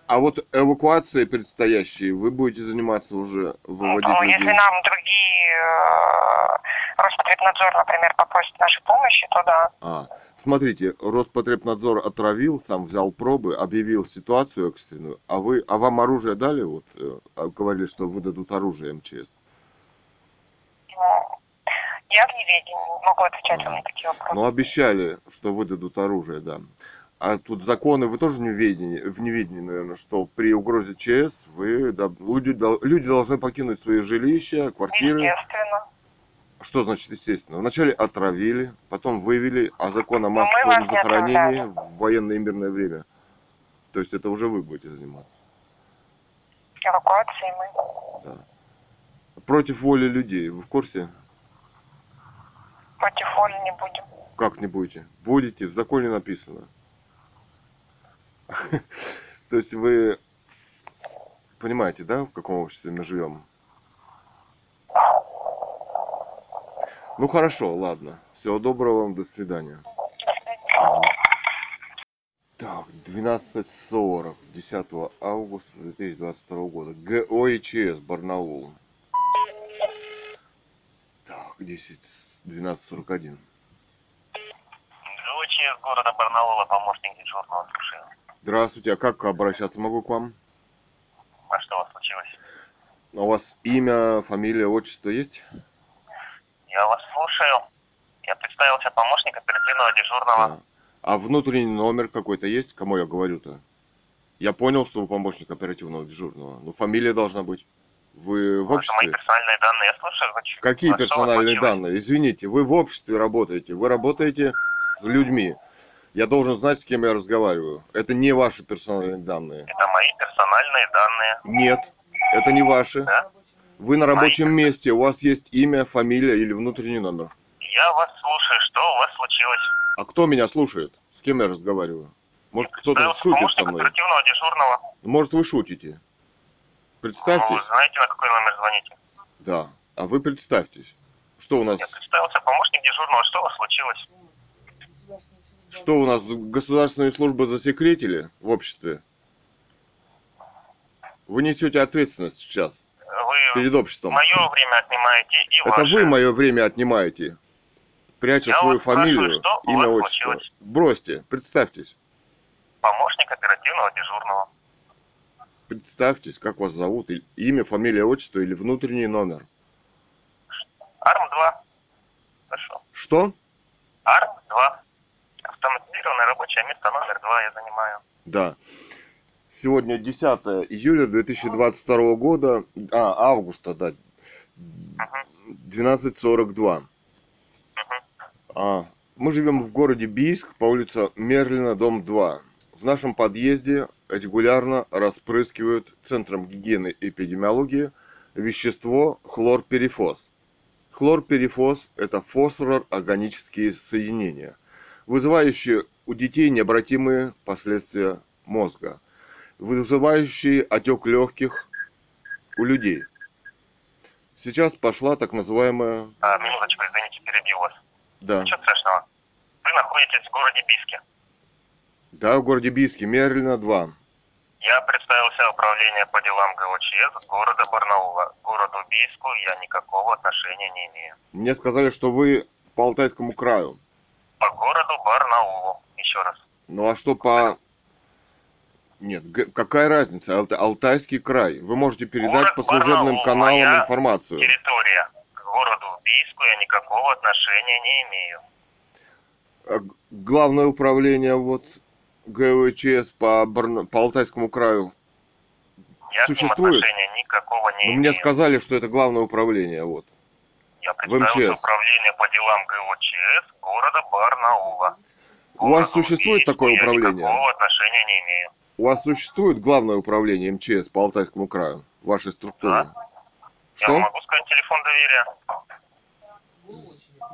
А вот эвакуацией предстоящей вы будете заниматься уже, выводить Ну, если людей? нам другие э, Роспотребнадзор, например, попросит нашей помощи, то да. А, смотрите, Роспотребнадзор отравил, сам взял пробы, объявил ситуацию экстренную, а вы, а вам оружие дали? Вот э, а говорили, что выдадут оружие МЧС. Ну, я в неведении, не могу отвечать вам на такие вопросы. Ну, обещали, что выдадут оружие, да. А тут законы, вы тоже в неведении, в неведении, наверное, что при угрозе ЧС вы, да, люди, люди должны покинуть свои жилища, квартиры. Естественно. Что значит естественно? Вначале отравили, потом вывели, а закон о мы массовом захоронении в военное и мирное время. То есть это уже вы будете заниматься. Эвакуацией мы Против воли людей, вы в курсе? Воли не будем. Как не будете? Будете, в законе написано. То есть вы понимаете, да, в каком обществе мы живем? Ну хорошо, ладно. Всего доброго вам, до свидания. Так, 12.40, 10 августа 2022 года. ГОИЧС, Барнаул. Так, 10, 12.41. ГОЧС города Барнаула, помощник дежурного слушаю. Здравствуйте, а как обращаться могу к вам? А что у вас случилось? А У вас имя, фамилия, отчество есть? Я вас слушаю. Я представился помощник оперативного дежурного. Да. А внутренний номер какой-то есть? Кому я говорю-то? Я понял, что вы помощник оперативного дежурного. Ну, фамилия должна быть. Вы в Это мои обществе? персональные данные. Я слушаю. чё? Какие персональные данные? Извините, вы в обществе работаете. Вы работаете с людьми. Я должен знать, с кем я разговариваю. Это не ваши персональные данные. Это мои персональные данные. Нет, это не ваши. Да? Вы на рабочем месте, у вас есть имя, фамилия или внутренний номер. Я вас слушаю. Что у вас случилось? А кто меня слушает? С кем я разговариваю? Может, кто-то шутит со мной? дежурного. Может, вы шутите? Ну, вы Представьтесь. знаете, на какой номер звоните? Да. А вы представьтесь. Что у нас, Я представился помощник дежурного. Что у вас случилось? что у нас государственные службы засекретили в обществе? Вы несете ответственность сейчас Вы перед обществом. мое время отнимаете и Это ваше. вы мое время отнимаете, пряча Я свою спрашиваю, фамилию, у имя, отчество. Бросьте, представьтесь. Помощник оперативного дежурного. Представьтесь, как вас зовут, имя, фамилия, отчество или внутренний номер. АРМ-2. Хорошо. Что? АРМ-2. Автоматизированное рабочее место номер 2 я занимаю. Да. Сегодня 10 июля 2022 года, а, августа, да, 12.42. А, мы живем в городе Бийск по улице Мерлина, дом 2. В нашем подъезде регулярно распрыскивают Центром гигиены и эпидемиологии вещество хлорперифос. Хлорперифос – это фосфорорганические соединения, вызывающие у детей необратимые последствия мозга, вызывающие отек легких у людей. Сейчас пошла так называемая... А, минуточку, извините, перебил вас. Да, Ничего страшного. Вы находитесь в городе Биске. Да, в городе Бийске, Мерлина 2. Я представился управление по делам ГОЧС города Барнаула. К городу Бийску я никакого отношения не имею. Мне сказали, что вы по Алтайскому краю. По городу Барнаулу. Еще раз. Ну а что по... Нет, какая разница? Алта- Алтайский край. Вы можете передать Город по служебным Барнаул, каналам информацию. Территория. К городу Бийску я никакого отношения не имею. А Главное управление вот ГВЧС по, Барна- по Алтайскому краю. Я Существует? отношения никакого не Но имею. мне сказали, что это главное управление, вот. Я МЧС. управление по делам ГОЧС города Барнаула. У вас существует такое я управление? никакого отношения не имею. У вас существует главное управление МЧС по Алтайскому краю, вашей структуре? Я Что? могу сказать телефон доверия.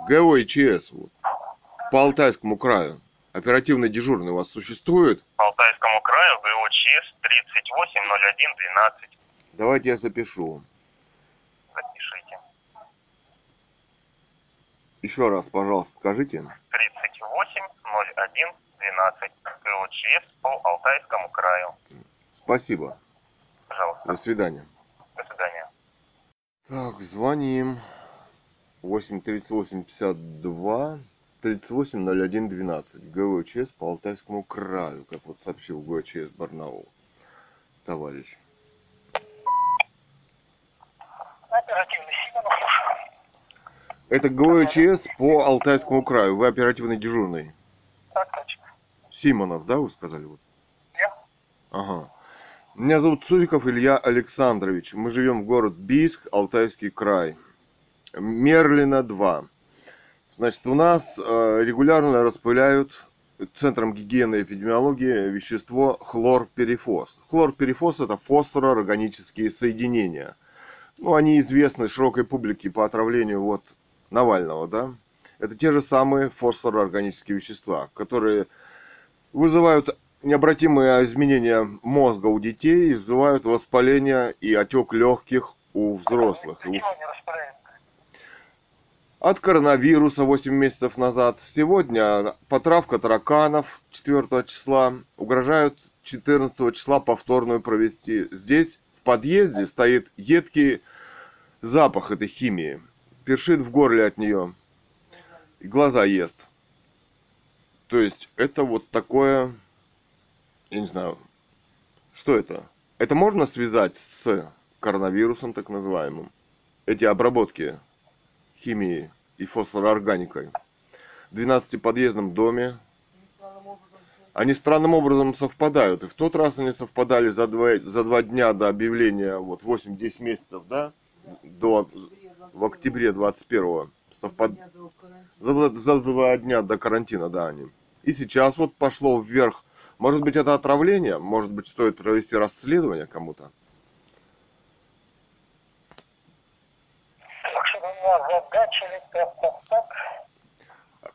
ГОИЧС, вот. По Алтайскому краю. Оперативный дежурный у вас существует? По Алтайскому краю ГОЧС 380112. Давайте я запишу. Запишите. Еще раз, пожалуйста, скажите. 380112. ГОЧС по Алтайскому краю. Спасибо. Пожалуйста. До свидания. До свидания. Так, звоним. 8 38 52 38 01 12. ГВЧС по Алтайскому краю, как вот сообщил ГВЧС Барнаул. Товарищ. Это ГВЧС по Алтайскому краю. Вы оперативный дежурный. Так точно. Симонов, да, вы сказали? Вот. Я? Ага. Меня зовут Цуриков Илья Александрович. Мы живем в город Бийск, Алтайский край. Мерлина 2. Значит, у нас э, регулярно распыляют Центром гигиены и эпидемиологии вещество хлорперифос. Хлорперифос это фосфороорганические соединения. Ну, они известны широкой публике по отравлению вот Навального, да? Это те же самые фосфороорганические вещества, которые вызывают необратимые изменения мозга у детей, вызывают воспаление и отек легких у взрослых. Не распыляем? От коронавируса 8 месяцев назад. Сегодня потравка тараканов 4 числа. Угрожают 14 числа повторную провести. Здесь в подъезде стоит едкий запах этой химии. Першит в горле от нее. И глаза ест. То есть это вот такое, я не знаю, что это? Это можно связать с коронавирусом так называемым? Эти обработки химией и фосфороорганикой в 12-подъездном доме. Они странным образом совпадают. И в тот раз они совпадали за два, за два дня до объявления, вот 8-10 месяцев, да, до, в октябре 21 совпад... за, за два дня до карантина, да, они. И сейчас вот пошло вверх. Может быть, это отравление? Может быть, стоит провести расследование кому-то? Так что у меня так, так.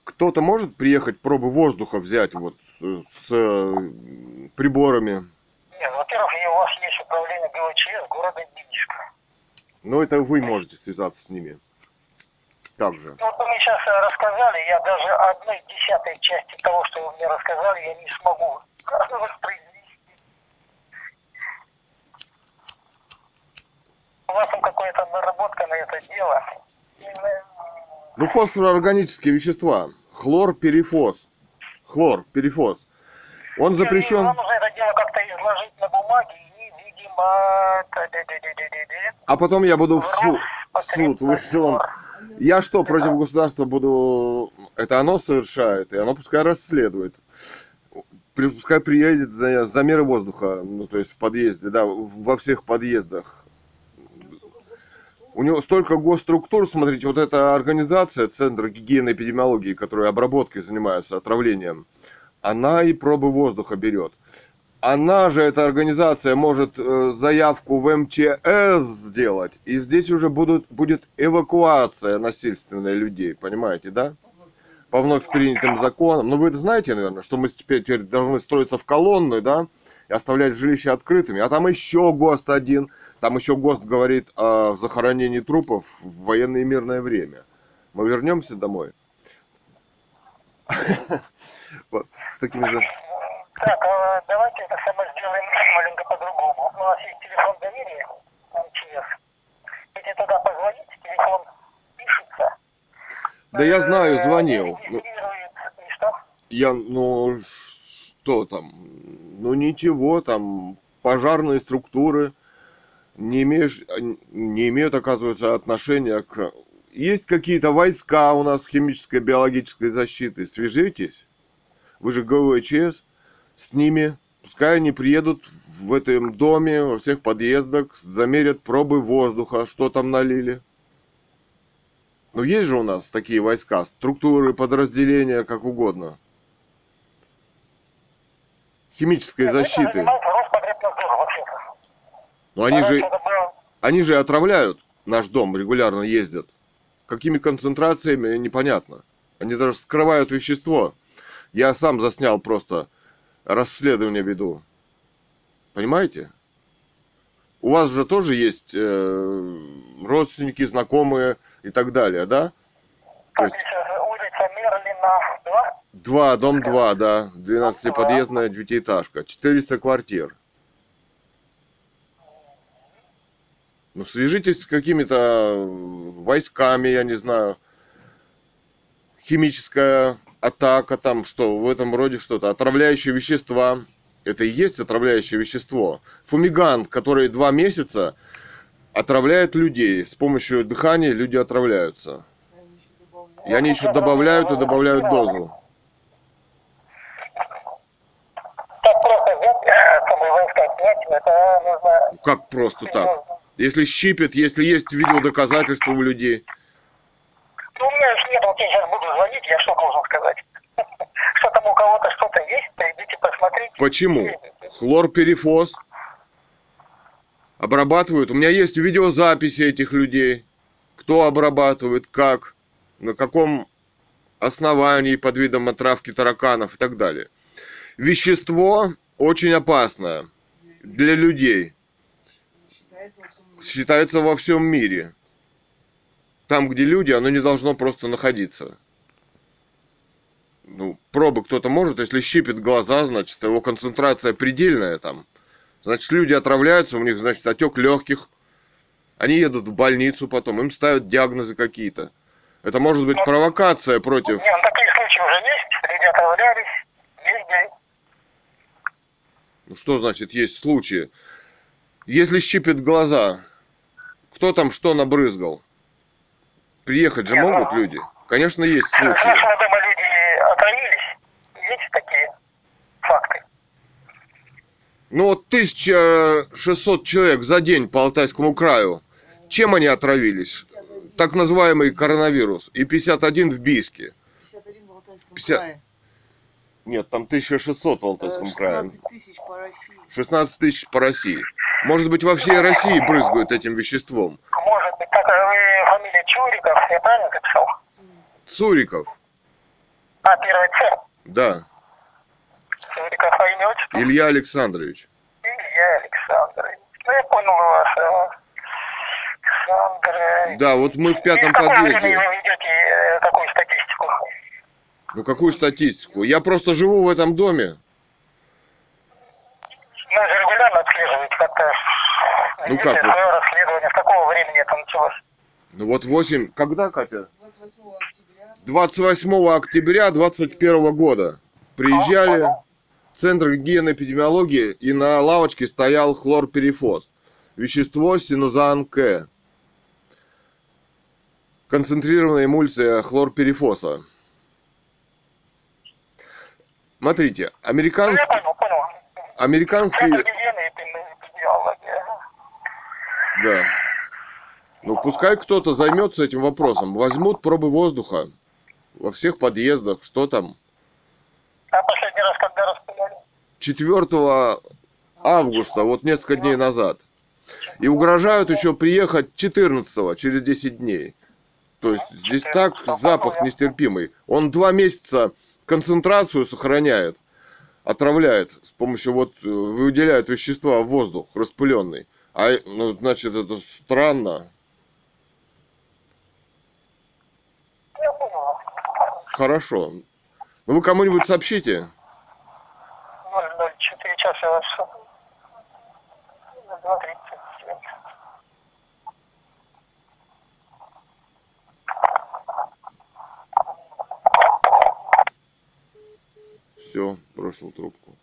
Кто-то может приехать пробы воздуха взять вот э, с э, приборами? Нет, во-первых, и у вас есть управление ГВЧС города Бийска. Но это вы можете связаться с ними. Также. Ну, Вот вы мне сейчас э, рассказали, я даже одной десятой части того, что вы мне рассказали, я не смогу воспроизвести. У вас там какая-то наработка на это дело. Ну, фосфороорганические вещества. Хлор, перифос. Хлор, перифос. Он запрещен. Вам нужно это дело как-то изложить на бумаге и, видимо, А потом я буду в суд, в суд вызван. Я что, против государства буду... Это оно совершает, и оно пускай расследует. Пускай приедет за замеры воздуха, ну, то есть в подъезде, да, во всех подъездах. У него столько госструктур, смотрите, вот эта организация, Центр гигиены и эпидемиологии, которая обработкой занимается, отравлением, она и пробы воздуха берет. Она же, эта организация, может э, заявку в МЧС сделать, и здесь уже будут, будет эвакуация насильственная людей, понимаете, да? По вновь принятым законам. Ну, вы это знаете, наверное, что мы теперь, теперь должны строиться в колонны, да, и оставлять жилища открытыми. А там еще ГОСТ один, там еще ГОСТ говорит о захоронении трупов в военное и мирное время. Мы вернемся домой. Вот, с такими... за- Так, а давайте это самое сделаем маленько по-другому. У нас есть телефон доверия МЧС. Если туда позвонить, телефон пишется. Да я знаю, Э, звонил. Ну? Я, ну, что там? Ну, ничего, там пожарные структуры не, имеешь, не имеют, оказывается, отношения к... Есть какие-то войска у нас химической, биологической защиты. Свяжитесь. Вы же ГВЧС. С ними Пускай они приедут в этом доме, во всех подъездах, замерят пробы воздуха, что там налили. Ну, есть же у нас такие войска, структуры, подразделения, как угодно. Химической этим защиты. Но они же, они же отравляют наш дом, регулярно ездят. Какими концентрациями, непонятно. Они даже скрывают вещество. Я сам заснял просто расследование веду. Понимаете? У вас же тоже есть э, родственники, знакомые и так далее, да? То есть улица Мерлина 2. два, дом 2, да, 12-подъездная девятиэтажка, 400 квартир. Ну, свяжитесь с какими-то войсками, я не знаю, химическая атака, там что, в этом роде что-то, отравляющие вещества. Это и есть отравляющее вещество. Фумигант, который два месяца отравляет людей. С помощью дыхания люди отравляются. И они еще добавляют и добавляют дозу. Э. Как просто так? Если щипет, если есть видеодоказательства у людей. Ну, у меня их нет, вот я сейчас буду звонить, я что должен сказать? Что там у кого-то что-то есть, придите посмотрите. Почему? Хлорперифоз обрабатывают. У меня есть видеозаписи этих людей. Кто обрабатывает, как, на каком основании под видом отравки тараканов и так далее. Вещество очень опасное для людей. Считается во всем мире. Там, где люди, оно не должно просто находиться. Ну, пробы кто-то может, если щипит глаза, значит, его концентрация предельная там. Значит, люди отравляются, у них, значит, отек легких. Они едут в больницу потом, им ставят диагнозы какие-то. Это может быть провокация против... Не, ну такие случаи уже есть, люди отравлялись, везде. Ну, что значит есть случаи? Если щипит глаза, кто там что набрызгал? Приехать же могут люди? Конечно, есть случаи. нашего дома люди отравились, есть такие факты. Ну вот 1600 человек за день по Алтайскому краю. Чем они отравились? Так называемый коронавирус. И 51 в Бийске. 51 в Алтайском 50. крае. Нет, там 1600 в Э, Алтайском крае. 16 тысяч по России. 16 тысяч по России. Может быть, во всей России брызгают этим веществом. Может быть, так а вы фамилия Чуриков, я правильно записал? Цуриков. А, первый Ц. Да. Чуриков, а имя отчество? Илья Александрович. Илья Александрович. Ну, я понял вас. Александр. Да, вот мы в пятом подъезде. вы ведете э, такую статистику? Ну какую статистику? Я просто живу в этом доме. Ну, же регулярно отслеживаете как-то. Ну, как свое расследование. С какого времени это началось? Ну вот 8... Когда, Катя? 28 октября. 28 октября 2021 года приезжали в Центр гигиены и эпидемиологии и на лавочке стоял хлорперифоз. Вещество синузан К. Концентрированная эмульсия хлорперифоса. Смотрите, американский, эпидемиологии. да. Ну, пускай кто-то займется этим вопросом. Возьмут пробы воздуха во всех подъездах, что там, А последний раз когда распыляли? 4 августа, вот несколько дней назад. И угрожают еще приехать 14 через 10 дней. То есть здесь так запах нестерпимый. Он два месяца концентрацию сохраняет, отравляет с помощью вот э, выделяет вещества в воздух распыленный. А ну, значит это странно. Хорошо. Ну вы кому-нибудь сообщите. 004 часа я вас Все, бросил трубку.